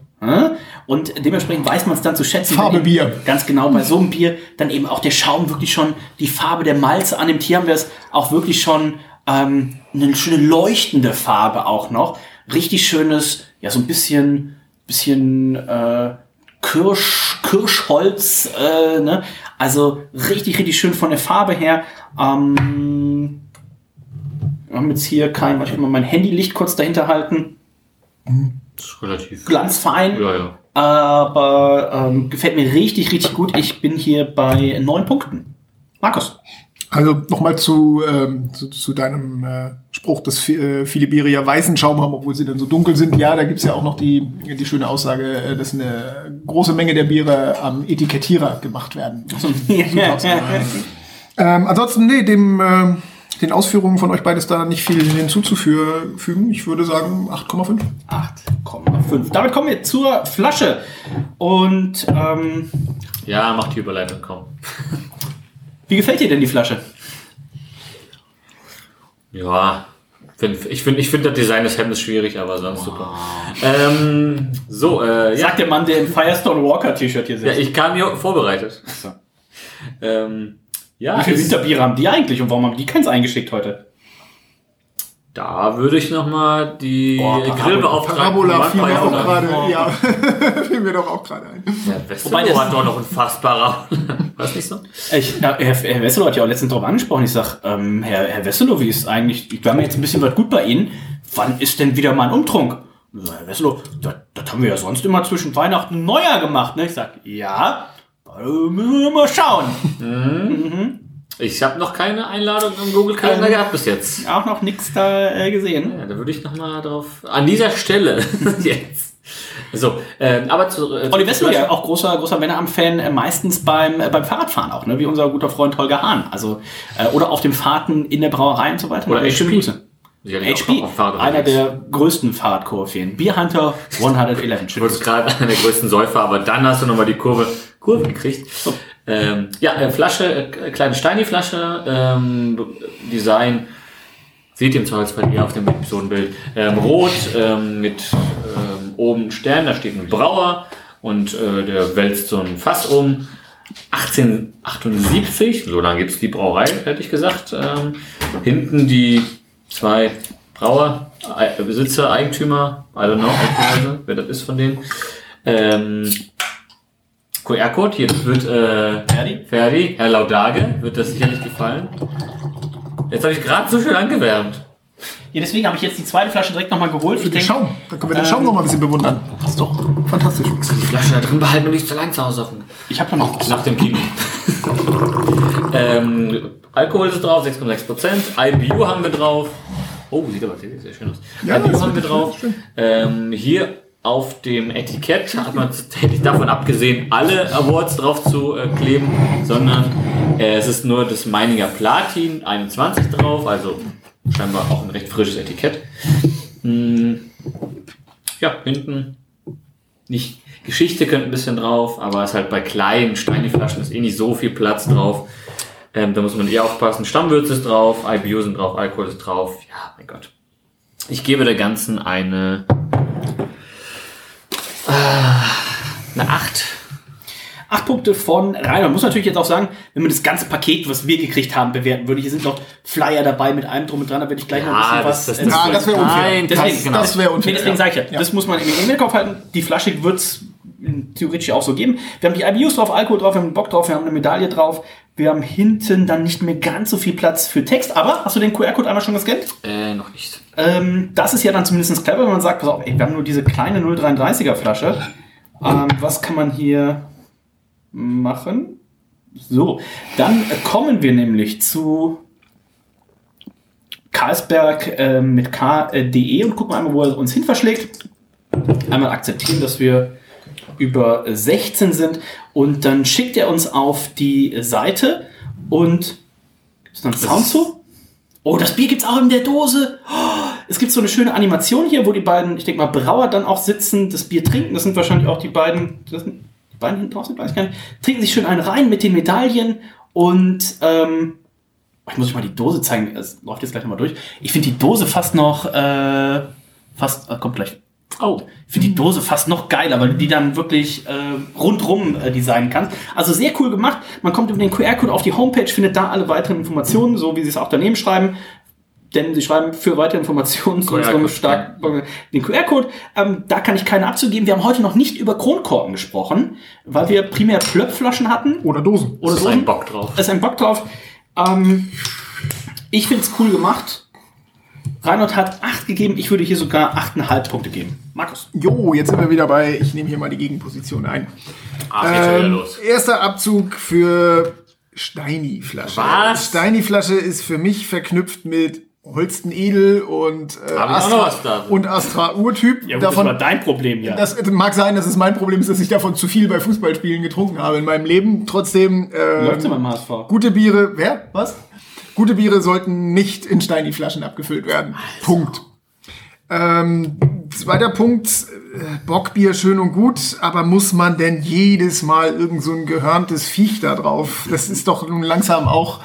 Und dementsprechend weiß man es dann zu schätzen. Farbe Bier. Ganz genau, bei so einem Bier dann eben auch der Schaum wirklich schon die Farbe der Malze annimmt. Hier haben wir es auch wirklich schon ähm, eine schöne leuchtende Farbe auch noch. Richtig schönes, ja, so ein bisschen, bisschen äh, Kirsch, Kirschholz, äh, ne? Also richtig, richtig schön von der Farbe her. Ähm, wir haben jetzt hier kein, ich will mal mein Handylicht kurz dahinter halten. Das ist relativ. Glanzfein. Ja, ja. Aber ähm, gefällt mir richtig, richtig gut. Ich bin hier bei neun Punkten. Markus. Also nochmal zu, ähm, zu, zu deinem äh, Spruch, dass äh, viele Biere ja weißen Schaum haben, obwohl sie dann so dunkel sind. Ja, da gibt's ja auch noch die, die schöne Aussage, äh, dass eine große Menge der Biere am Etikettierer gemacht werden. *laughs* ähm, ansonsten, nee, dem, ähm, den Ausführungen von euch beides da nicht viel hinzuzufügen. Ich würde sagen 8,5. 8,5. Damit kommen wir zur Flasche. Und ähm, ja, mach die Überleitung, komm. *laughs* wie gefällt dir denn die Flasche? Ja, ich finde ich find das Design des Hemdes schwierig, aber sonst super. Ähm, so, äh, ja. Sagt der Mann, der im Firestone Walker T-Shirt hier ja, sitzt. ich kam hier vorbereitet. Ähm, ja, wie viele Winterbiere haben die eigentlich und warum haben die keins eingeschickt heute? Da würde ich nochmal die Parabola- Grillbeauftragten fiel mir auch gerade, ja, *laughs* fiel mir doch auch gerade ein. Ja, Wobei das- hat doch noch ein fassbarer. *laughs* War nicht so? Ich, ja, Herr, Herr Wesselow hat ja auch letztens darauf angesprochen. Ich sag, ähm, Herr, Herr Wesselow, wie ist eigentlich, ich war mir jetzt ein bisschen was gut bei Ihnen. Wann ist denn wieder mal ein Umtrunk? Herr Wesselo, das, das haben wir ja sonst immer zwischen Weihnachten und Neujahr gemacht. Ne? Ich sag, ja, da müssen wir mal schauen. Ich habe noch keine Einladung im Google-Kalender gehabt bis jetzt. Auch noch nichts da äh, gesehen. Ja, da würde ich noch mal drauf. An dieser Stelle *laughs* jetzt. So, ähm, aber zu. Äh, Olli Wessel, ja auch großer, großer Männeram-Fan, äh, meistens beim, äh, beim Fahrradfahren auch, ne? wie unser guter Freund Holger Hahn. Also, äh, oder auf den Fahrten in der Brauerei und so weiter. Oder Schöne HP. Grüße. Sicherlich auch HP, einer der größten Fahrradkoryphäen. Bierhunter 111. Du wurdest gerade einer der größten Säufer, aber dann hast du nochmal die Kurve, Kurve gekriegt. Ähm, ja, äh, Flasche, äh, kleine Steini-Flasche, ähm, Design, seht ihr im Zweifelsfall hier auf dem Episodenbild, ähm, rot ähm, mit ähm, oben Stern, da steht ein Brauer und äh, der wälzt so ein Fass um. 1878, so lange gibt's die Brauerei, hätte ich gesagt. Ähm, hinten die zwei Brauer, Besitzer, Eigentümer, I don't know, wer das ist von denen. QR-Code, hier wird äh, Ferdi? Ferdi, Herr Laudage, wird das sicherlich gefallen. Jetzt habe ich gerade so schön angewärmt. Ja, deswegen habe ich jetzt die zweite Flasche direkt nochmal geholt. Ich Den denk, Schaum. Da können wir den Ähm, Schaum noch mal ein bisschen bewundern. Das ist doch fantastisch. Die Flasche da drin behalten und nicht zu lang zu Hause saufen. ich habe da noch was. Nach dem Kino. *laughs* ähm, Alkohol ist drauf, 6,6%. IBU haben wir drauf. Oh, sieht aber sehr, sehr schön aus. Ja, IBU haben wir drauf. Ähm, hier auf dem Etikett hat man, hätte davon abgesehen, alle Awards drauf zu äh, kleben, sondern äh, es ist nur das Meininger Platin 21 drauf, also scheinbar auch ein recht frisches Etikett. Hm, ja, hinten nicht Geschichte könnte ein bisschen drauf, aber es ist halt bei kleinen Steini-Flaschen ist eh nicht so viel Platz drauf. Ähm, da muss man eher aufpassen. Stammwürze ist drauf, IBU sind drauf, Alkohol ist drauf. Ja, mein Gott. Ich gebe der Ganzen eine eine 8. Acht Punkte von Rainer. Man muss natürlich jetzt auch sagen, wenn man das ganze Paket, was wir gekriegt haben, bewerten würde, hier sind noch Flyer dabei mit allem drum und dran, da werde ich gleich noch ein bisschen was. das, erzählen. Ah, das wäre unfair. Nein, Deswegen, das, genau. Das wäre Nee, unfair. deswegen sage ich ja, Ja. das muss man im Hinterkopf halten. Die Flasche wird's theoretisch auch so geben. Wir haben die IBUs drauf, Alkohol drauf, wir haben einen Bock drauf, wir haben eine Medaille drauf. Wir haben hinten dann nicht mehr ganz so viel Platz für Text. Aber hast du den QR-Code einmal schon gescannt? äh, noch nicht. Ähm, das ist ja dann zumindest clever, wenn man sagt, pass auf, ey, wir haben nur diese kleine 0,33er Flasche. Ähm, was kann man hier machen? So, dann äh, kommen wir nämlich zu Karlsberg äh, mit K.de und gucken einmal, wo er uns hin verschlägt. Einmal akzeptieren, dass wir über 16 sind und dann schickt er uns auf die Seite und ist da ein Sound zu? Oh, das Bier gibt's auch in der Dose. Oh, es gibt so eine schöne Animation hier, wo die beiden, ich denke mal, Brauer dann auch sitzen, das Bier trinken. Das sind wahrscheinlich auch die beiden, das sind die beiden hinten draußen, weiß ich gar nicht. Trinken sich schön einen rein mit den Medaillen und ähm, ich muss euch mal die Dose zeigen. Es läuft jetzt gleich nochmal durch. Ich finde die Dose fast noch, äh, fast, äh, kommt gleich. Oh, ich finde die Dose fast noch geiler, weil du die dann wirklich äh, rundrum äh, designen kannst. Also sehr cool gemacht. Man kommt über den QR-Code auf die Homepage, findet da alle weiteren Informationen, so wie sie es auch daneben schreiben. Denn sie schreiben für weitere Informationen zu unserem stark den QR-Code. Ähm, da kann ich keine abzugeben. Wir haben heute noch nicht über Kronkorken gesprochen, weil wir primär Plöpflaschen hatten. Oder Dosen. Oder ist so. ein Bock drauf. Ist ein Bock drauf. Ähm, ich finde es cool gemacht. Reinhold hat 8 gegeben, ich würde hier sogar 8,5 Punkte geben. Markus. Jo, jetzt sind wir wieder bei, ich nehme hier mal die Gegenposition ein. Ach, jetzt schon wieder Ähm, los. erster Abzug für Steini-Flasche. Was? Steini-Flasche ist für mich verknüpft mit Holsten Edel und, äh, da. und Astra Urtyp. Ja, gut, das davon, war dein Problem, ja. das mag sein, dass es mein Problem ist, dass ich davon zu viel bei Fußballspielen getrunken habe in meinem Leben. Trotzdem, Läuft's ähm, immer im HSV. gute Biere, wer? Was? Gute Biere sollten nicht in Steini-Flaschen abgefüllt werden. Punkt. Ähm, zweiter Punkt, äh, Bockbier schön und gut, aber muss man denn jedes Mal irgend so ein gehörntes Viech da drauf? Das ist doch nun langsam auch,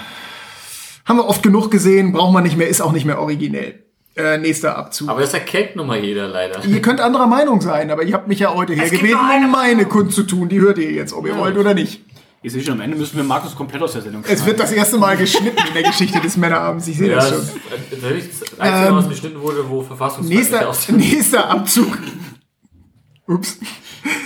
haben wir oft genug gesehen, braucht man nicht mehr, ist auch nicht mehr originell. Äh, nächster Abzug. Aber das erkennt nun mal jeder leider. Ihr könnt anderer Meinung sein, aber ihr habt mich ja heute hergebeten, um meine Kunst zu tun. Die hört ihr jetzt, ob ihr wollt oder nicht. Ich sehe schon, am Ende müssen wir Markus komplett aus der Sendung Es wird das erste Mal geschnitten in der Geschichte des Männerabends. Ich sehe Ja, das das, schon. ist tatsächlich das Einzige, was geschnitten wurde, wo verfassungsfeindlich Nächster, aussieht. nächster Abzug. Ups.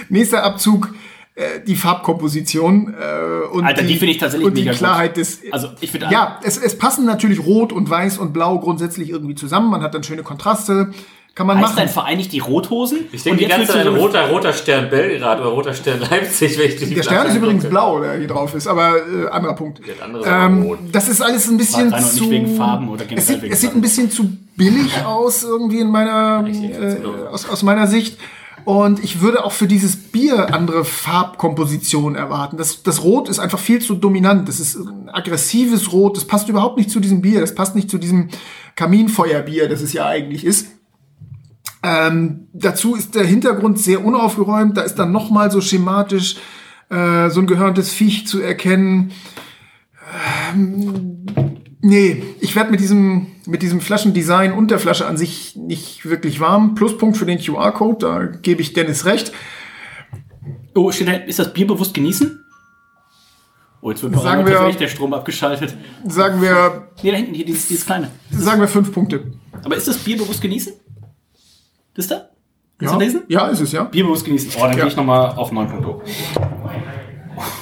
Nächster Abzug. Äh, die Farbkomposition äh, und Alter, die finde ich tatsächlich und die mega gut. Klarheit des Also, ich finde ja es, es passen natürlich Rot und Weiß und Blau grundsätzlich irgendwie zusammen man hat dann schöne Kontraste Kann man Heißt machen. dein Verein nicht die Rothosen? Ich denke die ganze Zeit so- roter, roter Stern Belgrad oder roter Stern Leipzig. Wenn ich die Der Stern ist übrigens blau, der hier drauf ist, aber äh, anderer Punkt. Ähm, rot. das ist alles ein bisschen War zu. nicht wegen Farben oder generell es sieht, wegen es sieht ein bisschen zu billig aus irgendwie in meiner äh, aus, aus meiner Sicht. Und ich würde auch für dieses Bier andere Farbkompositionen erwarten. Das, das Rot ist einfach viel zu dominant. Das ist ein aggressives Rot. Das passt überhaupt nicht zu diesem Bier. Das passt nicht zu diesem Kaminfeuerbier, das es ja eigentlich ist. Ähm, dazu ist der Hintergrund sehr unaufgeräumt. Da ist dann noch mal so schematisch äh, so ein gehörntes Viech zu erkennen. Ähm, nee, ich werde mit diesem, mit diesem Flaschendesign und der Flasche an sich nicht wirklich warm. Pluspunkt für den QR-Code, da gebe ich Dennis recht. Oh, ist das Bier bewusst genießen? Oh, jetzt wird bei Sagen wir- der Strom abgeschaltet. Sagen wir, Nee, da hinten, hier, dieses, dieses kleine. sagen wir fünf Punkte. Aber ist das Bier bewusst genießen? Das da? Kannst Ja, du lesen? ja ist es, ja. Bier bewusst genießen. Oh, dann Ja. gehe ich nochmal auf 9 Punkte.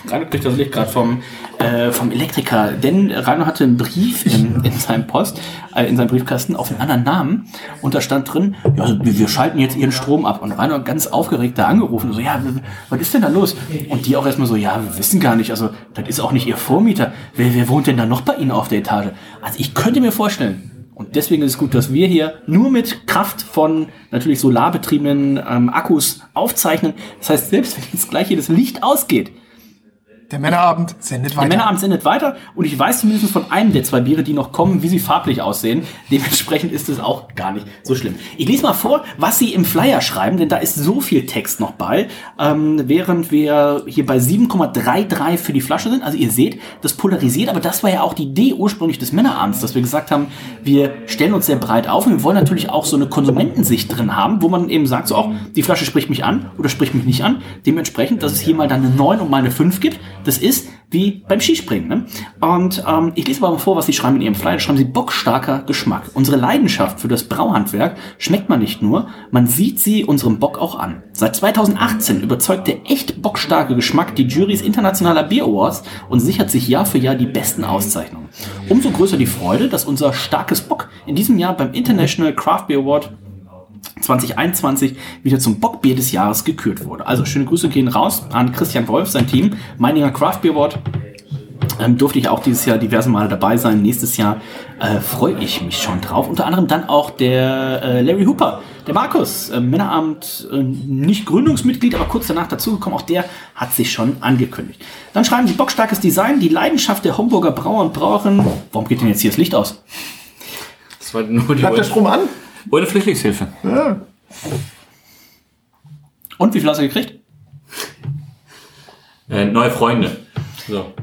Rainer kriegt das Licht gerade vom, äh, vom Elektriker, denn Rainer hatte einen Brief in, in seinem Post, äh, in seinem Briefkasten auf einen anderen Namen und da stand drin, ja, also wir, schalten jetzt ihren Strom ab und Rainer ganz aufgeregt da angerufen, so, ja, was ist denn da los? Und die auch erstmal so, ja, wir wissen gar nicht, also das ist auch nicht ihr Vormieter, wer, wer wohnt denn da noch bei Ihnen auf der Etage? Also ich könnte mir vorstellen, und deswegen ist es gut, dass wir hier nur mit Kraft von natürlich solarbetriebenen ähm, Akkus aufzeichnen. Das heißt, selbst wenn jetzt gleich hier das Licht ausgeht, Der Männerabend sendet der weiter. Männerabend sendet weiter und ich weiß zumindest von einem der zwei Biere, die noch kommen, wie sie farblich aussehen. Dementsprechend ist es auch gar nicht so schlimm. Ich lese mal vor, was sie im Flyer schreiben, denn da ist so viel Text noch bei, ähm, während wir hier bei 7,33 für die Flasche sind. Also ihr seht, das polarisiert, aber das war ja auch die Idee ursprünglich des Männerabends, dass wir gesagt haben, wir stellen uns sehr breit auf und wir wollen natürlich auch so eine Konsumentensicht drin haben, wo man eben sagt, so auch, die Flasche spricht mich an oder spricht mich nicht an. Dementsprechend, dass es hier mal dann eine 9 und mal eine 5 gibt. Das ist wie beim Skispringen. Ne? Und ähm, ich lese mal vor, was Sie schreiben in Ihrem Flyer. Schreiben Sie bockstarker Geschmack. Unsere Leidenschaft für das Brauhandwerk schmeckt man nicht nur, man sieht sie unserem Bock auch an. Seit 2018 überzeugt der echt bockstarke Geschmack die Juries internationaler Beer Awards und sichert sich Jahr für Jahr die besten Auszeichnungen. Umso größer die Freude, dass unser starkes Bock in diesem Jahr beim International Craft Beer Award 2021 wieder zum Bockbier des Jahres gekürt wurde. Also schöne Grüße gehen raus an Christian Wolf, sein Team, Meininger Craft Beer Award. Ähm, durfte ich auch dieses Jahr diverse Male dabei sein. Nächstes Jahr äh, freue ich mich schon drauf. Unter anderem dann auch der äh, Larry Hooper, der Markus, äh, Männerabend, äh, nicht Gründungsmitglied, aber kurz danach dazugekommen. Auch der hat sich schon angekündigt. Dann schreiben sie bockstarkes Design, die Leidenschaft der Homburger Brauer und Brauerinnen. Warum geht denn jetzt hier das Licht aus? Das war nur die Bleibt der Strom an? Ohne Flüchtlingshilfe. Und wie viel hast du gekriegt? Äh, neue Freunde. So.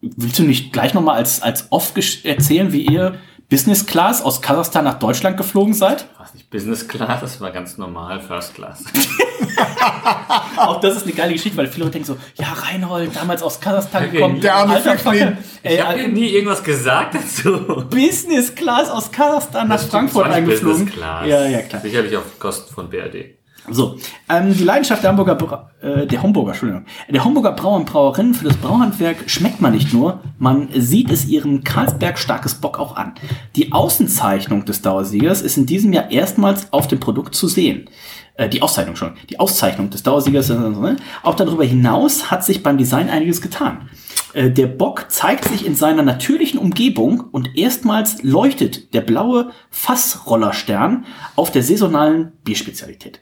Willst du nicht gleich nochmal als, als off erzählen, wie ihr Business Class aus Kasachstan nach Deutschland geflogen seid? War nicht Business Class, das war ganz normal First Class. *laughs* Auch das ist eine geile Geschichte, weil viele Leute denken so, ja, Reinhold, damals aus Kasachstan Okay, gekommen. der arme Flüchtling. Ich habe nie irgendwas gesagt dazu. Business Class aus Kasachstan nach Das Frankfurt war nicht eingeflogen. Business Class. Ja, ja, klar. Sicherlich auf Kosten von BRD. So, ähm, die Leidenschaft der Hamburger, Bra äh, der Homburger, Entschuldigung, der Homburger Brauer und Brauerinnen für das Brauhandwerk schmeckt man nicht nur, man sieht es ihrem Karlsberg starkes Bock auch an. Die Außenzeichnung des Dauersiegers ist in diesem Jahr erstmals auf dem Produkt zu sehen. Äh, die Auszeichnung schon. Die Auszeichnung des Dauersiegers. äh, Auch darüber hinaus hat sich beim Design einiges getan. Der Bock zeigt sich in seiner natürlichen Umgebung und erstmals leuchtet der blaue Fassrollerstern auf der saisonalen Bierspezialität.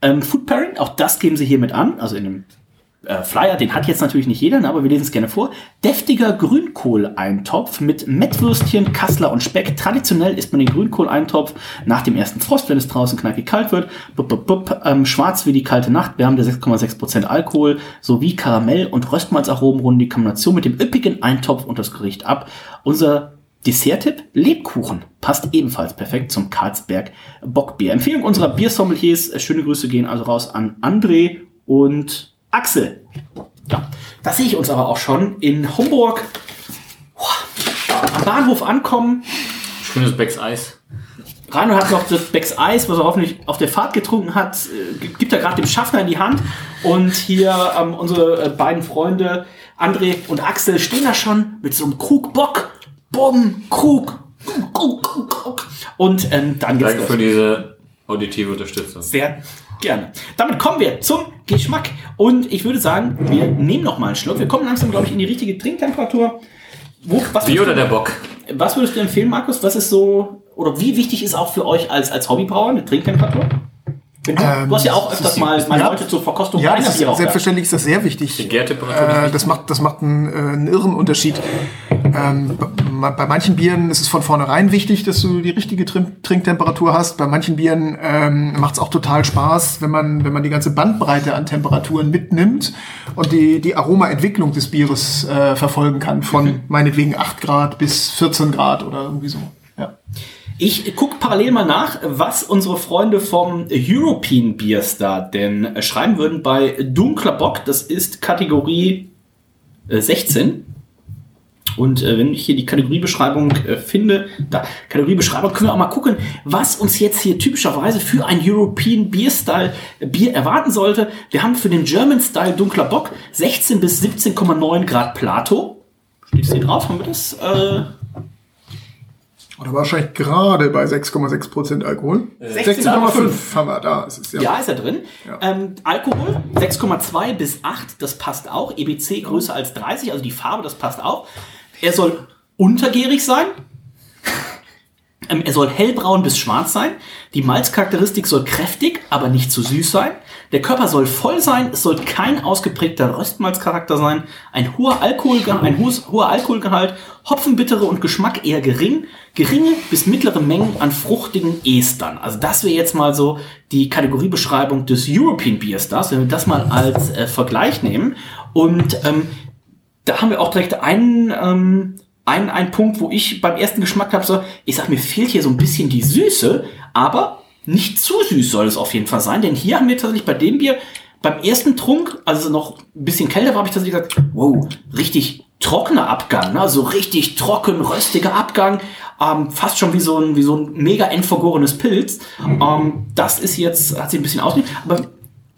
Ähm, Food Pairing, auch das geben sie hiermit an, also in dem äh, Flyer, den hat jetzt natürlich nicht jeder, ne, aber wir lesen es gerne vor. Deftiger Grünkohleintopf mit Mettwürstchen, Kassler und Speck. Traditionell isst man den Grünkohleintopf nach dem ersten Frost, wenn es draußen knackig kalt wird. Bup, bup, bup, ähm, schwarz wie die kalte Nacht, wärmende 6,6% Alkohol sowie Karamell- und Röstmalzaromen runden die Kombination mit dem üppigen Eintopf und das Gericht ab. Unser Dessert-Tipp, Lebkuchen. Passt ebenfalls perfekt zum Karlsberg Bockbier. Empfehlung unserer Biersommeliers. Äh, Schöne Grüße gehen also raus an André und Axel. Ja, da sehe ich uns aber auch schon in Homburg am Bahnhof ankommen. Schönes Becks Eis. Rano hat noch das Becks Eis, was er hoffentlich auf der Fahrt getrunken hat, äh, gibt er gerade dem Schaffner in die Hand. Und hier ähm, unsere äh, beiden Freunde, André und Axel, stehen da schon mit so einem Krug Bock. Bumm, Krug. Krug, Krug, Krug. Und ähm, dann geht's Danke für los. diese auditive Unterstützung. Sehr gerne. Damit kommen wir zum Geschmack. Und ich würde sagen, wir nehmen noch mal einen Schluck. Wir kommen langsam, glaube ich, in die richtige Trinktemperatur. Wo, was, würdest oder du, der Bock? was würdest du empfehlen, Markus? Was ist so, oder wie wichtig ist auch für euch als, als Hobbybrauer eine Trinktemperatur? Du, Ähm, du hast ja auch öfters mal, mal ja. Leute zur Verkostung Ja, das ist, selbstverständlich ist das sehr wichtig. Gärtemperatur Äh, das macht, das macht einen, äh, einen irren Unterschied. Ähm, bei manchen Bieren ist es von vornherein wichtig, dass du die richtige Trin Trinktemperatur hast. Bei manchen Bieren ähm, macht es auch total Spaß, wenn man, wenn man die ganze Bandbreite an Temperaturen mitnimmt und die, die Aromaentwicklung des Bieres äh, verfolgen kann, von meinetwegen 8 Grad bis 14 Grad oder irgendwie so. Ja. Ich gucke parallel mal nach, was unsere Freunde vom European Beer Star denn äh, schreiben würden bei Dunkler Bock. Das ist Kategorie äh, 16. Und äh, wenn ich hier die Kategoriebeschreibung äh, finde, da, Kategoriebeschreibung, können wir auch mal gucken, was uns jetzt hier typischerweise für ein European Beer Style äh, Bier erwarten sollte. Wir haben für den German Style Dunkler Bock 16 bis 17,9 Grad Plato. Steht es hier drauf? Haben wir das? Äh, Oder wahrscheinlich gerade bei 6,6 Prozent Alkohol. 16,5 haben wir da. Ist es, ja. Ja, ist er drin. Ja. Ähm, Alkohol 6,2 bis 8, das passt auch. EBC größer als 30, also die Farbe, das passt auch. Er soll untergärig sein. Ähm, er soll hellbraun bis schwarz sein. Die Malzcharakteristik soll kräftig, aber nicht zu süß sein. Der Körper soll voll sein. Es soll kein ausgeprägter Röstmalzcharakter sein. Ein hoher, Alkohol, ein hohes, hoher Alkoholgehalt, Hopfenbittere und Geschmack eher gering. Geringe bis mittlere Mengen an fruchtigen Estern. Also das wäre jetzt mal so die Kategoriebeschreibung des European Beer Stars, wenn wir das mal als äh, Vergleich nehmen. Und ähm, da haben wir auch direkt einen, ähm, einen, einen Punkt, wo ich beim ersten Geschmack habe, so, ich sag, mir fehlt hier so ein bisschen die Süße, aber nicht zu süß soll es auf jeden Fall sein, denn hier haben wir tatsächlich bei dem Bier, beim ersten Trunk, also noch ein bisschen kälter war, habe ich tatsächlich gesagt, wow, richtig trockener Abgang, ne? also richtig trocken, röstiger Abgang, ähm, fast schon wie so ein, wie so ein mega endvergorenes Pilz. Ähm, das ist jetzt, hat sich ein bisschen ausgeglichen, aber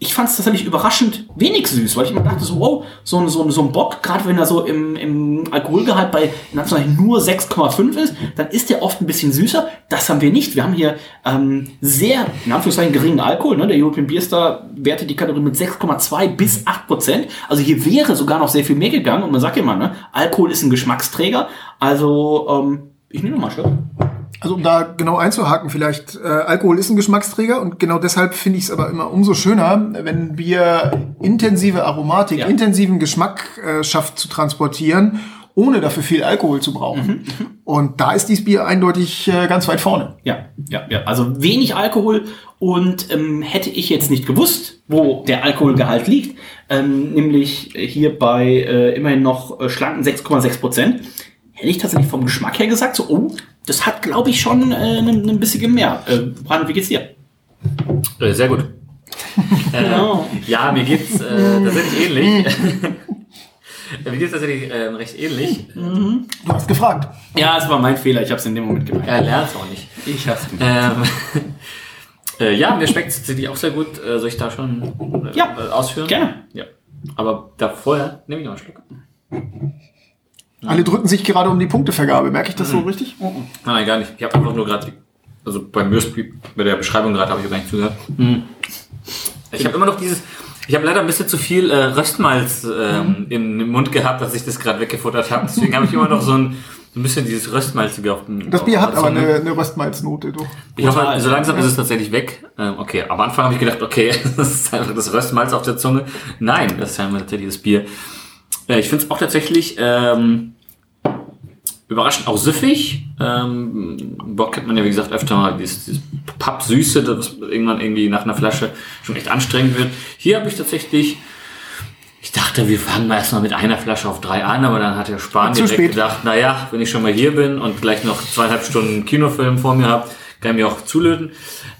ich fand es tatsächlich überraschend wenig süß, weil ich immer dachte so, wow, so, ein- so, ein- so ein Bock, gerade wenn er so im, im Alkoholgehalt bei Anführungszeichen nur 6,5 ist, dann ist der oft ein bisschen süßer. Das haben wir nicht. Wir haben hier ähm, sehr, in Anführungszeichen, geringen Alkohol. Ne? Der European Beer Star wertet die Kategorie mit 6,2 bis 8 Prozent. Also hier wäre sogar noch sehr viel mehr gegangen. Und man sagt immer, ne? Alkohol ist ein Geschmacksträger. Also, ähm, ich nehme noch mal einen Schluck. Also um da genau einzuhaken, vielleicht, äh, Alkohol ist ein Geschmacksträger und genau deshalb finde ich es aber immer umso schöner, wenn wir intensive Aromatik, Ja. intensiven Geschmack äh, schafft zu transportieren, ohne dafür viel Alkohol zu brauchen. Und da ist dieses Bier eindeutig äh, ganz weit vorne. Ja, ja, ja. Also wenig Alkohol und ähm, hätte ich jetzt nicht gewusst, wo der Alkoholgehalt liegt, ähm, nämlich hier bei äh, immerhin noch äh, schlanken 6,6 Prozent, hätte ich tatsächlich vom Geschmack her gesagt, so, oh, das hat, glaube ich, schon äh, ein, ein bisschen mehr. Äh, Brandon, wie geht's dir? Äh, sehr gut. *laughs* Genau. äh, ja, mir geht's äh, tatsächlich ähnlich. *laughs* mir geht's tatsächlich äh, recht ähnlich. Du hast gefragt. Ja, es war mein Fehler, ich habe es in dem Moment gemacht. Er lernt auch nicht. Ich hab's gemacht. Ähm, *laughs* äh, ja, mir schmeckt es tatsächlich auch sehr gut. Äh, soll ich da schon äh, Ja, ausführen? gerne. Ja. Aber da vorher nehme ich noch einen Schluck. Alle drücken sich gerade um die Punktevergabe. Merke ich das so richtig? Nein, nein, gar nicht. Ich habe einfach nur gerade, also beim Mörsby, bei der Beschreibung gerade habe ich gar nicht zugehört. Ich habe immer noch dieses, ich habe leider ein bisschen zu viel äh, Röstmalz ähm, in, im Mund gehabt, dass ich das gerade weggefuttert habe. Deswegen habe ich immer noch so ein, so ein bisschen dieses Röstmalzige auf dem Das Bier auf hat aber eine, eine Röstmalznote. Doch. Ich hoffe, so langsam ist es tatsächlich weg. Ähm, okay, am Anfang habe ich gedacht, okay, *laughs* das ist einfach das Röstmalz auf der Zunge. Nein, das ist ja tatsächlich das Bier. Äh, ich finde es auch tatsächlich ähm, überraschend auch süffig. Ähm, Bock kennt man ja, wie gesagt, öfter mal dieses, dieses Pappsüße, das irgendwann irgendwie nach einer Flasche schon echt anstrengend wird. Hier habe ich tatsächlich ich dachte, wir fangen mal erstmal mit einer Flasche auf drei an, aber dann hat der Spahn direkt spät. gedacht, naja, wenn ich schon mal hier bin und gleich noch zweieinhalb Stunden Kinofilm vor mir habe, kann ich mir auch zulöten.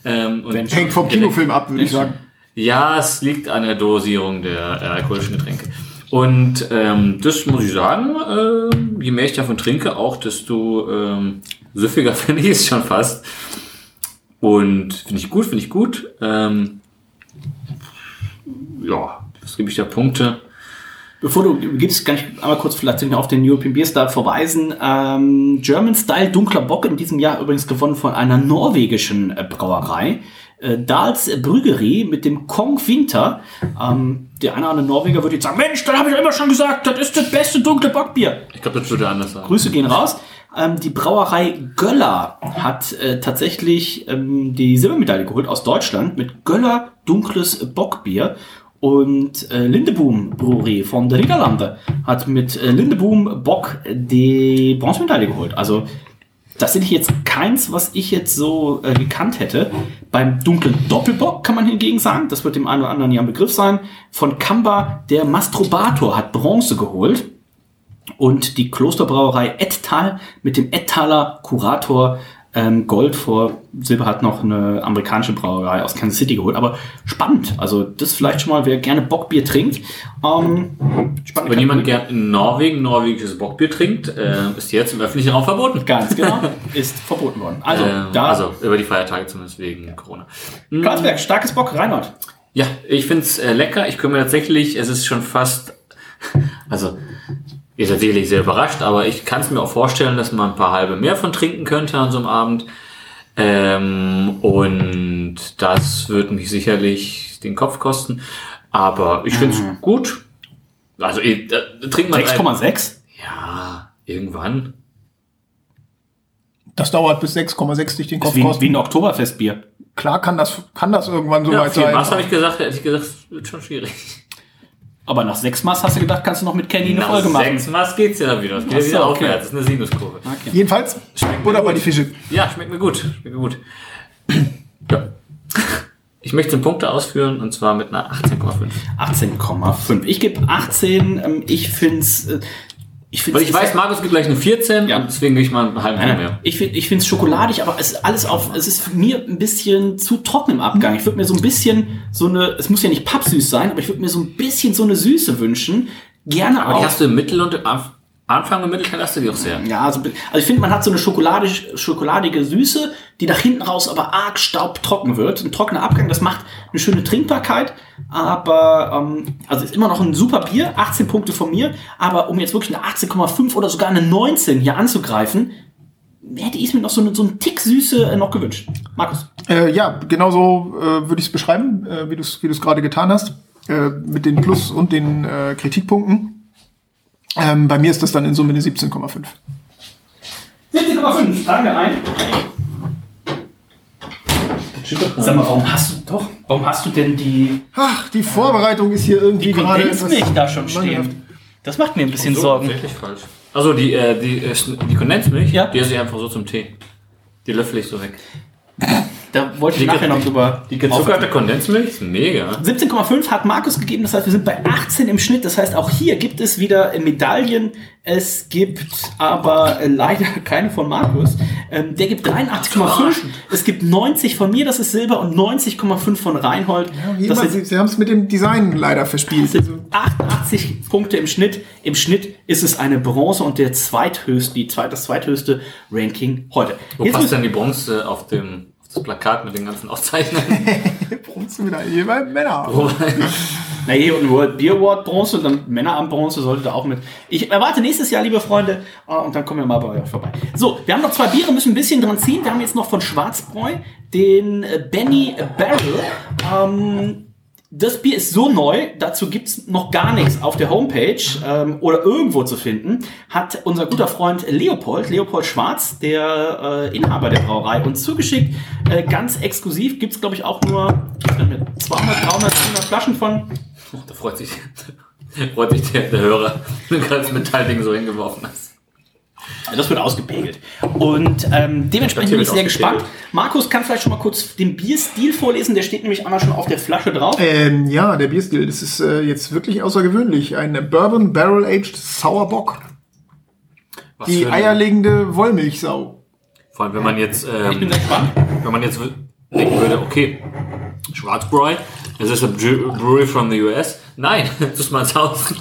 Ähm, Hängt vom Kinofilm ab, würde ich sagen. Ja, es liegt an der Dosierung der äh, alkoholischen Getränke. Und ähm, das muss ich sagen, ähm, je mehr ich davon trinke, auch desto ähm, süffiger *laughs* finde ich es schon fast. Und finde ich gut, finde ich gut. Ähm, ja, was gebe ich da Punkte? Bevor du gibst, kann ich einmal kurz vielleicht auf den European Beer Star verweisen. Ähm, German Style Dunkler Bock in diesem Jahr übrigens gewonnen von einer norwegischen äh, Brauerei. äh, Dals Brüggerie mit dem Kong Winter. Ähm, der eine oder andere Norweger würde jetzt sagen, Mensch, das habe ich immer schon gesagt, das ist das beste dunkle Bockbier. Ich glaube, das würde anders sein. Grüße gehen raus. Ähm, die Brauerei Göller hat äh, tatsächlich ähm, die Silbermedaille geholt aus Deutschland mit Göller dunkles Bockbier. Und äh, Lindeboom Brewerie von der Niederlande hat mit äh, Lindeboom Bock die Bronzemedaille geholt. Also das sind jetzt keins, was ich jetzt so äh, gekannt hätte. Beim dunklen Doppelbock kann man hingegen sagen, das wird dem einen oder anderen ja ein Begriff sein, von Kamba, der Masturbator hat Bronze geholt. Und die Klosterbrauerei Ettal mit dem Ettaler Kurator ähm, Gold vor Silber hat noch eine amerikanische Brauerei aus Kansas City geholt. Aber spannend. Also das vielleicht schon mal, wer gerne Bockbier trinkt. Ähm, spannend. Wenn jemand gern in Norwegen norwegisches Bockbier trinkt, äh, ist jetzt im öffentlichen Raum verboten. Ganz genau. *laughs* ist verboten worden. Also, Ähm, da. also über die Feiertage zumindest wegen Corona. Karlsberg, starkes Bock, Reinhard. Ja, ich find's äh, lecker. Ich komme mir tatsächlich, es ist schon fast, *laughs* also ihr seid sicherlich sehr überrascht, aber ich kann es mir auch vorstellen, dass man ein paar halbe mehr von trinken könnte an so einem Abend. Ähm, und das wird mich sicherlich den Kopf kosten. Aber ich find's gut. Also äh, trinkt man ein- 6,6? Ja, irgendwann. Das dauert bis 6,6 dich den Kopf Ist wie, wie kosten. ein Oktoberfestbier. Klar kann das, kann das irgendwann so Ja, weit sein. was habe ich gesagt? Hätte ich gesagt, es wird schon schwierig. Aber nach sechs Maß hast du gedacht, kannst du noch mit Kenny eine Nach Folge machen. sechs Maß geht's ja wieder. Es geht Ach ja so, wieder okay. aufwärts. Das ist eine Sinuskurve. Jedenfalls, Schmeckt mir oder bei gut. die Fische. Ja, schmeckt mir gut. Schmeckt mir gut. Ja. Ich möchte den Punkte ausführen und zwar mit einer 18,5. 18,5. Ich gebe 18. ähm, Ich find's. äh, Ich find's Weil ich weiß, Markus gibt gleich eine 14 Ja. und deswegen gehe ich mal einen halben Punkt mehr. Ich finde ich find's schokoladig, aber es ist alles auf, es ist für mir ein bisschen zu trocken im Abgang. Ich würde mir so ein bisschen so eine, es muss ja nicht pappsüß sein, aber ich würde mir so ein bisschen so eine Süße wünschen. Gerne Aber auch. die hast du im Mittel und im Anf- Anfang und Mittelteil hast du die auch sehr. Ja, also, also ich finde, man hat so eine schokoladisch, schokoladige Süße, die nach hinten raus aber arg staubtrocken wird. Ein trockener Abgang, das macht eine schöne Trinkbarkeit, aber ähm, also ist immer noch ein super Bier, 18 Punkte von mir, aber um jetzt wirklich eine 18,5 oder sogar eine 19 hier anzugreifen, hätte ich mir noch so, eine, so einen Tick Süße äh, noch gewünscht. Markus. Äh, ja, genauso äh, würde ich es beschreiben, äh, wie du es wie du's gerade getan hast, äh, mit den Plus- und den äh, Kritikpunkten. Ähm, bei mir ist das dann in Summe eine 17,5. 17,5, tragen wir ein. Sag mal, warum hast du doch? Warum hast du denn die Ach, die Vorbereitung ist hier irgendwie gerade etwas Kondensmilch da schon stehen? Das macht mir ein bisschen So, Sorgen. Wirklich falsch. Also die, äh, die, äh, die Kondensmilch, Ja. die esse ich einfach so zum Tee. Die löffel ich so weg. *laughs* Da wollte ich Die nachher noch drüber. Die gezuckerte Kondensmilch ist mega. 17,5 hat Markus gegeben, das heißt, wir sind bei 18 im Schnitt. Das heißt, auch hier gibt es wieder Medaillen. Es gibt aber äh, leider *laughs* keine von Markus. Ähm, der gibt 83,5. Es gibt 90 von mir, das ist Silber, und 90,5 von Reinhold. Das immer, sie sie haben es mit dem Design leider verspielt. sind 88 Punkte im Schnitt. Im Schnitt ist es eine Bronze und der zweithöchste, die zweit, das zweithöchste Ranking heute. Wo Jetzt passt denn die Bronze auf dem das Plakat mit den ganzen Auszeichnungen? *laughs* Bronzemedaille bei Männer. *laughs* Na, hier unten World Beer Award Bronze und dann Männerabend Bronze sollte da auch mit. Ich erwarte nächstes Jahr, liebe Freunde, äh, und dann kommen wir mal bei euch vorbei. So, wir haben noch zwei Biere, müssen ein bisschen dran ziehen. Wir haben jetzt noch von Schwarzbräu den äh, Benny Barrel. Ähm, das Bier ist so neu, dazu gibt's noch gar nichts auf der Homepage ähm, oder irgendwo zu finden. Hat unser guter Freund Leopold, Leopold Schwarz, der äh, Inhaber der Brauerei, uns zugeschickt. Äh, ganz exklusiv gibt's glaube ich, auch nur ich weiß nicht, 200, 300, 400 Flaschen von. da freut sich, *laughs* freut sich der, der Hörer, wenn du gerade das Metallding so hingeworfen hast. Das wird ausgepegelt. Und ähm, dementsprechend bin ich sehr gespannt. Markus kann vielleicht schon mal kurz den Bierstil vorlesen. Der steht nämlich einmal schon auf der Flasche drauf. Ähm, ja, der Bierstil, das ist äh, jetzt wirklich außergewöhnlich. Ein Bourbon Barrel Aged Sauerbock. Was Die eierlegende Wollmilchsau. Vor allem, wenn man jetzt, Ich bin ähm, sehr gespannt. wenn man jetzt denken würde, okay, Schwarzbräu, das ist a Bre- brewery from the US. Nein, *laughs* mal Haus.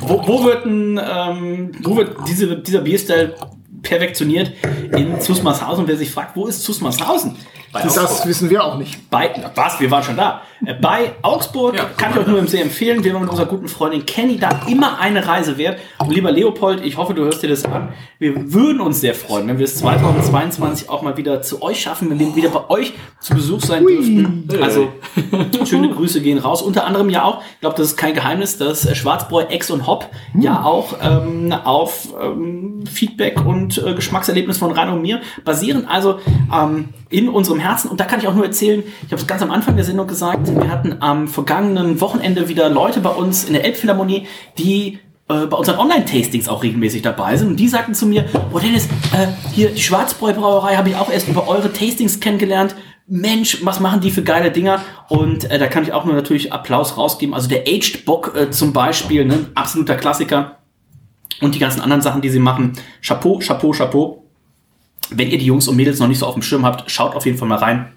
Wo, wo wird, ein, ähm, wo wird diese, dieser Bierstil perfektioniert? In Zusmarshausen. Wer sich fragt, wo ist Zusmarshausen? Bei Das Augsburg. wissen wir auch nicht. Bei, was, wir waren schon da. Äh, Bei Augsburg Ja, kann ich euch nur sehr empfehlen. Wir waren mit unserer guten Freundin Kenny da immer eine Reise wert. Und lieber Leopold, ich hoffe, du hörst dir das an. Wir würden uns sehr freuen, wenn wir es 2022 auch mal wieder zu euch schaffen, wenn wir wieder bei euch zu Besuch sein dürften. Also, schöne Grüße gehen raus. Unter anderem ja auch, ich glaube, das ist kein Geheimnis, dass äh, Schwarzbräu, Ex und Hop ja auch ähm, auf ähm, Feedback und äh, Geschmackserlebnis von Rainer und mir basieren. Also ähm, in unserem Herzen. Und da kann ich auch nur erzählen, ich habe es ganz am Anfang der Sendung gesagt, wir hatten am vergangenen Wochenende wieder Leute bei uns in der Elbphilharmonie, die äh, bei unseren Online-Tastings auch regelmäßig dabei sind. Und die sagten zu mir, oh Dennis, äh, hier die Schwarzbräu-Brauerei habe ich auch erst über eure Tastings kennengelernt. Mensch, was machen die für geile Dinger? Und äh, da kann ich auch nur natürlich Applaus rausgeben. Also der Aged Bock äh, zum Beispiel, ne? absoluter Klassiker. Und die ganzen anderen Sachen, die sie machen. Chapeau, Chapeau, Chapeau. Wenn ihr die Jungs und Mädels noch nicht so auf dem Schirm habt, schaut auf jeden Fall mal rein.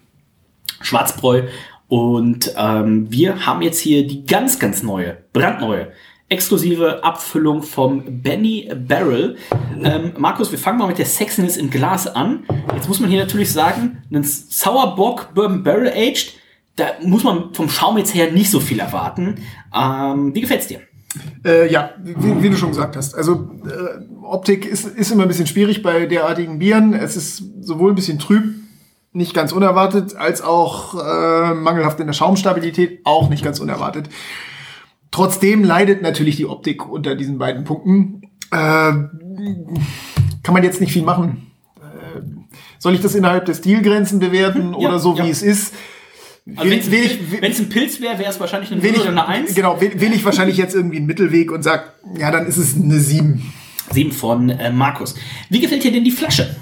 Schwarzbräu. Und ähm, wir haben jetzt hier die ganz, ganz neue, brandneue, exklusive Abfüllung vom Benny Barrel. Ähm, Markus, wir fangen mal mit der Sexiness im Glas an. Jetzt muss man hier natürlich sagen, ein Sauerbock Bourbon Barrel Aged, da muss man vom Schaum jetzt her nicht so viel erwarten. Ähm, wie gefällt's dir? Äh, ja, wie, wie du schon gesagt hast. Also äh, Optik ist, ist immer ein bisschen schwierig bei derartigen Bieren. Es ist sowohl ein bisschen trüb, nicht ganz unerwartet, als auch äh, mangelhaft in der Schaumstabilität, auch nicht ganz unerwartet. Trotzdem leidet natürlich die Optik unter diesen beiden Punkten. Äh, kann man jetzt nicht viel machen. Äh, soll ich das innerhalb der Stilgrenzen bewerten Ja, oder so, wie ja. es ist? Also wenn es ein Pilz wäre, wäre es wahrscheinlich eine Will 0 ich, oder eine 1. genau, will, will ich wahrscheinlich jetzt irgendwie einen Mittelweg und sag, ja, dann ist es eine 7. 7 von äh, Markus. Wie gefällt dir denn die Flasche?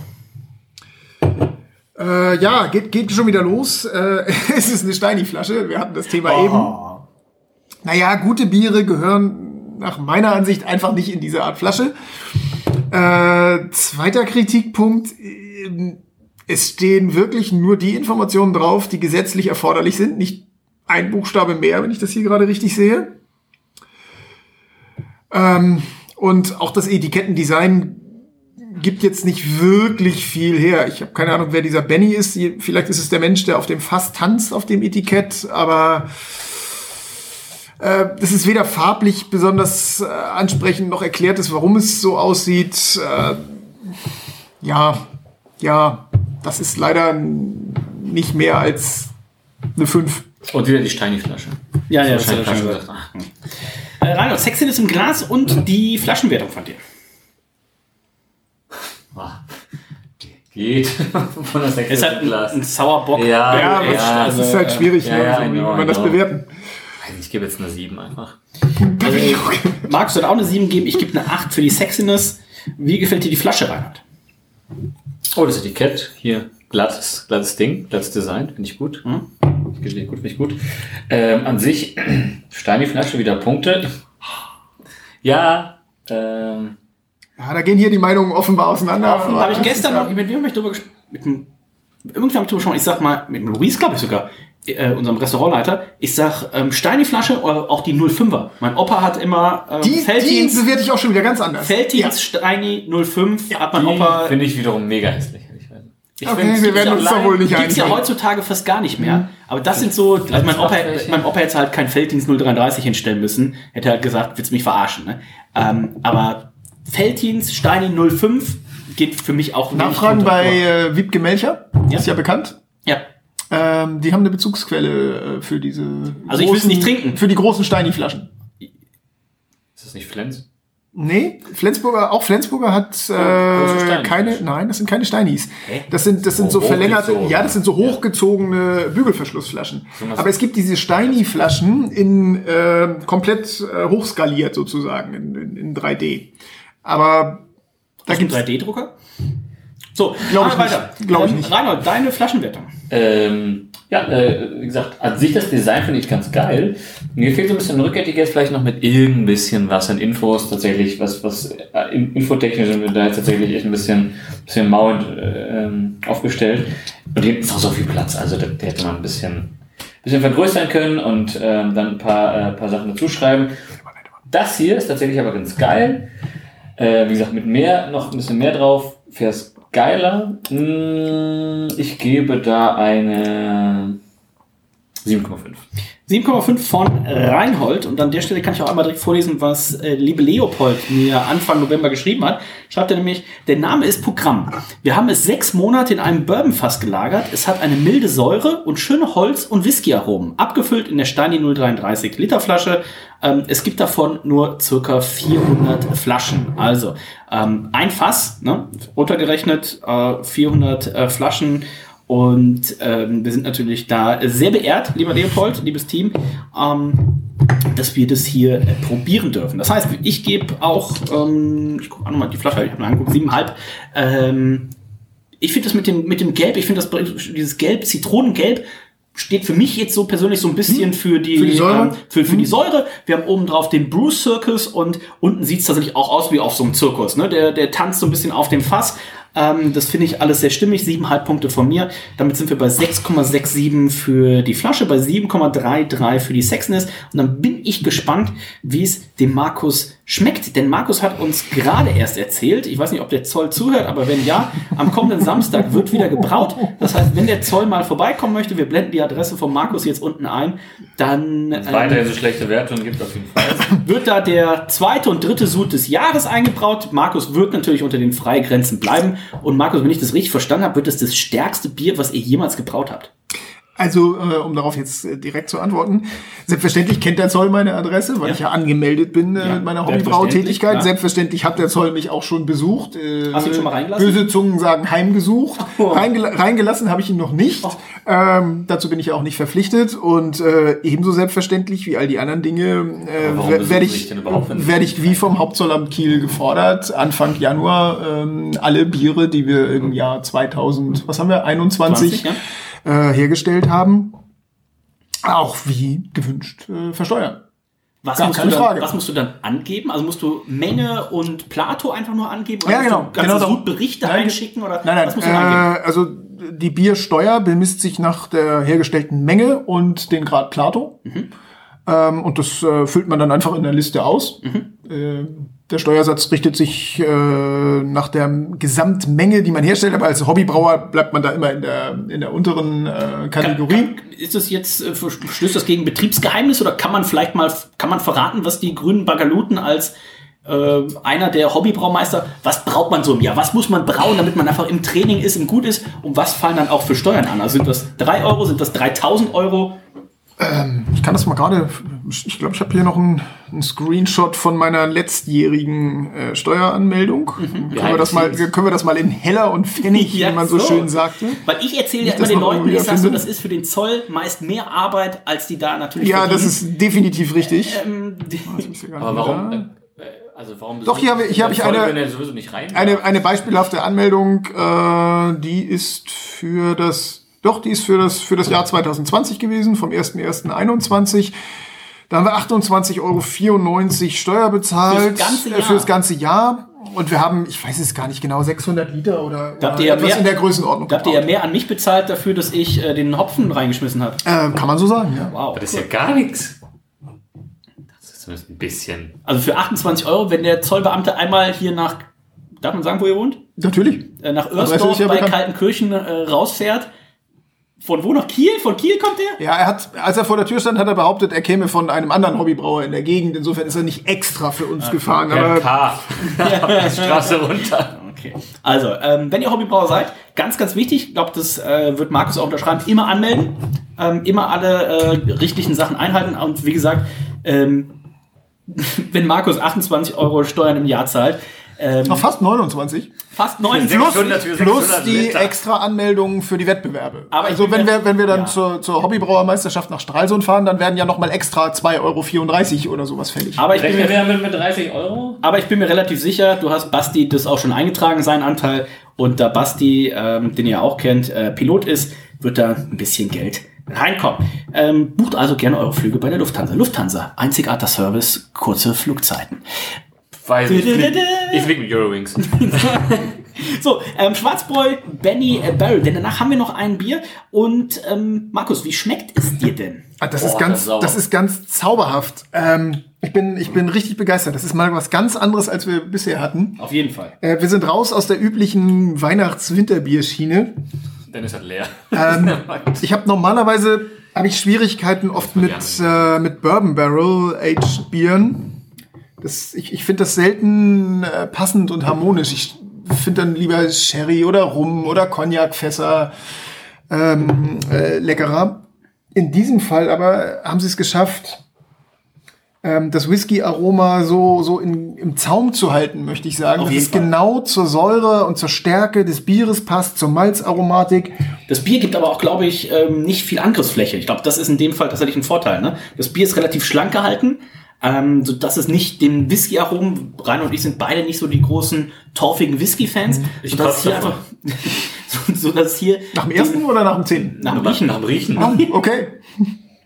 Äh, ja, geht, geht schon wieder los. Äh, *laughs* es ist eine Steini-Flasche. Wir hatten das Thema Oh. eben. Naja, gute Biere gehören nach meiner Ansicht einfach nicht in diese Art Flasche. Äh, zweiter Kritikpunkt. ähm, Es stehen wirklich nur die Informationen drauf, die gesetzlich erforderlich sind. Nicht ein Buchstabe mehr, wenn ich das hier gerade richtig sehe. Ähm, und auch das Etikettendesign gibt jetzt nicht wirklich viel her. Ich habe keine Ahnung, wer dieser Benny ist. Vielleicht ist es der Mensch, der auf dem Fass tanzt auf dem Etikett, aber äh, ist weder farblich besonders äh, ansprechend noch erklärt ist, warum es so aussieht. Äh, ja, ja, das ist leider nicht mehr als eine 5. Und wieder die Steini-Flasche. Ja, ja, das das schon gesagt. Äh, Reinhold, Sexiness im Glas und die Flaschenwertung von dir. Geht *laughs* von der Sechs Ist halt ein, Glas. ein Sauerbock. Ja, Ja, ja, aber also, ist halt schwierig, ja, ne? ja, so, I wie man das bewerten. Ich gebe jetzt eine 7 einfach. Äh, Markus wird auch eine 7 geben. Ich gebe eine 8 für die Sexiness. Wie gefällt dir die Flasche, Reinhard? Oh, das Etikett hier. Glattes, glattes Ding, glattes Design, finde ich gut. Hm? Finde ich gut, finde ich gut. Ähm, an sich, *clears throat* Steini-Flasche, wieder Punkte. Ja, ähm, Ja, da gehen hier die Meinungen offenbar auseinander. Aber habe ich gestern noch, mit wem habe ich drüber gesprochen? Mit dem, irgendwann habe ich drüber gesprochen, ich sag mal, mit dem Luis, glaube ich sogar, äh, unserem Restaurantleiter, ich sag, ähm, Steini-Flasche oder auch die 05er. Mein Opa hat immer ähm, Die, die Felddienst, bewerte ich auch schon wieder ganz anders. Felddienst Steini 05, hat mein die Opa. finde ich wiederum mega hässlich. Ich Okay, find's- wir werden ja uns da wohl nicht Gibt's ja einigen. heutzutage fast gar nicht mehr. Aber das sind so, also mein Opa, mein Opa hätte halt keinen Felddienst 033 hinstellen müssen. Hätte halt gesagt, willst du mich verarschen, ne? Ähm, aber Felddienst Steini 05 geht für mich auch wenig Nachfragen bei äh, Wiebke Melcher, Ja. ist ja bekannt. Ja. Ähm, die haben eine Bezugsquelle äh, für diese. Also ich will's nicht trinken. Für die großen Steini-Flaschen. Ist das nicht Flens? Nee, Flensburger, auch Flensburger hat große äh, Steini. keine, nein, das sind keine Steinis. Hä? Das sind, das sind so Oh, verlängerte, hochgezogen. ja, das sind so hochgezogene Bügelverschlussflaschen. was- Aber es gibt diese Steini-Flaschen in äh, komplett äh, hochskaliert sozusagen in, in, in 3D. Aber da Aus dem gibt's 3D-Drucker? So, Glaub ich weiter. Glaub ich Ähm, nicht. Reinhold, deine Flaschenwertung. Ähm, ja, äh, wie gesagt, an sich das Design finde ich ganz geil. Mir fehlt so ein bisschen ein Rücketikett, vielleicht noch mit irgend bisschen was an Infos, tatsächlich, was, was äh, in- infotechnisch sind wir da jetzt tatsächlich echt ein bisschen, bisschen mauend äh, aufgestellt. Und hinten ist auch so viel Platz, also da, da hätte man ein bisschen, bisschen vergrößern können und ähm, dann ein paar, äh, paar Sachen dazuschreiben. Das hier ist tatsächlich aber ganz geil. Äh, wie gesagt, mit mehr, noch ein bisschen mehr drauf, fährst geiler. Mm, Ich gebe da eine 7,5. 7,5 von Reinhold. Und an der Stelle kann ich auch einmal direkt vorlesen, was äh, liebe Leopold mir Anfang November geschrieben hat. Schreibt er nämlich, der Name ist Programm. Wir haben es sechs Monate in einem Bourbonfass gelagert. Es hat eine milde Säure und schöne Holz- und Whisky-Aromen. Abgefüllt in der Steini 033 Liter Flasche. Ähm, es gibt davon nur circa 400 Flaschen. Also ähm, ein Fass, ne, runtergerechnet, äh, 400 äh, Flaschen. Und ähm, wir sind natürlich da sehr beehrt, lieber Leopold, liebes Team, ähm, dass wir das hier äh, probieren dürfen. Das heißt, ich gebe auch, ähm, ich gucke auch nochmal die Flasche, ich habe mal angeguckt, siebeneinhalb. Ähm, ich finde das mit dem, mit dem Gelb, ich finde das dieses Gelb, Zitronengelb, steht für mich jetzt so persönlich so ein bisschen für die, Für die Säure? Ähm, für, für die Säure. Wir haben oben drauf den Bruce Circus und unten sieht es tatsächlich auch aus wie auf so einem Zirkus. Ne? Der, der tanzt so ein bisschen auf dem Fass. Ähm, das finde ich alles sehr stimmig. Siebeneinhalb Punkte von mir. Damit sind wir bei 6,67 für die Flasche, bei 7,33 für die Sexiness. Und dann bin ich gespannt, wie es dem Markus schmeckt. Denn Markus hat uns gerade erst erzählt, ich weiß nicht, ob der Zoll zuhört, aber wenn ja, am kommenden Samstag wird wieder gebraut. Das heißt, wenn der Zoll mal vorbeikommen möchte, wir blenden die Adresse von Markus jetzt unten ein, dann ähm, Weiterhin so schlechte Werte und gibt auf jeden Fall. wird da der zweite und dritte Sud des Jahres eingebraut. Markus wird natürlich unter den Freigrenzen bleiben. Und Markus, wenn ich das richtig verstanden habe, wird es das stärkste Bier, was ihr jemals gebraut habt. Also, äh, um darauf jetzt äh, direkt zu antworten, selbstverständlich kennt der Zoll meine Adresse, weil Ja. ich ja angemeldet bin äh, Ja, mit meiner Hobbybrautätigkeit. klar. Selbstverständlich hat der Zoll mich auch schon besucht. Äh, Hast du ihn schon mal reingelassen? Böse Zungen sagen heimgesucht. Oh. Reingela reingelassen habe ich ihn noch nicht. Ähm, dazu bin ich ja auch nicht verpflichtet. Und äh, ebenso selbstverständlich wie all die anderen Dinge äh, werde ich, werde ich wie vom Hauptzollamt Kiel gefordert, Anfang Januar ähm, alle Biere, die wir im Jahr 2000, was haben wir, 21 20, äh, hergestellt haben, auch wie gewünscht äh, versteuern. Was musst, du dann, was musst du dann angeben? Also musst du Menge und Plato einfach nur angeben? Ja, musst genau. Du ganze Genau darum- Sudberichte Nein, einschicken? Oder Nein, nein, was musst du dann angeben? äh, also die Biersteuer bemisst sich nach der hergestellten Menge und den Grad Plato. Mhm. Ähm, und das äh, füllt man dann einfach in der Liste aus. Mhm. Äh, der Steuersatz richtet sich äh, nach der Gesamtmenge, die man herstellt, aber als Hobbybrauer bleibt man da immer in der, in der unteren äh, Kategorie. Kann, kann, ist das jetzt, äh, verstößt das gegen Betriebsgeheimnis oder kann man vielleicht mal, kann man verraten, was die grünen Bagaluten als äh, einer der Hobbybraumeister, was braucht man so im Jahr? Was muss man brauen, damit man einfach im Training ist, im Gut ist? Und was fallen dann auch für Steuern an? Also sind das 3 Euro, sind das 3000 Euro? Ich kann das mal gerade, ich glaube, ich habe hier noch einen, einen Screenshot von meiner letztjährigen äh, Steueranmeldung. Können, wir das mal, können wir das mal in Heller und Pfennig, *laughs* Ja, wie man so, so. schön sagte? Weil ich erzähle ja immer den Leuten, ich sag so, das ist für den Zoll meist mehr Arbeit, als die da natürlich Ja, das verdienen. ist definitiv richtig. Ähm, die- Aber warum? Äh, also warum Doch, hier habe ich- hier habe ich eine- Wenn sowieso nicht rein. Eine, eine beispielhafte Anmeldung, äh, die ist für das, doch, die ist für das, für das Jahr 2020 gewesen, vom 1.1.21. Da haben wir 28,94 Euro Steuer bezahlt. Fürs ganze äh, Jahr. Für das ganze Jahr. Und wir haben, ich weiß es gar nicht genau, 600 Liter oder, oder ja etwas mehr- in der Größenordnung. Da habt ihr ja mehr an mich bezahlt dafür, dass ich äh, den Hopfen reingeschmissen habe. äh, kann man so sagen, ja. Wow. Das ist ja gar nichts. Das ist zumindest ein bisschen. Also für 28 Euro, wenn der Zollbeamte einmal hier nach, darf man sagen, wo ihr wohnt? Natürlich. Äh, nach ja bei bekannt. Kaltenkirchen äh, rausfährt. Von wo nach Kiel? Von Kiel kommt der? Ja, er hat, als er vor der Tür stand, hat er behauptet, er käme von einem anderen Hobbybrauer in der Gegend. Insofern ist er nicht extra für uns gefahren. Per Aber K. *laughs* die *laughs* Straße runter. Okay. Also, ähm, wenn ihr Hobbybrauer seid, ganz, ganz wichtig, ich glaube, das äh, wird Markus auch unterschreiben, immer anmelden, ähm, immer alle äh, rechtlichen Sachen einhalten und wie gesagt, ähm, *laughs* wenn Markus 28 Euro Steuern im Jahr zahlt, ähm, noch fast 29. fast 9 Plus, 600 für plus 600 die Liter. extra Anmeldungen für die Wettbewerbe. Aber ich also wenn wir, wenn wir dann Ja. zur, zur Hobbybrauermeisterschaft nach Stralsund fahren, dann werden ja noch mal extra 2,34 Euro oder sowas fällig. Aber ich, bin mir, wir damit mit 30 Euro? aber ich bin mir relativ sicher, du hast Basti das auch schon eingetragen, seinen Anteil. Und da Basti, ähm, den ihr auch kennt, äh, Pilot ist, wird da ein bisschen Geld reinkommen. Ähm, bucht also gerne eure Flüge bei der Lufthansa. Lufthansa, einzigartiger Service, kurze Flugzeiten. Weiß nicht. Ich flieg, ich flieg mit Eurowings. *laughs* So, ähm, Schwarzbräu, Benny äh, Barrel, denn danach haben wir noch ein Bier. Und ähm, Markus, wie schmeckt es dir denn? Ah, das, Boah, ist ganz, das ist das ist ganz zauberhaft. Ähm, ich, bin, ich bin richtig begeistert. Das ist mal was ganz anderes, als wir bisher hatten. Auf jeden Fall. Äh, wir sind raus aus der üblichen Weihnachts-Winterbierschiene. Dennis hat leer. Ähm, *laughs* ich habe normalerweise habe ich Schwierigkeiten oft mit, äh, mit Bourbon Barrel Aged Bieren. Das, ich ich finde das selten äh, passend und harmonisch. Ich finde dann lieber Sherry oder Rum oder Cognac-Fässer ähm, äh, leckerer. In diesem Fall aber haben sie es geschafft, ähm, das Whisky-Aroma so, so in, im Zaum zu halten, möchte ich sagen. Auf Dass jeden es Fall. genau zur Säure und zur Stärke des Bieres passt, zur Malzaromatik. Das Bier gibt aber auch, glaube ich, ähm, nicht viel Angriffsfläche. Ich glaube, das ist in dem Fall tatsächlich ein Vorteil. Ne? Das Bier ist relativ schlank gehalten, ähm, so dass es nicht den Whisky-Aromen, Rainer und ich sind beide nicht so die großen, torfigen Whisky-Fans, Ich so dass hier einfach, *laughs* so, so dass hier Nach dem ersten oder nach dem zehnten? nach dem Riechen, Nach dem Riechen. Ah, okay.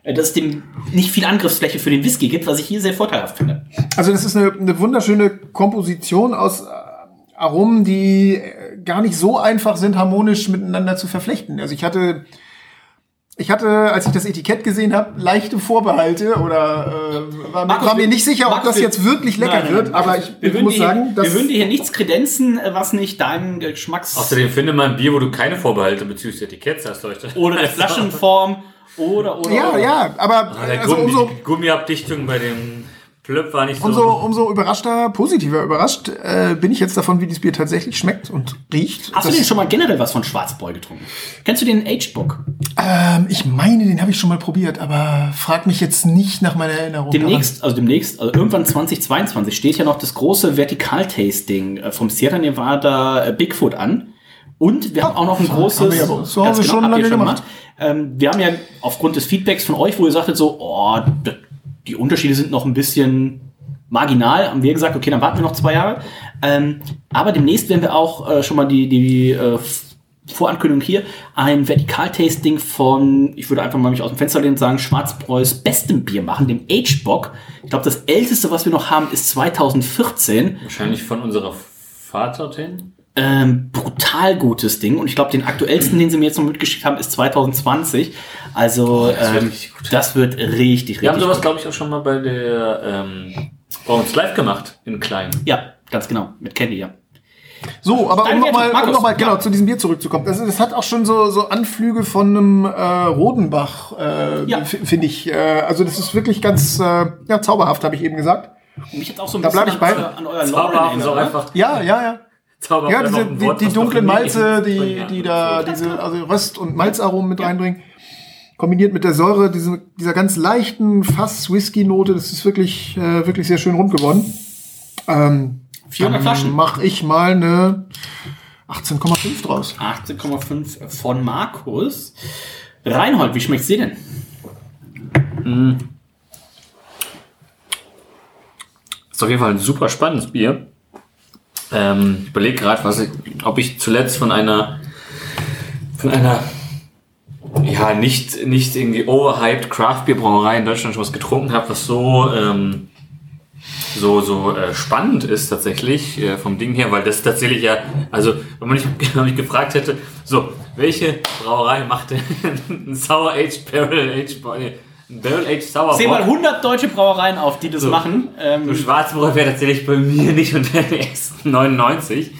äh, dass es dem nicht viel Angriffsfläche für den Whisky gibt, was ich hier sehr vorteilhaft finde. Also das ist eine, eine wunderschöne Komposition aus äh, Aromen, die äh, gar nicht so einfach sind, harmonisch miteinander zu verflechten. Also ich hatte, ich hatte, als ich das Etikett gesehen habe, leichte Vorbehalte oder äh, war, Markus, war mir nicht sicher, ob Markus, das wir- jetzt wirklich lecker Nein, nein, wird. nein, aber Markus, ich, wir ich muss sagen, dass wir würden dir hier nichts kredenzen, äh, was nicht deinen Geschmacks Außerdem finde mal ein Bier, wo du keine Vorbehalte bezüglich des Etiketts hast, Leute. oder der Flaschenform oder oder ja, oder. ja, aber Ah, der also Gummi, umso, Gummiabdichtung bei dem Plöpp war nicht so. umso, umso überraschter, positiver überrascht äh, bin ich jetzt davon, wie dieses Bier tatsächlich schmeckt und riecht. Hast du Das- denn schon mal generell was von Schwarzbräu getrunken? Kennst du den Aged Book? Ähm, ich meine, den habe ich schon mal probiert, aber frag mich jetzt nicht nach meiner Erinnerung. Demnächst, also demnächst, also irgendwann 2022 steht ja noch das große Vertikaltasting äh, vom Sierra Nevada äh, Bigfoot an. Und wir haben auch noch ein das großes. haben wir ja uns zu ganz Hause schon lange gemacht. Ähm, wir haben ja aufgrund des Feedbacks von euch, wo ihr sagtet so, oh, d- die Unterschiede sind noch ein bisschen marginal, haben wir gesagt, okay, dann warten wir noch zwei Jahre. Ähm, aber demnächst werden wir auch äh, schon mal die, die äh, Vorankündigung hier, ein Vertikaltasting von, ich würde einfach mal mich aus dem Fenster lehnen und sagen, Schwarzbräus bestem Bier machen, dem Agebock. Ich glaube, das älteste, was wir noch haben, ist 2014. Wahrscheinlich von unserer Vaterin. Ähm, brutal gutes Ding. Und ich glaube, den aktuellsten, den sie mir jetzt noch mitgeschickt haben, ist 2020. Also, das wird ähm, richtig gut. das wird richtig, richtig Wir haben sowas, glaube ich, auch schon mal bei der ähm, bei uns live gemacht, in klein. Ja, ganz genau. Mit Candy, ja. So, aber um nochmal um noch mal, genau, Ja. zu diesem Bier zurückzukommen. Also, das hat auch schon so, so Anflüge von einem äh, Rodenbach, äh, Ja. finde ich. Äh, also das ist wirklich ganz äh, ja, zauberhaft, habe ich eben gesagt. Und mich jetzt auch so ein Da bisschen ich bei. an, euer- an euer Lauren erinnert, ne? einfach. Ja, ja, ja. Zauberhaft Ja, diese, die, Wort, die nie Malze, die, Ja, die da, so. diese, also Röst- und Malzaromen mit reinbringen. Kombiniert mit der Säure, diese, dieser ganz leichten Fass-Whisky-Note, das ist wirklich, äh, wirklich sehr schön rund geworden. Ähm, 400 Flaschen. Mach ich mal eine 18,5 draus. 18,5 von Markus. Reinhold, wie schmeckt's dir denn? Ist auf jeden Fall ein super spannendes Bier. Ähm, ich überlege gerade, ob ich zuletzt von einer von einer ja nicht nicht irgendwie overhyped Craft Beer Brauerei in Deutschland schon was getrunken habe, was so ähm, so so äh, spannend ist tatsächlich äh, vom Ding her, weil das tatsächlich ja also wenn man mich, *laughs* wenn man mich gefragt hätte, so welche Brauerei macht denn *laughs* ein Sour Aged Barrel Aged ein Barrel Aged Sour Zähl mal Bock? 100 deutsche Brauereien auf, die das So. machen. Ähm, So Schwarzbrot wäre tatsächlich bei mir nicht unter den ersten 99.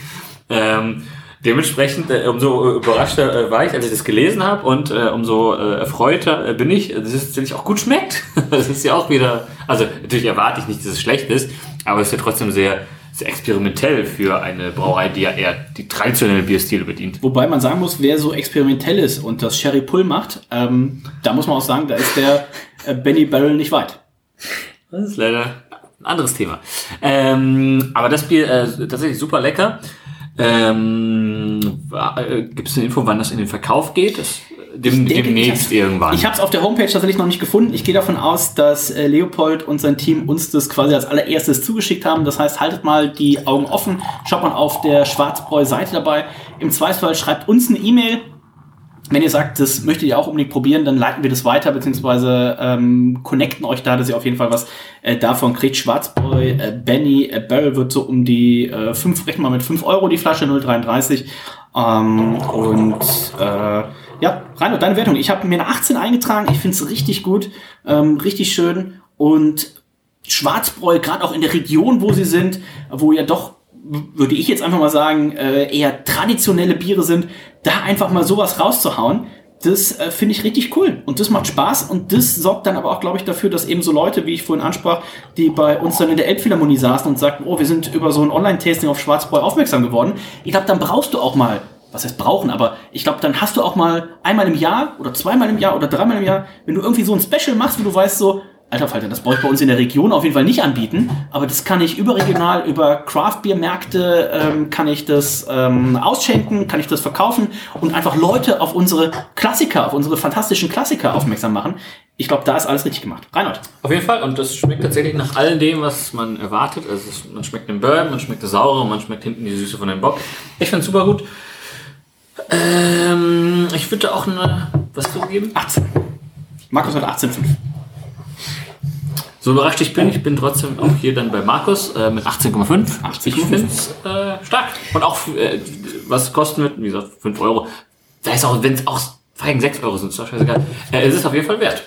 Ähm, dementsprechend, äh, umso überraschter äh, war ich, als ich das gelesen habe und äh, umso äh, erfreuter äh, bin ich, dass es tatsächlich auch gut schmeckt. *laughs* Das ist ja auch wieder, also natürlich erwarte ich nicht, dass es schlecht ist, aber es ist ja trotzdem sehr, sehr experimentell für eine Brauerei, die ja eher die traditionellen Bierstile bedient. Wobei man sagen muss, wer so experimentell ist und das Sherry Pull macht, ähm, da muss man auch sagen, da ist der äh, Benny Barrel nicht weit. Das ist leider ein anderes Thema. Ähm, aber das Bier äh, tatsächlich super lecker. Ähm, äh, Gibt es eine Info, wann das in den Verkauf geht? Das, dem, denke, demnächst ich irgendwann. Ich habe es auf der Homepage tatsächlich noch nicht gefunden. Ich gehe davon aus, dass äh, Leopold und sein Team uns das quasi als allererstes zugeschickt haben. Das heißt, haltet mal die Augen offen, schaut mal auf der Schwarzbräu-Seite dabei. Im Zweifelsfall schreibt uns eine E-Mail. Wenn ihr sagt, das möchtet ihr auch unbedingt probieren, dann leiten wir das weiter, beziehungsweise ähm, connecten euch da, dass ihr auf jeden Fall was äh, davon kriegt. Schwarzbräu, äh, Benny, äh, Barrel wird so um die äh, 5, rechnen wir mal mit 5 Euro die Flasche, 0,33. Ähm, und äh, ja, Reinhard, deine Wertung. Ich habe mir eine 18 eingetragen, ich finde es richtig gut, ähm, richtig schön. Und Schwarzbräu, gerade auch in der Region, wo sie sind, wo ja doch würde ich jetzt einfach mal sagen, äh, eher traditionelle Biere sind, da einfach mal sowas rauszuhauen, das äh, finde ich richtig cool und das macht Spaß und das sorgt dann aber auch, glaube ich, dafür, dass eben so Leute, wie ich vorhin ansprach, die bei uns dann in der Elbphilharmonie saßen und sagten, oh, wir sind über so ein Online-Tasting auf Schwarzbräu aufmerksam geworden. Ich glaube, dann brauchst du auch mal, was heißt brauchen, aber ich glaube, dann hast du auch mal einmal im Jahr oder zweimal im Jahr oder dreimal im Jahr, wenn du irgendwie so ein Special machst, wo du weißt so, Alter Falter, das brauche ich bei uns in der Region auf jeden Fall nicht anbieten, aber das kann ich überregional über Craft-Bier-Märkte ähm, kann ich das ähm, ausschenken, kann ich das verkaufen und einfach Leute auf unsere Klassiker, auf unsere fantastischen Klassiker aufmerksam machen. Ich glaube, da ist alles richtig gemacht. Reinhard. Auf jeden Fall. Und das schmeckt tatsächlich nach all dem, was man erwartet. Also es, man schmeckt den Bourbon, man schmeckt das Saure, man schmeckt hinten die Süße von dem Bock. Ich finde super gut. Ähm, ich würde auch eine, was zugeben? 18. Markus hat 18,5. So überrascht ich bin, ich bin trotzdem auch hier dann bei Markus äh, mit 18,5. 18,5. Ich finde es äh, stark. Und auch, äh, was kosten wird, wie gesagt, 5 Euro. Da ist auch, wenn es auch feigen 6 Euro sind, ist doch scheißegal. Äh, es ist auf jeden Fall wert.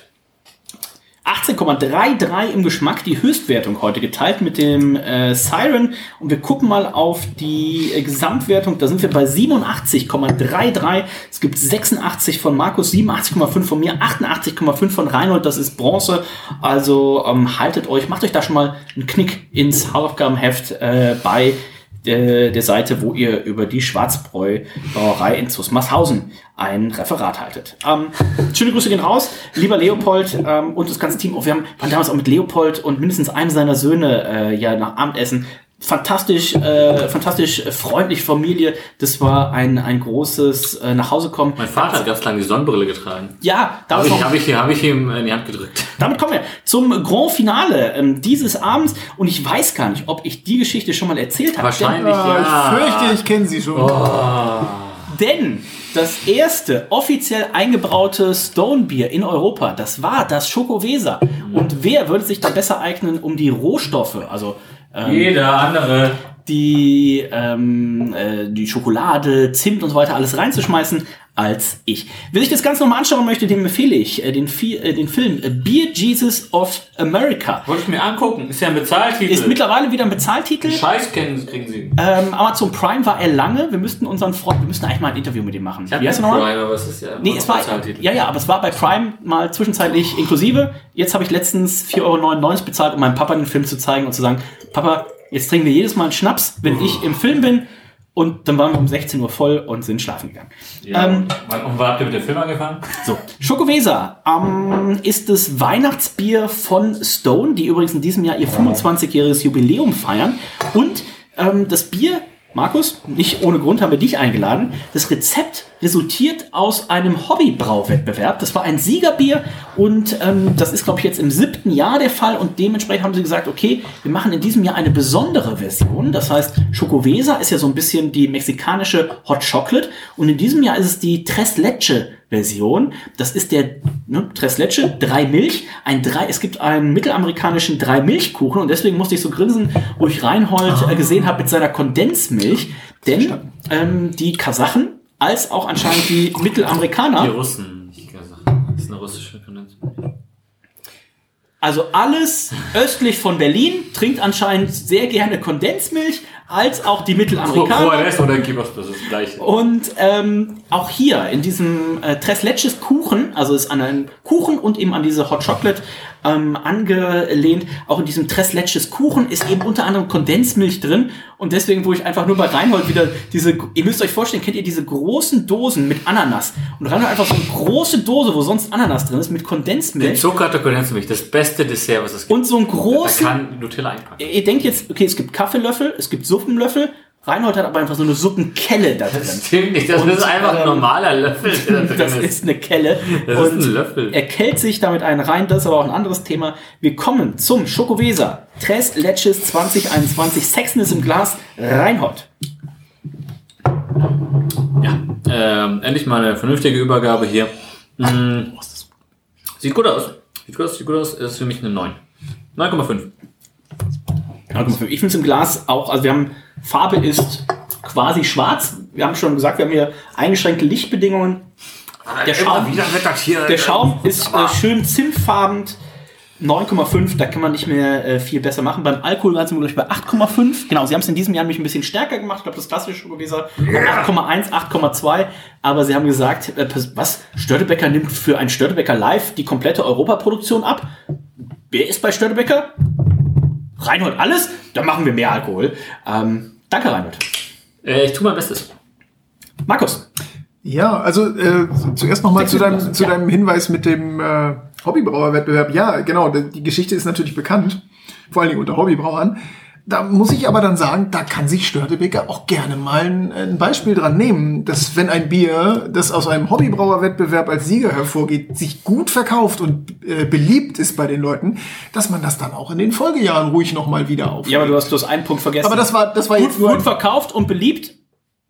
18,33 im Geschmack, die Höchstwertung heute geteilt mit dem äh, Siren. Und wir gucken mal auf die äh, Gesamtwertung. Da sind wir bei 87,33. Es gibt 86 von Markus, 87,5 von mir, 88,5 von Reinhold. Das ist Bronze. Also ähm, haltet euch, macht euch da schon mal einen Knick ins Hausaufgabenheft äh, bei der, der Seite, wo ihr über die Schwarzbräu Brauerei in Zusmarshausen ein Referat haltet. Ähm, schöne Grüße gehen raus, lieber Leopold ähm, und das ganze Team. Oh, wir haben, damals auch mit Leopold und mindestens einem seiner Söhne äh, ja nach Abendessen. Fantastisch, äh, fantastisch freundlich Familie. Das war ein, ein großes äh, nach Hause kommen. Mein Vater hat ganz lange die Sonnenbrille getragen. Ja, da Habe ich, hab ich, hab ich ihm in die Hand gedrückt. damit kommen wir zum Grand Finale ähm, dieses Abends. Und ich weiß gar nicht, ob ich die Geschichte schon mal erzählt habe. Wahrscheinlich, Ah, ja. Ich fürchte, ich kenne sie schon. Denn das erste offiziell eingebraute Stone Beer in Europa, das war das Schokowesa. Und wer würde sich da besser eignen, um die Rohstoffe, also ähm, Jeder andere. die, ähm, äh, die Schokolade, Zimt und so weiter alles reinzuschmeißen, als ich. Wer sich das Ganze nochmal anschauen möchte, dem empfehle ich äh, den, Fi äh, den Film äh, Beer Jesus of America. Wollte ich mir angucken. Ist ja ein Bezahltitel. Ist mittlerweile wieder ein Bezahltitel. Scheiß kennen, kriegen sie. Ähm, Amazon Prime war er lange. Wir müssten unseren Freund, wir müssten eigentlich mal ein Interview mit ihm machen. Ich Wie heißt keinen nochmal? Prime, aber es ist ja Nee, es war, ja, ja, aber es war bei Prime mal zwischenzeitlich inklusive. Jetzt habe ich letztens 4,99 Euro bezahlt, um meinem Papa den Film zu zeigen und zu sagen, Papa, jetzt trinken wir jedes Mal einen Schnaps, wenn ich im Film bin. Und dann waren wir um 16 Uhr voll und sind schlafen gegangen. Ja. Ähm, und wann habt ihr mit dem Film angefangen? so, Schokowesa ähm, ist das Weihnachtsbier von Stone, die übrigens in diesem Jahr ihr 25-jähriges Jubiläum feiern. Und ähm, das Bier, Markus, nicht ohne Grund haben wir dich eingeladen. Das Rezept resultiert aus einem Hobbybrauwettbewerb. Das war ein Siegerbier und ähm, das ist, glaube ich, jetzt im siebten Jahr der Fall. Und dementsprechend haben sie gesagt, okay, wir machen in diesem Jahr eine besondere Version. Das heißt, Schokowesa ist ja so ein bisschen die mexikanische Hot Chocolate. Und in diesem Jahr ist es die Tres Leche Version. Das ist der ne, Tres Leche, drei Milch, ein drei, es gibt einen mittelamerikanischen drei Milchkuchen und deswegen musste ich so grinsen, wo ich Reinhold äh, gesehen habe mit seiner Kondensmilch, denn ähm, die Kasachen als auch anscheinend die Mittelamerikaner, Die Russen, nicht gesagt. Das ist eine russische Kondensmilch. Also alles östlich von Berlin, trinkt anscheinend sehr gerne Kondensmilch, als auch die Mittelamerikaner. Juarez oder Kibos, das ist das gleiche. Und ähm, auch hier in diesem äh, Tres Leches Kuchen, also ist an einen Kuchen und eben an diese Hot Chocolate ähm, angelehnt, auch in diesem Tres Leches Kuchen ist eben unter anderem Kondensmilch drin und deswegen, wo ich einfach nur bei Reinhold wieder diese, ihr müsst euch vorstellen, kennt ihr diese großen Dosen mit Ananas und Reinhold einfach so eine große Dose, wo sonst Ananas drin ist, mit Den Kondensmilch Zucker Kondensmilch, das beste Dessert, was es gibt. und so einen da großen kann Nutella einpacken. ihr denkt jetzt, okay, es gibt Kaffeelöffel, es gibt Suppenlöffel. Reinhold hat aber einfach so eine Suppenkelle da drin. Das stimmt nicht, das Und, ist einfach ein ähm, normaler Löffel, der da *laughs* drin Das ist. ist eine Kelle. Das und ist ein Löffel. Er kellt sich damit einen rein, das ist aber auch ein anderes Thema. Wir kommen zum Schokowesa. Tres Leches 2021. Sexness im Glas. Reinhold. Ja, Ähm, endlich mal eine vernünftige Übergabe hier. Mm, sieht gut aus. Sieht gut aus, sieht gut aus. Ist für mich eine 9. 9,5. Ich finde es im Glas auch, also wir haben, Farbe ist quasi schwarz. Wir haben schon gesagt, wir haben hier eingeschränkte Lichtbedingungen. Der Schaum, hier. der Schaum ist äh, schön zimtfarben. 9,5, da kann man nicht mehr äh, viel besser machen. Beim Alkohol waren wir, glaube ich, bei 8,5. Genau, sie haben es in diesem Jahr nämlich ein bisschen stärker gemacht. Ich glaube, das klassische Schokogläser 8,1, 8,2. Aber sie haben gesagt, äh, was? Störtebecker nimmt für ein Störtebecker Live die komplette Europaproduktion ab. Wer ist bei Störtebecker? Reinhold alles? Dann machen wir mehr Alkohol. Ähm, danke, Reinhold. Äh, ich tue mein Bestes. Markus. Ja, also äh, zuerst nochmal zu deinem, zu Minuten, deinem Hinweis mit dem äh, Hobbybrauerwettbewerb. Ja, genau, die die Geschichte ist natürlich bekannt, vor allen Dingen unter Hobbybrauern. Da muss ich aber dann sagen, da kann sich Störtebeker auch gerne mal ein, ein Beispiel dran nehmen, dass wenn ein Bier, das aus einem Hobbybrauerwettbewerb als Sieger hervorgeht, sich gut verkauft und äh, beliebt ist bei den Leuten, dass man das dann auch in den Folgejahren ruhig nochmal wieder auf. Ja, aber du hast, hast einen Punkt vergessen. aber das war, das war gut, jetzt nur gut verkauft und beliebt.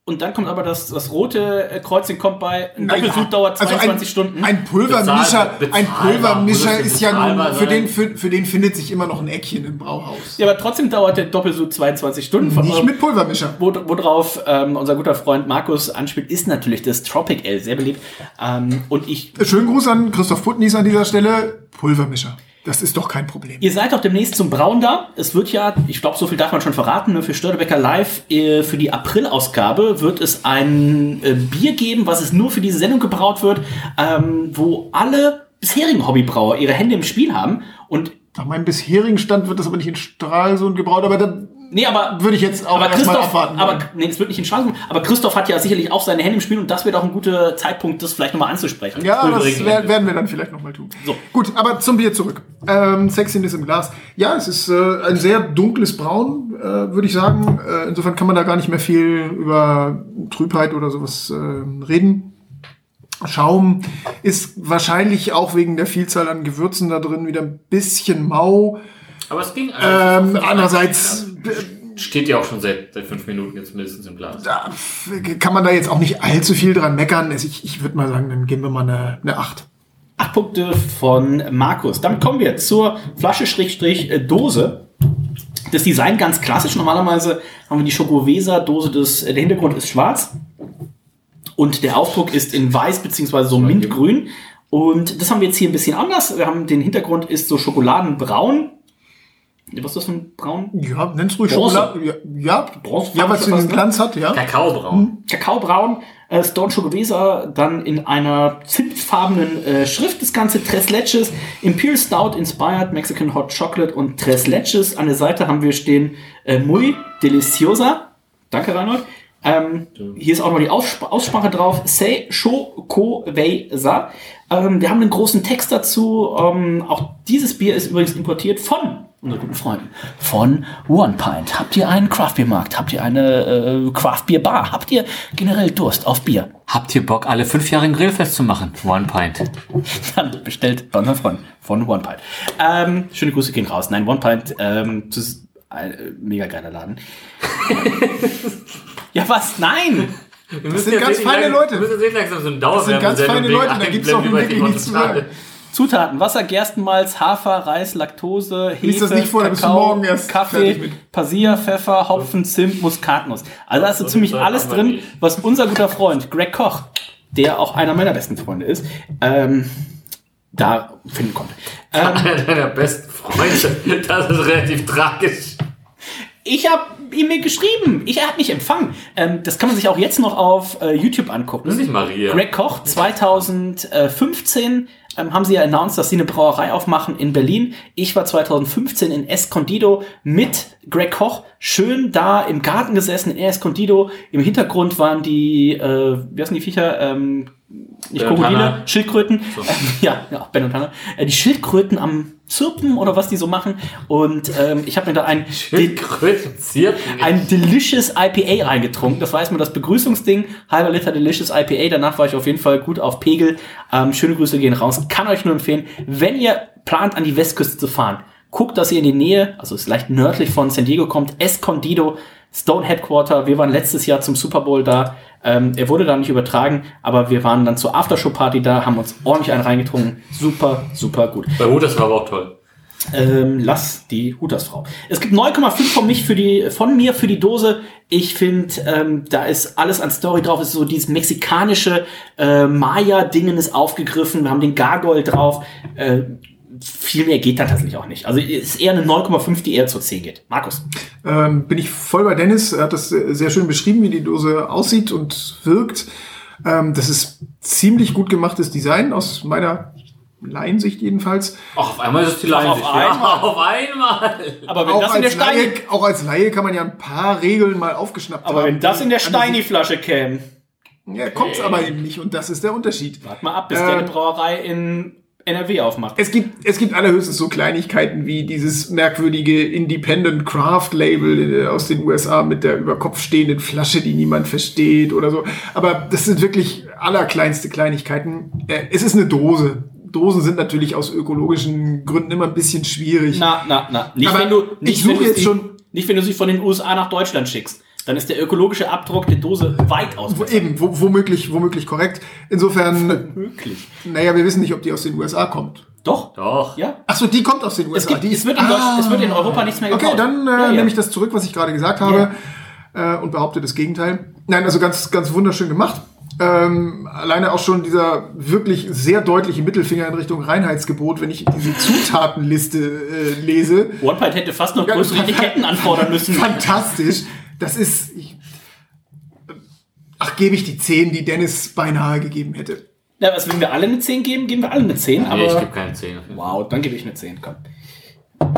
Und dann kommt aber das, das rote äh, Kreuzchen kommt bei ein Doppelsud dauert also 22 ein, Stunden. Ein Pulvermischer, Bezahlbar- ein Pulvermischer ist ja nun, für den, für, für den findet sich immer noch ein Eckchen im Brauhaus. ja, aber trotzdem dauert der Doppelsud 22 Stunden. Von Nicht mit Pulvermischer. wo, worauf ähm, unser guter Freund Markus anspielt, ist natürlich das Tropic Ale, sehr beliebt. Ähm, und ich, Schönen Gruß an Christoph Putnies an dieser Stelle. Pulvermischer. Das ist doch kein Problem. ihr seid doch demnächst zum Brauen da. Es wird ja, ich glaube, so viel darf man schon verraten, ne, für Störtebecker Live, äh, für die April-Ausgabe wird es ein äh, Bier geben, was es nur für diese Sendung gebraut wird, ähm, wo alle bisherigen Hobbybrauer ihre Hände im Spiel haben. Und Nach meinem bisherigen Stand wird das aber nicht in Stralsund gebraut, aber da Nee, aber würde ich jetzt auch aber erstmal Christoph, abwarten. aber nee, das wird nicht in Schranken. Aber Christoph hat ja sicherlich auch seine Hände im Spiel und das wird auch ein guter Zeitpunkt, das vielleicht nochmal anzusprechen. ja, das Ende. werden wir dann vielleicht nochmal tun. So. Gut, aber zum Bier zurück. Ähm, Sexiness im Glas. Ja, es ist äh, ein sehr dunkles Braun, äh, würde ich sagen. Äh, insofern kann man da gar nicht mehr viel über Trübheit oder sowas äh, reden. Schaum ist wahrscheinlich auch wegen der Vielzahl an Gewürzen da drin wieder ein bisschen mau. Aber es ging. Ähm, andererseits Steht ja auch schon seit, seit fünf Minuten jetzt mindestens im Glas. da kann man da jetzt auch nicht allzu viel dran meckern. Ich, ich würde mal sagen, dann geben wir mal eine, eine 8. Acht Punkte von Markus. Damit kommen wir zur Flasche-Dose. Das Design ganz klassisch. Normalerweise haben wir die Schokovesa-Dose. Das, der Hintergrund ist schwarz. Und der Aufdruck ist in weiß beziehungsweise so mintgrün. Und das haben wir jetzt hier ein bisschen anders. Wir haben den Hintergrund ist so schokoladenbraun. Was ist das für ein Braun? Ja, nenn's ruhig Bronze. Schokolade. Ja, ja, Bronze- ja was fast, den ne? Glanz hat, ja. Kakaobraun. Kakaobraun, äh, Stone Schokowesa, dann in einer zimtfarbenen äh, Schrift das Ganze, Tres Leches, Imperial Stout Inspired, Mexican Hot Chocolate und Tres Leches. An der Seite haben wir stehen äh, Muy Deliciosa. Danke, Reinhold. Ähm, hier ist auch noch die Aussp Aussprache drauf. Sei Chocovesa. Ähm, wir haben einen großen Text dazu. Ähm, auch dieses Bier ist übrigens importiert von unseren guten Freunden. Von One Pint. Habt ihr einen Craft Beer Markt? Habt ihr eine äh, Craft Beer Bar? Habt ihr generell Durst auf Bier? Habt ihr Bock, alle fünf Jahre ein Grillfest zu machen? One Pint. *laughs* Dann bestellt bei unseren Freunden von One Pint. Ähm, schöne Grüße gehen raus. Nein, One Pint, ähm, das ist ein äh, mega geiler Laden. *laughs* ja, was? Nein! Das sind ganz feine Leute. Wir müssen jetzt langsam so ein Das sind ganz feine Leute, da gibt's doch wirklich nichts zu sagen. Zutaten: Wasser, Gerstenmalz, Hafer, Reis, Laktose, Hefe, das nicht vor, du Kakao, morgen erst Kaffee. Passier, Pfeffer, Hopfen, Zimt, Muskatnuss. Also da ist so ziemlich alles wir drin, was unser guter Freund Greg Koch, der auch einer meiner besten Freunde ist, ähm, da finden konnte. *laughs* Ähm, Einer deiner besten Freunde. Das ist relativ tragisch. Ich habe ihm geschrieben. Ich, er hat mich empfangen. Ähm, das kann man sich auch jetzt noch auf äh, YouTube angucken. Das ist nicht Maria. Greg Koch 2015 ähm, haben sie ja announced, dass sie eine Brauerei aufmachen in Berlin. Ich war 2015 in Escondido mit Greg Koch schön da im Garten gesessen in Escondido. Im Hintergrund waren die, äh, wie heißen die Viecher? Ähm, nicht Ben Krokodile. Schildkröten. Ähm, *laughs* ja, ja, Ben und Hannah. Äh, die Schildkröten am Zirpen oder was die so machen. Und ähm, ich habe mir da ein *laughs* ein Delicious IPA reingetrunken. Das war erstmal das Begrüßungsding. Halber Liter Delicious IPA. Danach war ich auf jeden Fall gut auf Pegel. Ähm, schöne Grüße gehen raus. Kann euch nur empfehlen, wenn ihr plant, an die Westküste zu fahren, Guckt, dass ihr in die Nähe, also ist leicht nördlich von San Diego kommt, Escondido, Stone Headquarter. Wir waren letztes Jahr zum Super Bowl da. Ähm, er wurde da nicht übertragen, aber wir waren dann zur Aftershow-Party da, haben uns ordentlich einen reingetrunken. Super, super gut. Bei Hooters war aber auch toll. Ähm, lass die Hutersfrau. Es gibt 9,5 von mich für die, von mir für die Dose. Ich finde, ähm, da ist alles an Story drauf. Es ist so dieses mexikanische äh, Maya-Dingen ist aufgegriffen. Wir haben den Gargoyle drauf. Äh, viel mehr geht da tatsächlich auch nicht. Also ist eher eine 9,5, die eher zur 10 geht. Markus. Ähm, bin ich voll bei Dennis. Er hat das sehr schön beschrieben, wie die Dose aussieht und wirkt. Ähm, das ist ziemlich gut gemachtes Design aus meiner Laiensicht jedenfalls. Ach, auf einmal ist es die Ach, Leinsicht. auf einmal. Ja, *laughs* auf einmal. Aber wenn Auch das in der als, Laie, Steini, auch als Laie kann man ja ein paar Regeln mal aufgeschnappt haben. aber wenn das in der Steini-Flasche käme, Ja, kommt's aber eben nicht und das ist der Unterschied. wart mal ab, bis Äh, der eine Brauerei in NRW aufmacht. Es gibt, es gibt allerhöchstens so Kleinigkeiten wie dieses merkwürdige Independent Craft Label äh, aus den USA mit der über Kopf stehenden Flasche, die niemand versteht oder so. Aber das sind wirklich allerkleinste Kleinigkeiten. Äh, Es ist eine Dose. Dosen sind natürlich aus ökologischen Gründen immer ein bisschen schwierig. Na, na, na. Nicht, Aber wenn du, ich nicht, suche wenn du jetzt schon- nicht, wenn du sie von den USA nach Deutschland schickst. Dann ist der ökologische Abdruck der Dose weitaus Wo, besser. eben, wo, womöglich, womöglich korrekt. Insofern, Möglich. naja, wir wissen nicht, ob die aus den USA kommt. Doch. Doch. Ja. Ach so, die kommt aus den USA. Es, gibt, die es, wird in Deutsch, es wird in Europa nichts mehr Okay, gebaut. dann äh, Ja, ja. nehme ich das zurück, was ich gerade gesagt habe äh, und behaupte das Gegenteil. Nein, also ganz, ganz wunderschön gemacht. Ähm, alleine auch schon dieser wirklich sehr deutliche Mittelfinger in Richtung Reinheitsgebot, wenn ich diese Zutatenliste äh, lese. One Pint hätte fast noch Ja, größere *laughs* Etiketten anfordern müssen. Fantastisch. Das ist. Ich, ach, gebe ich die 10, die Dennis beinahe gegeben hätte. Ja, was, wenn wir alle eine 10 geben, geben wir alle eine 10. Aber Nee, ich gebe keine 10. wow, dann gebe ich eine 10. Komm.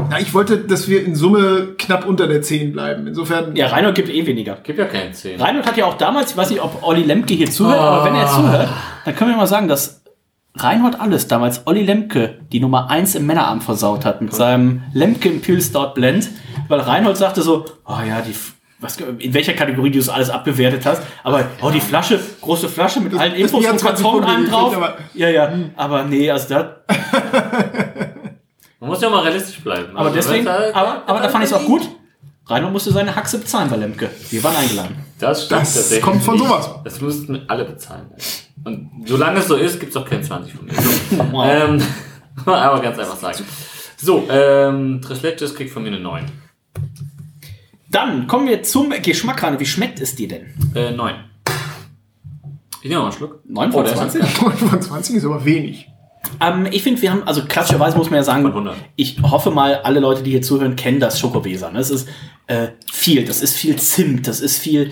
Na, ich wollte, dass wir in Summe knapp unter der 10 bleiben. Insofern. Ja, Reinhold gibt eh weniger. Gebe ja keine 10. Reinhold hat ja auch damals, ich weiß nicht, ob Olli Lemke hier zuhört, aber wenn er zuhört, dann können wir mal sagen, dass Reinhold alles damals Olli Lemke die Nummer 1 im Männerarm versaut hat mit seinem Lemke Imperial Stout Blend, weil Reinhold sagte so, oh ja, die, was, in welcher Kategorie du das alles abbewertet hast, aber oh, die Flasche, große Flasche mit allen das Infos Bier hat und 20 Karton einem drauf. aber- ja, ja, aber nee, also da, Man muss ja mal realistisch bleiben. aber Also, deswegen, halt- aber, aber da fand ich es auch gut. Reinhold musste seine Haxe bezahlen bei Lemke. Wir waren eingeladen. Das, stimmt Das tatsächlich kommt von sowas. Das müssten alle bezahlen. Und solange es so ist, gibt es auch keine 20 von mir. *laughs* Ähm, *laughs* aber ganz einfach sagen. So, ähm, Trisletches kriegt von mir eine 9. Dann kommen wir zum Geschmack ran. Wie schmeckt es dir denn? Äh, 9. Ich nehme mal einen Schluck. 9 von der ist 20? 25 ist aber wenig. Ähm, ich finde, wir haben, also klassischerweise muss man ja sagen, Von 100. ich hoffe mal, alle Leute, die hier zuhören, kennen das Schokoweser. Ne? Es ist äh, viel, das ist viel Zimt, das ist viel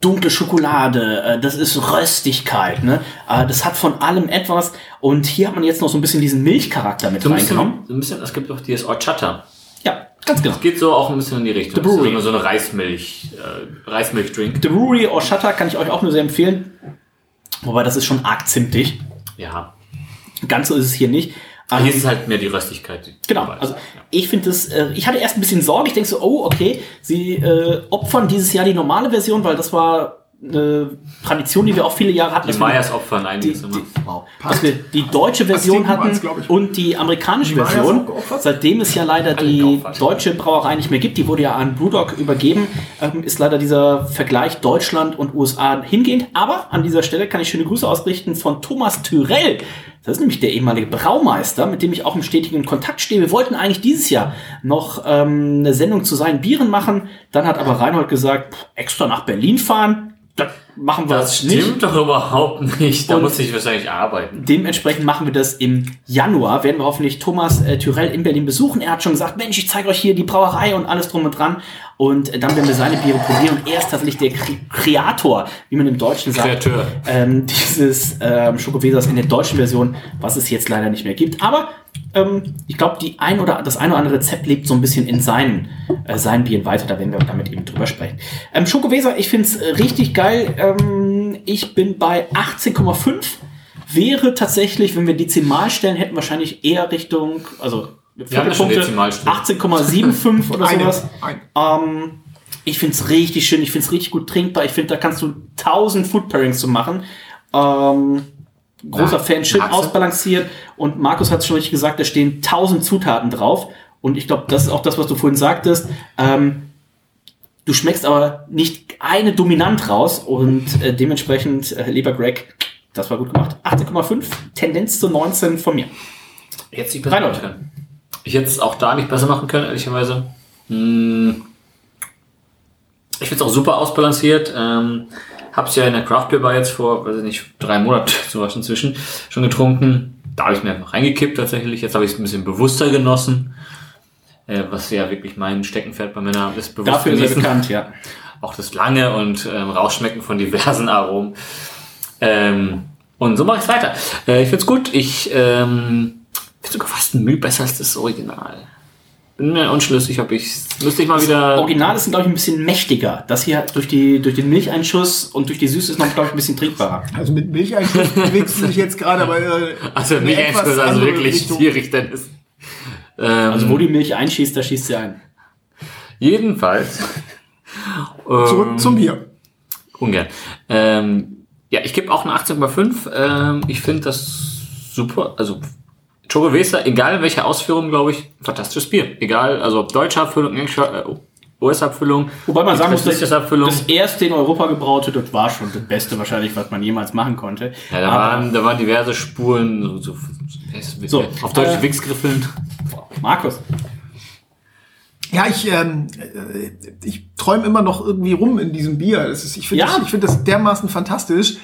dunkle Schokolade, äh, das ist Röstigkeit. Ne? Äh, das hat von allem etwas. Und hier hat man jetzt noch so ein bisschen diesen Milchcharakter mit So ein reingenommen. bisschen, so ein bisschen, es gibt auch dieses Horchata. Ganz genau. Geht so auch ein bisschen in die Richtung. The Das ist Brewery. So eine, so eine Reismilch, äh, Reismilchdrink. The Brewery Orchata kann ich euch auch nur sehr empfehlen. Wobei das ist schon arg zimtig. Ja. Ganz so ist es hier nicht. Hier ist es halt mehr die Röstigkeit. die Genau, dabei also Ja. ich finde das, äh, ich hatte erst ein bisschen Sorge, ich denke so, oh, okay, sie äh, opfern dieses Jahr die normale Version, weil das war eine Tradition, die wir auch viele Jahre hatten. Die dass wir Mayas opfern die, einiges immer. die, wow, dass wir die deutsche Version hatten und die amerikanische Die Version. Seitdem es ja leider die deutsche Brauerei nicht mehr gibt, die wurde ja an Brewdog übergeben, ähm, ist leider dieser Vergleich Deutschland und USA hingehend. Aber an dieser Stelle kann ich schöne Grüße ausrichten von Thomas Tyrell. Das ist nämlich der ehemalige Braumeister, mit dem ich auch im stetigen Kontakt stehe. Wir wollten eigentlich dieses Jahr noch ähm, eine Sendung zu seinen Bieren machen. Dann hat aber Reinhold gesagt, extra nach Berlin fahren. Das machen wir Das nicht. stimmt doch überhaupt nicht. Da Und- muss ich wahrscheinlich arbeiten. Dementsprechend machen wir das im Januar. Werden wir hoffentlich Thomas äh, Tyrell in Berlin besuchen. Er hat schon gesagt, Mensch, ich zeige euch hier die Brauerei und alles drum und dran. Und äh, dann werden wir seine Biere probieren. Und er ist tatsächlich der Kre Kreator, wie man im Deutschen sagt, Kreateur. ähm, dieses ähm, Schokowesers in der deutschen Version, was es jetzt leider nicht mehr gibt. Aber ähm, ich glaube, die ein oder das ein oder andere Rezept lebt so ein bisschen in seinen, äh, seinen Bieren weiter. Da werden wir damit eben drüber sprechen. Ähm, Schokoweser, ich finde es äh, richtig geil. Ähm, ich bin bei 18,5 wäre tatsächlich, wenn wir Dezimalstellen hätten, wahrscheinlich eher Richtung, also Wir haben ja schon Dezimalstellen. 18,75 *laughs* oder Eine. sowas. Ein. Ähm, ich finde es richtig schön, ich finde es richtig gut trinkbar. Ich finde, da kannst du 1000 Food Pairings zu machen. Ähm, großer Na, Fan, schön ausbalanciert. Und Markus hat es schon richtig gesagt, da stehen 1000 Zutaten drauf. Und ich glaube, das ist auch das, was du vorhin sagtest. Ähm, du schmeckst aber nicht eine dominant raus und äh, dementsprechend, äh, lieber Greg, das war gut gemacht. 18,5, Tendenz zu 19 von mir. Jetzt nicht besser Reinhold. machen können. Ich hätte es auch da nicht besser machen können, ehrlicherweise. Hm. Ich finde es auch super ausbalanciert. Ähm, hab's ja in der Craft Beer Bar jetzt vor, weiß ich nicht, drei Monaten *laughs* sowas inzwischen schon getrunken. Da habe ich mir einfach reingekippt tatsächlich. Jetzt habe ich es ein bisschen bewusster genossen. Äh, was ja wirklich mein Steckenpferd bei Männern ist. Bewusst Dafür ist er genießen. bekannt, ja. auch das lange und ähm, Rausschmecken von diversen Aromen. Ähm, und so mache ich es weiter. Äh, ich find's gut. Ich ähm, finde sogar fast ein Mühe besser als das Original. Bin mir unschlüssig, ob ich müsste ich mal wieder. Original ist, glaube ich, ein bisschen mächtiger. Das hier durch, die, durch den Milcheinschuss und durch die Süße ist noch, glaube ich, ein bisschen trinkbarer. Also mit Milcheinschuss bewegst du dich jetzt gerade aber äh, *laughs* Also etwas ist also wirklich Richtung. schwierig, Dennis. Ähm, Also wo die Milch einschießt, da schießt sie ein. jedenfalls. *laughs* Zurück Ähm, zum Bier. Ungern. Ähm, ja, ich gebe auch eine 18,5. Ähm, ich finde das super. Also, Chogevesa, egal in welcher Ausführung, glaube ich, fantastisches Bier. Egal, also ob deutsche Abfüllung, englische, äh, US-Abfüllung. Wobei man sagen muss, das, das erste in Europa gebraute, das war schon das Beste wahrscheinlich, was man jemals machen konnte. ja, da, Aber- waren, da waren diverse Spuren, so, so, so, So, auf Deutsch äh, Wichsgriffeln. Markus. Ja, ich, ähm, äh, ich träume immer noch irgendwie rum in diesem Bier. Das ist, ich finde Ja. das, ich finde das dermaßen fantastisch.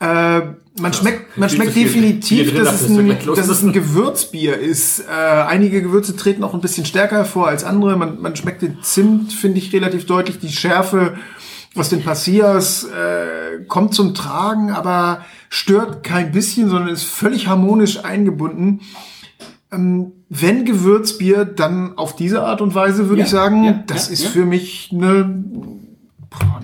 Äh, man schmeckt, man schmeckt viel definitiv, dass es, ein, dass ist. es ein Gewürzbier ist. Äh, einige Gewürze treten auch ein bisschen stärker hervor als andere. Man, man schmeckt den Zimt, finde ich, relativ deutlich. Die Schärfe aus den Passias äh, kommt zum Tragen, aber stört kein bisschen, sondern ist völlig harmonisch eingebunden. Ähm, wenn Gewürzbier, dann auf diese Art und Weise, würde Ja, ich sagen. ja, das ja, ist für mich eine boah,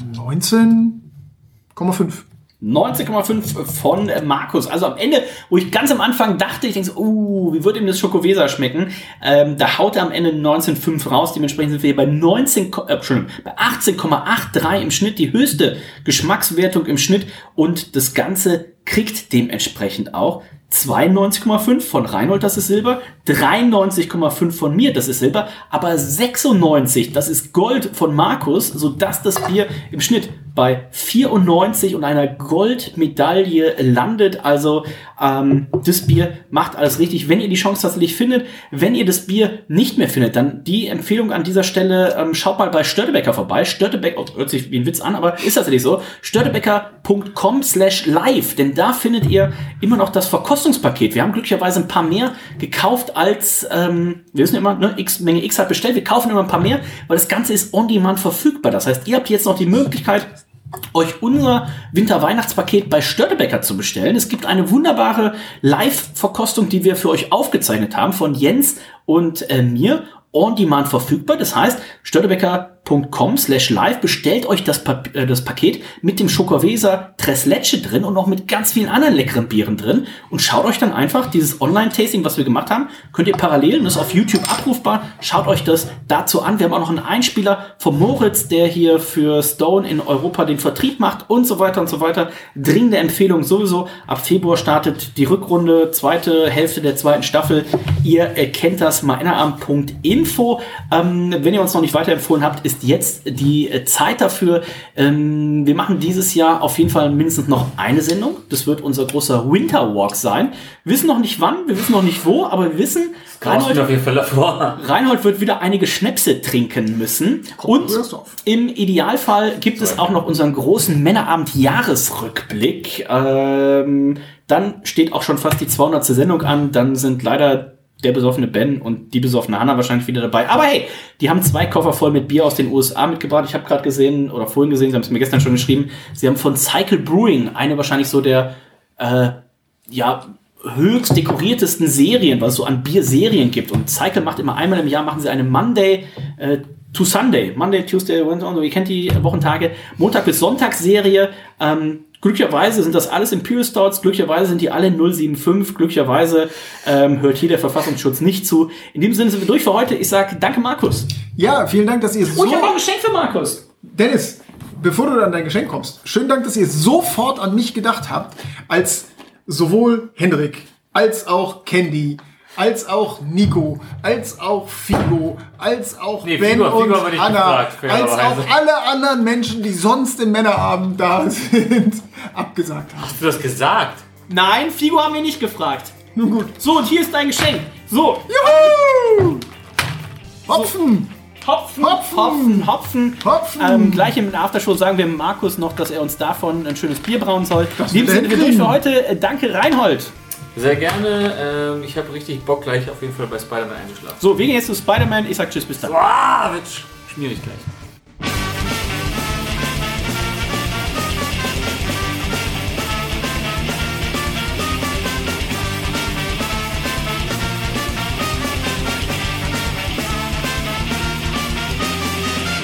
19,5. 19,5 von Markus. Also am Ende, wo ich ganz am Anfang dachte, ich denke so, uh, wie wird ihm das Schokovesa schmecken? Ähm, da haut er am Ende 19,5 raus. Dementsprechend sind wir hier bei 19, Ko- äh, Entschuldigung, bei 18,83 im Schnitt, die höchste Geschmackswertung im Schnitt. Und das Ganze kriegt dementsprechend auch 92,5 von Reinhold, das ist Silber, 93,5 von mir, das ist Silber, aber 96, das ist Gold von Markus, sodass das Bier im Schnitt bei 94 und einer Goldmedaille landet. Also ähm, das Bier macht alles richtig. Wenn ihr die Chance tatsächlich findet, wenn ihr das Bier nicht mehr findet, dann die Empfehlung an dieser Stelle, ähm, schaut mal bei Störtebecker vorbei. Störtebecker, oh, hört sich wie ein Witz an, aber ist tatsächlich so. Störtebecker.com slash live, denn da findet ihr immer noch das Verkostungspaket. Wir haben glücklicherweise ein paar mehr gekauft als, ähm, wir wissen immer, ne, X, Menge X hat bestellt. Wir kaufen immer ein paar mehr, weil das Ganze ist on demand verfügbar. Das heißt, ihr habt jetzt noch die Möglichkeit, euch unser Winter-Weihnachtspaket bei Störtebecker zu bestellen. Es gibt eine wunderbare Live-Verkostung, die wir für euch aufgezeichnet haben von Jens und äh, mir. On Demand verfügbar. Das heißt, störtebecker.com slash live bestellt euch das, Pa- äh, das Paket mit dem Schokoweser Treslecce drin und noch mit ganz vielen anderen leckeren Bieren drin und schaut euch dann einfach dieses Online-Tasting, was wir gemacht haben, könnt ihr parallel, das ist auf YouTube abrufbar, schaut euch das dazu an. Wir haben auch noch einen Einspieler von Moritz, der hier für Stone in Europa den Vertrieb macht und so weiter und so weiter. Dringende Empfehlung sowieso. Ab Februar startet die Rückrunde, zweite Hälfte der zweiten Staffel. Ihr äh, kennt das, meinerarm.info. Ähm, wenn ihr uns noch nicht weiterempfohlen habt, ist jetzt die äh, Zeit dafür. Ähm, wir machen dieses Jahr auf jeden Fall mindestens noch eine Sendung. Das wird unser großer Winter Walk sein. Wir wissen noch nicht wann, wir wissen noch nicht wo, aber wir wissen, Reinhold, auf jeden Fall davor. Reinhold wird wieder einige Schnäpse trinken müssen. Und im Idealfall gibt es auch noch unseren großen Männerabend-Jahresrückblick. Ähm, dann steht auch schon fast die 200. Sendung an. Dann sind leider der besoffene Ben und die besoffene Hanna wahrscheinlich wieder dabei. Aber hey, die haben zwei Koffer voll mit Bier aus den USA mitgebracht. Ich habe gerade gesehen oder vorhin gesehen, sie haben es mir gestern schon geschrieben. Sie haben von Cycle Brewing eine wahrscheinlich so der äh, ja, höchst dekoriertesten Serien, was es so an Bierserien gibt. Und Cycle macht immer einmal im Jahr, machen sie eine Monday äh, to Sunday. Monday, Tuesday, Wednesday, ihr kennt die Wochentage. Montag bis Sonntag Serie. Ähm, glücklicherweise sind das alles Imperial Stouts. Glücklicherweise sind die alle 075. Glücklicherweise ähm, hört hier der Verfassungsschutz nicht zu. In dem Sinne sind wir durch für heute. Ich sage danke, Markus. Ja, vielen Dank, dass ihr so. Oh, ich habe auch ein Geschenk für Markus. Dennis, bevor du an dein Geschenk kommst, schönen Dank, dass ihr sofort an mich gedacht habt, als sowohl Hendrik als auch Candy als auch Nico, als auch Figo, als auch Nee, Ben Figo- Figo und haben wir nicht Anna, gefragt, als auch alle anderen Menschen, die sonst im Männerabend da *laughs* sind, abgesagt haben. Hast du das gesagt? Nein, Figo haben wir nicht gefragt. Nun gut. So, und hier ist dein Geschenk. So, Juhu! Hopfen! Hopfen, Hopfen. Hopfen, Hopfen. Hopfen! Ähm, gleich im Aftershow sagen wir Markus noch, dass er uns davon ein schönes Bier brauen soll. In er Sinne, wir durch für heute. Äh, Danke, Reinhold. Sehr gerne. Ähm, ich habe richtig Bock, gleich auf jeden Fall bei Spider-Man eingeschlafen. So, wir gehen jetzt zu Spider-Man. Ich sag Tschüss, bis dann. Boah, wird sch- schmierig gleich.